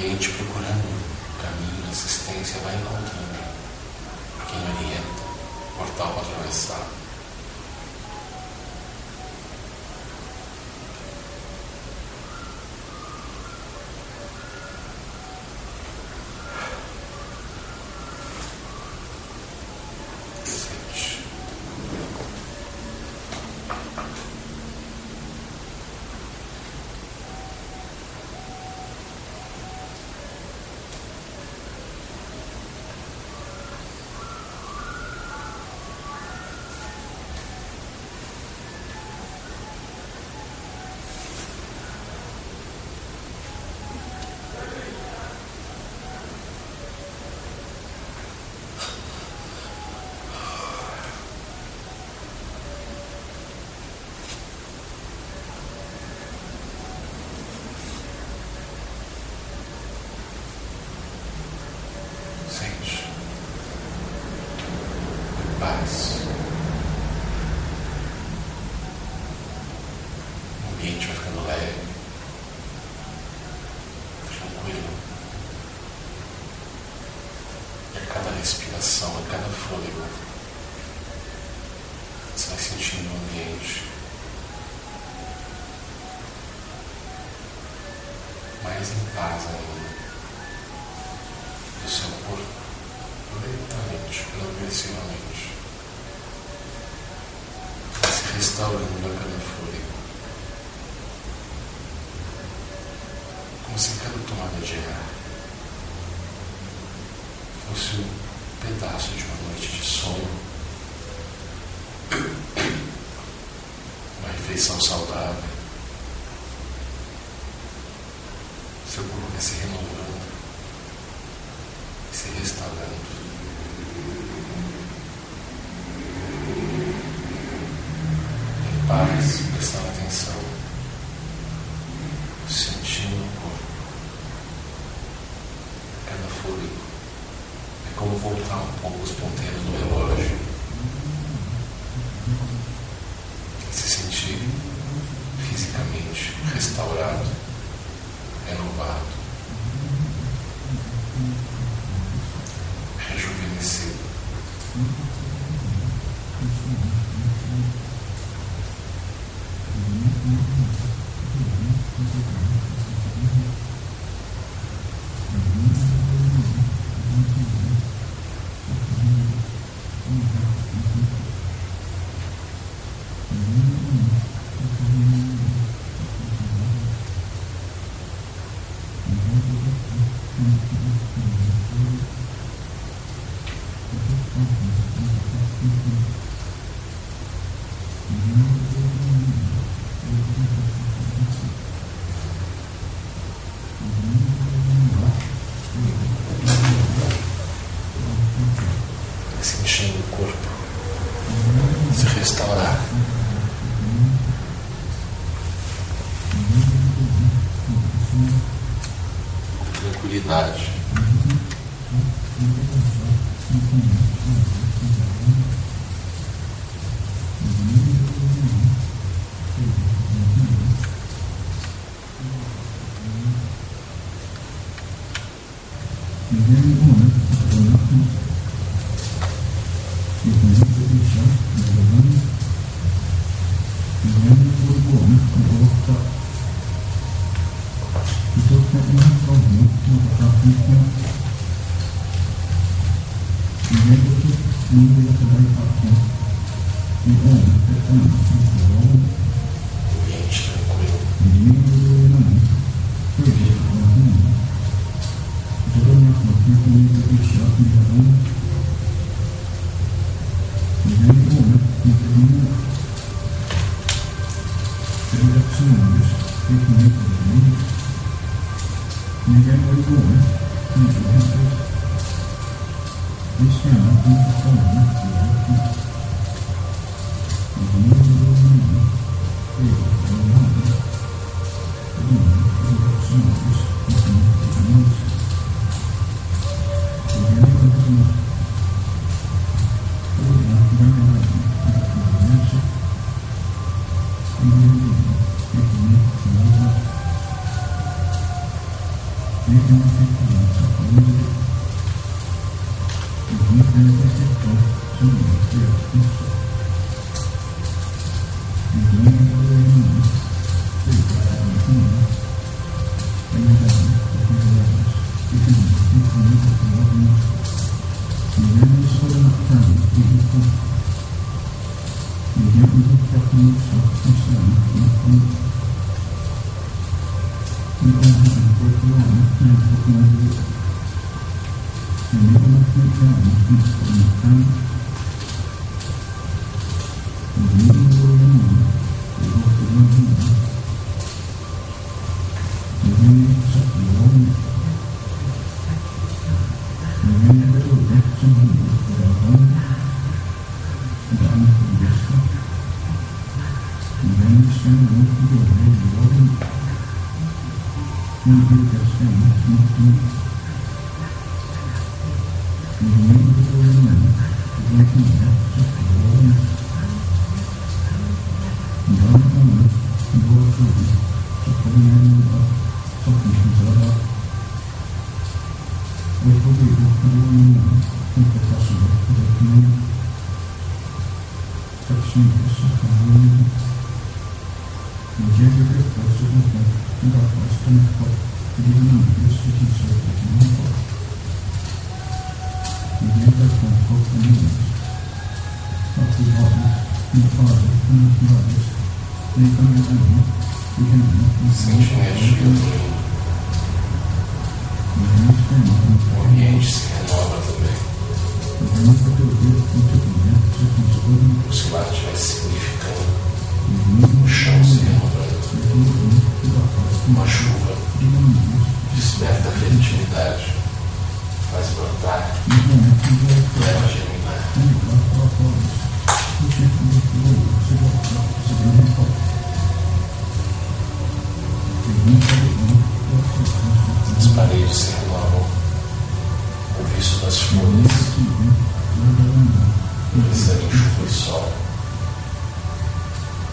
Quem está no ambiente procurando caminho, assistência, vai encontrando quem orienta, portal para atravessar. Sente. Sente. Paz. O ambiente vai ficando leve. Tranquilo. E a cada respiração, a cada fôlego, você vai sentindo o ambiente mais Mm-hmm.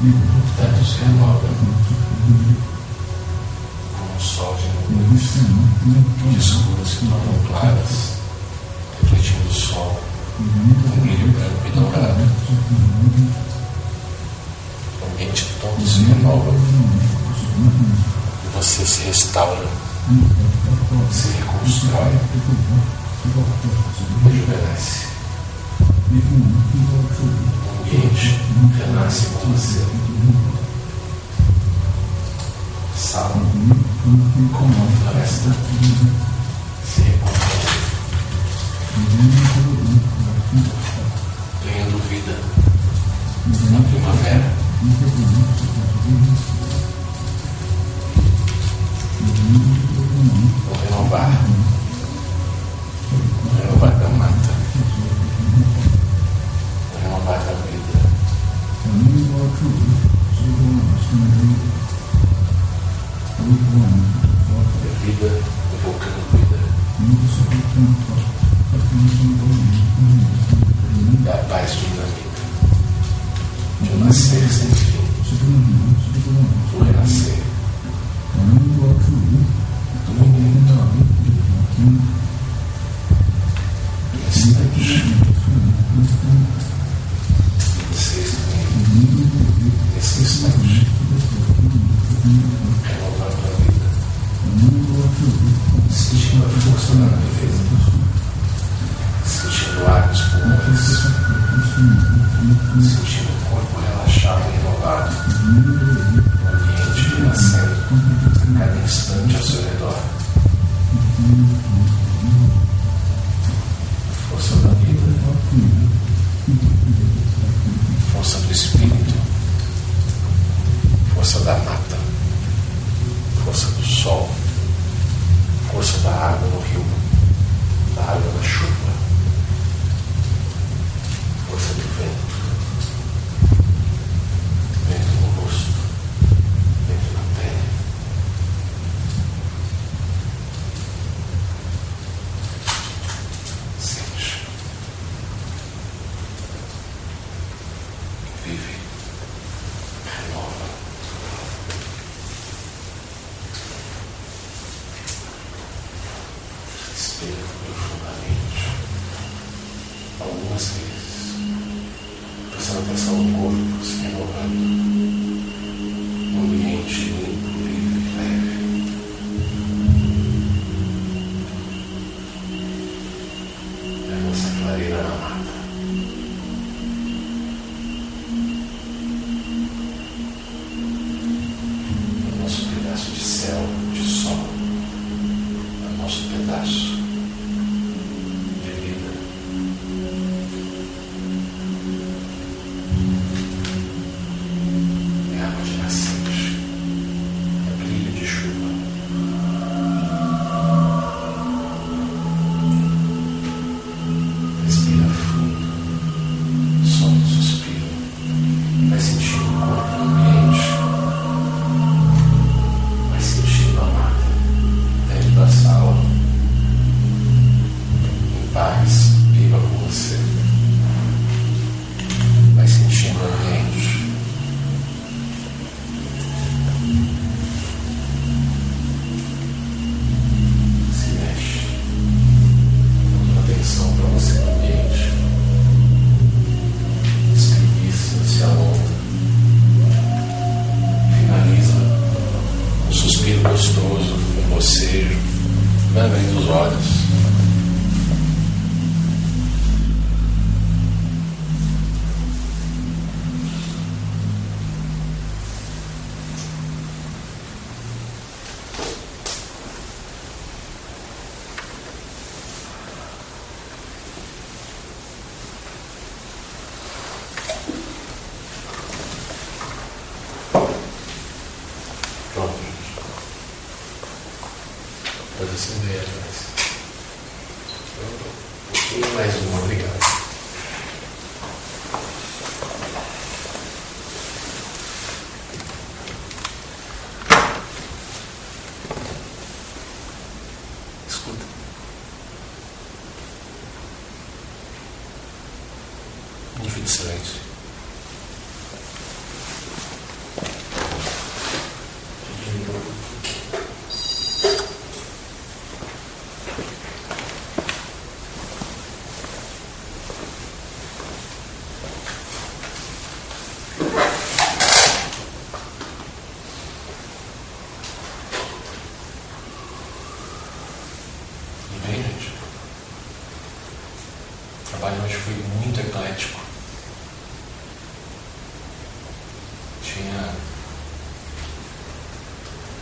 O teto se renova como um sol de nuvens que escuras se tornam claras, refletindo o sol com brilho branco e dourado. O ambiente todo se renova e você se restaura, se reconstrói, rejuvenesce. O ambiente renasce com você. Sala como uma floresta se recompõe, ganhando vida na primavera. Vou renovar, É a paz de um nascer sem fim. Do renascer. Trabalho hoje foi muito eclético. Tinha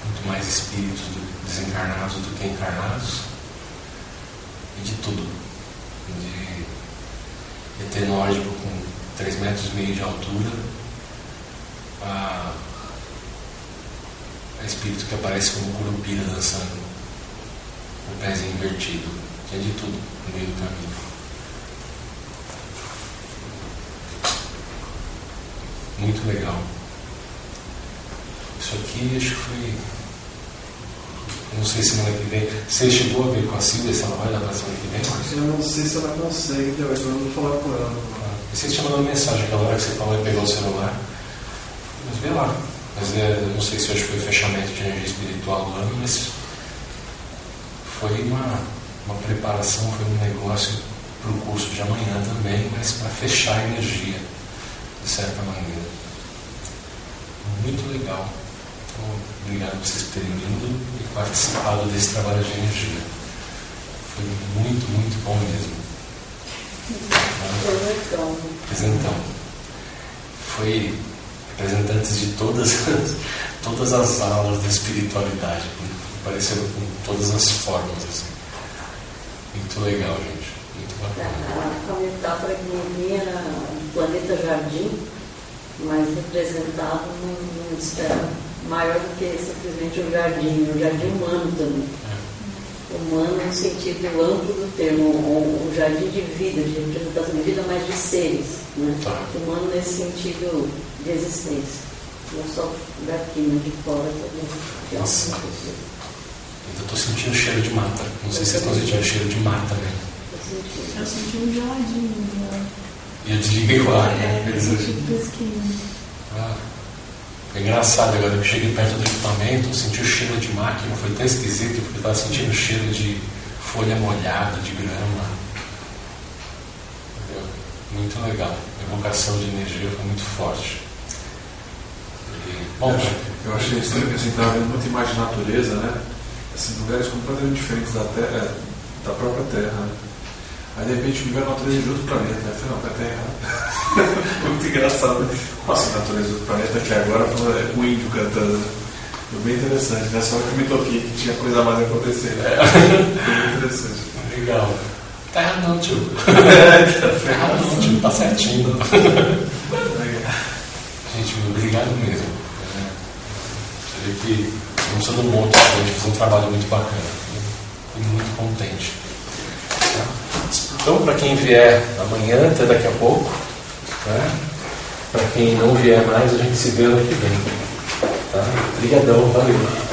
muito mais espíritos do- desencarnados do que encarnados. E de tudo. De ET nórdico com 3 metros e meio de altura a, a espírito que aparece como curupira dançando o pezinho invertido. Tinha de tudo no meio do caminho. Muito legal. Isso aqui acho que foi. Não sei semana que vem. Você chegou a ver com a Silvia se ela vai dar pra semana que vem? Eu não sei se ela consegue, eu vou falar com ela. Você tinha mandado mensagem aquela hora que você falou e pegou o celular. Mas vê lá. Mas é, eu não sei se hoje foi fechamento de energia espiritual do ano, mas foi uma, uma preparação, foi um negócio para o curso de amanhã também, mas para fechar a energia, de certa maneira. Legal. Então, obrigado por vocês terem vindo e participado desse trabalho de energia. Foi muito, muito bom mesmo. Então, Mas então, foi representantes de todas as, todas as aulas da espiritualidade, apareceram com todas as formas. Assim. Muito legal, gente. Muito bacana. a, a metáfora que o planeta jardim, mas representado num, num esfera maior do que simplesmente o jardim, o jardim humano também. humano no sentido amplo do termo, um, um jardim de vida, de representação de vida, mas de seres. Né? Tá. Humano nesse sentido de existência. Não só daqui, mas de fora também. de Nossa. Eu estou sentindo cheiro de mata. Não sei se vocês estão sentindo cheiro de mata, né? Eu senti um geladinho. né? E eu desliguei o ar, É, né? eu pesquinho. Ah, é engraçado agora que eu cheguei perto do equipamento, eu senti o cheiro de máquina, foi tão esquisito porque eu estava sentindo o cheiro de folha molhada, de grama. Entendeu? Muito legal. A evocação de energia foi muito forte. E, bom, Eu achei estranho que assim, estava vendo muita imagem de natureza, né? Assim, lugares completamente diferentes da Terra, da própria Terra. Né? Aí de repente me veio a natureza de outro planeta. Eu falei, não, tá Terra. Muito engraçado. né? Nossa, a natureza de outro planeta que agora é com o índio cantando. né? Foi bem interessante. Nessa hora que eu me toquei que tinha coisa a mais acontecendo. Foi muito interessante. legal. Terra não, tio. É, Terra não, tio. Tá certinho. Gente, obrigado mesmo. né? Você vê que não sou do monte, a gente fez um trabalho muito bacana. Fico muito contente. Então, para quem vier amanhã, até daqui a pouco, né? para quem não vier mais, a gente se vê ano que vem. Tá? Obrigadão, valeu.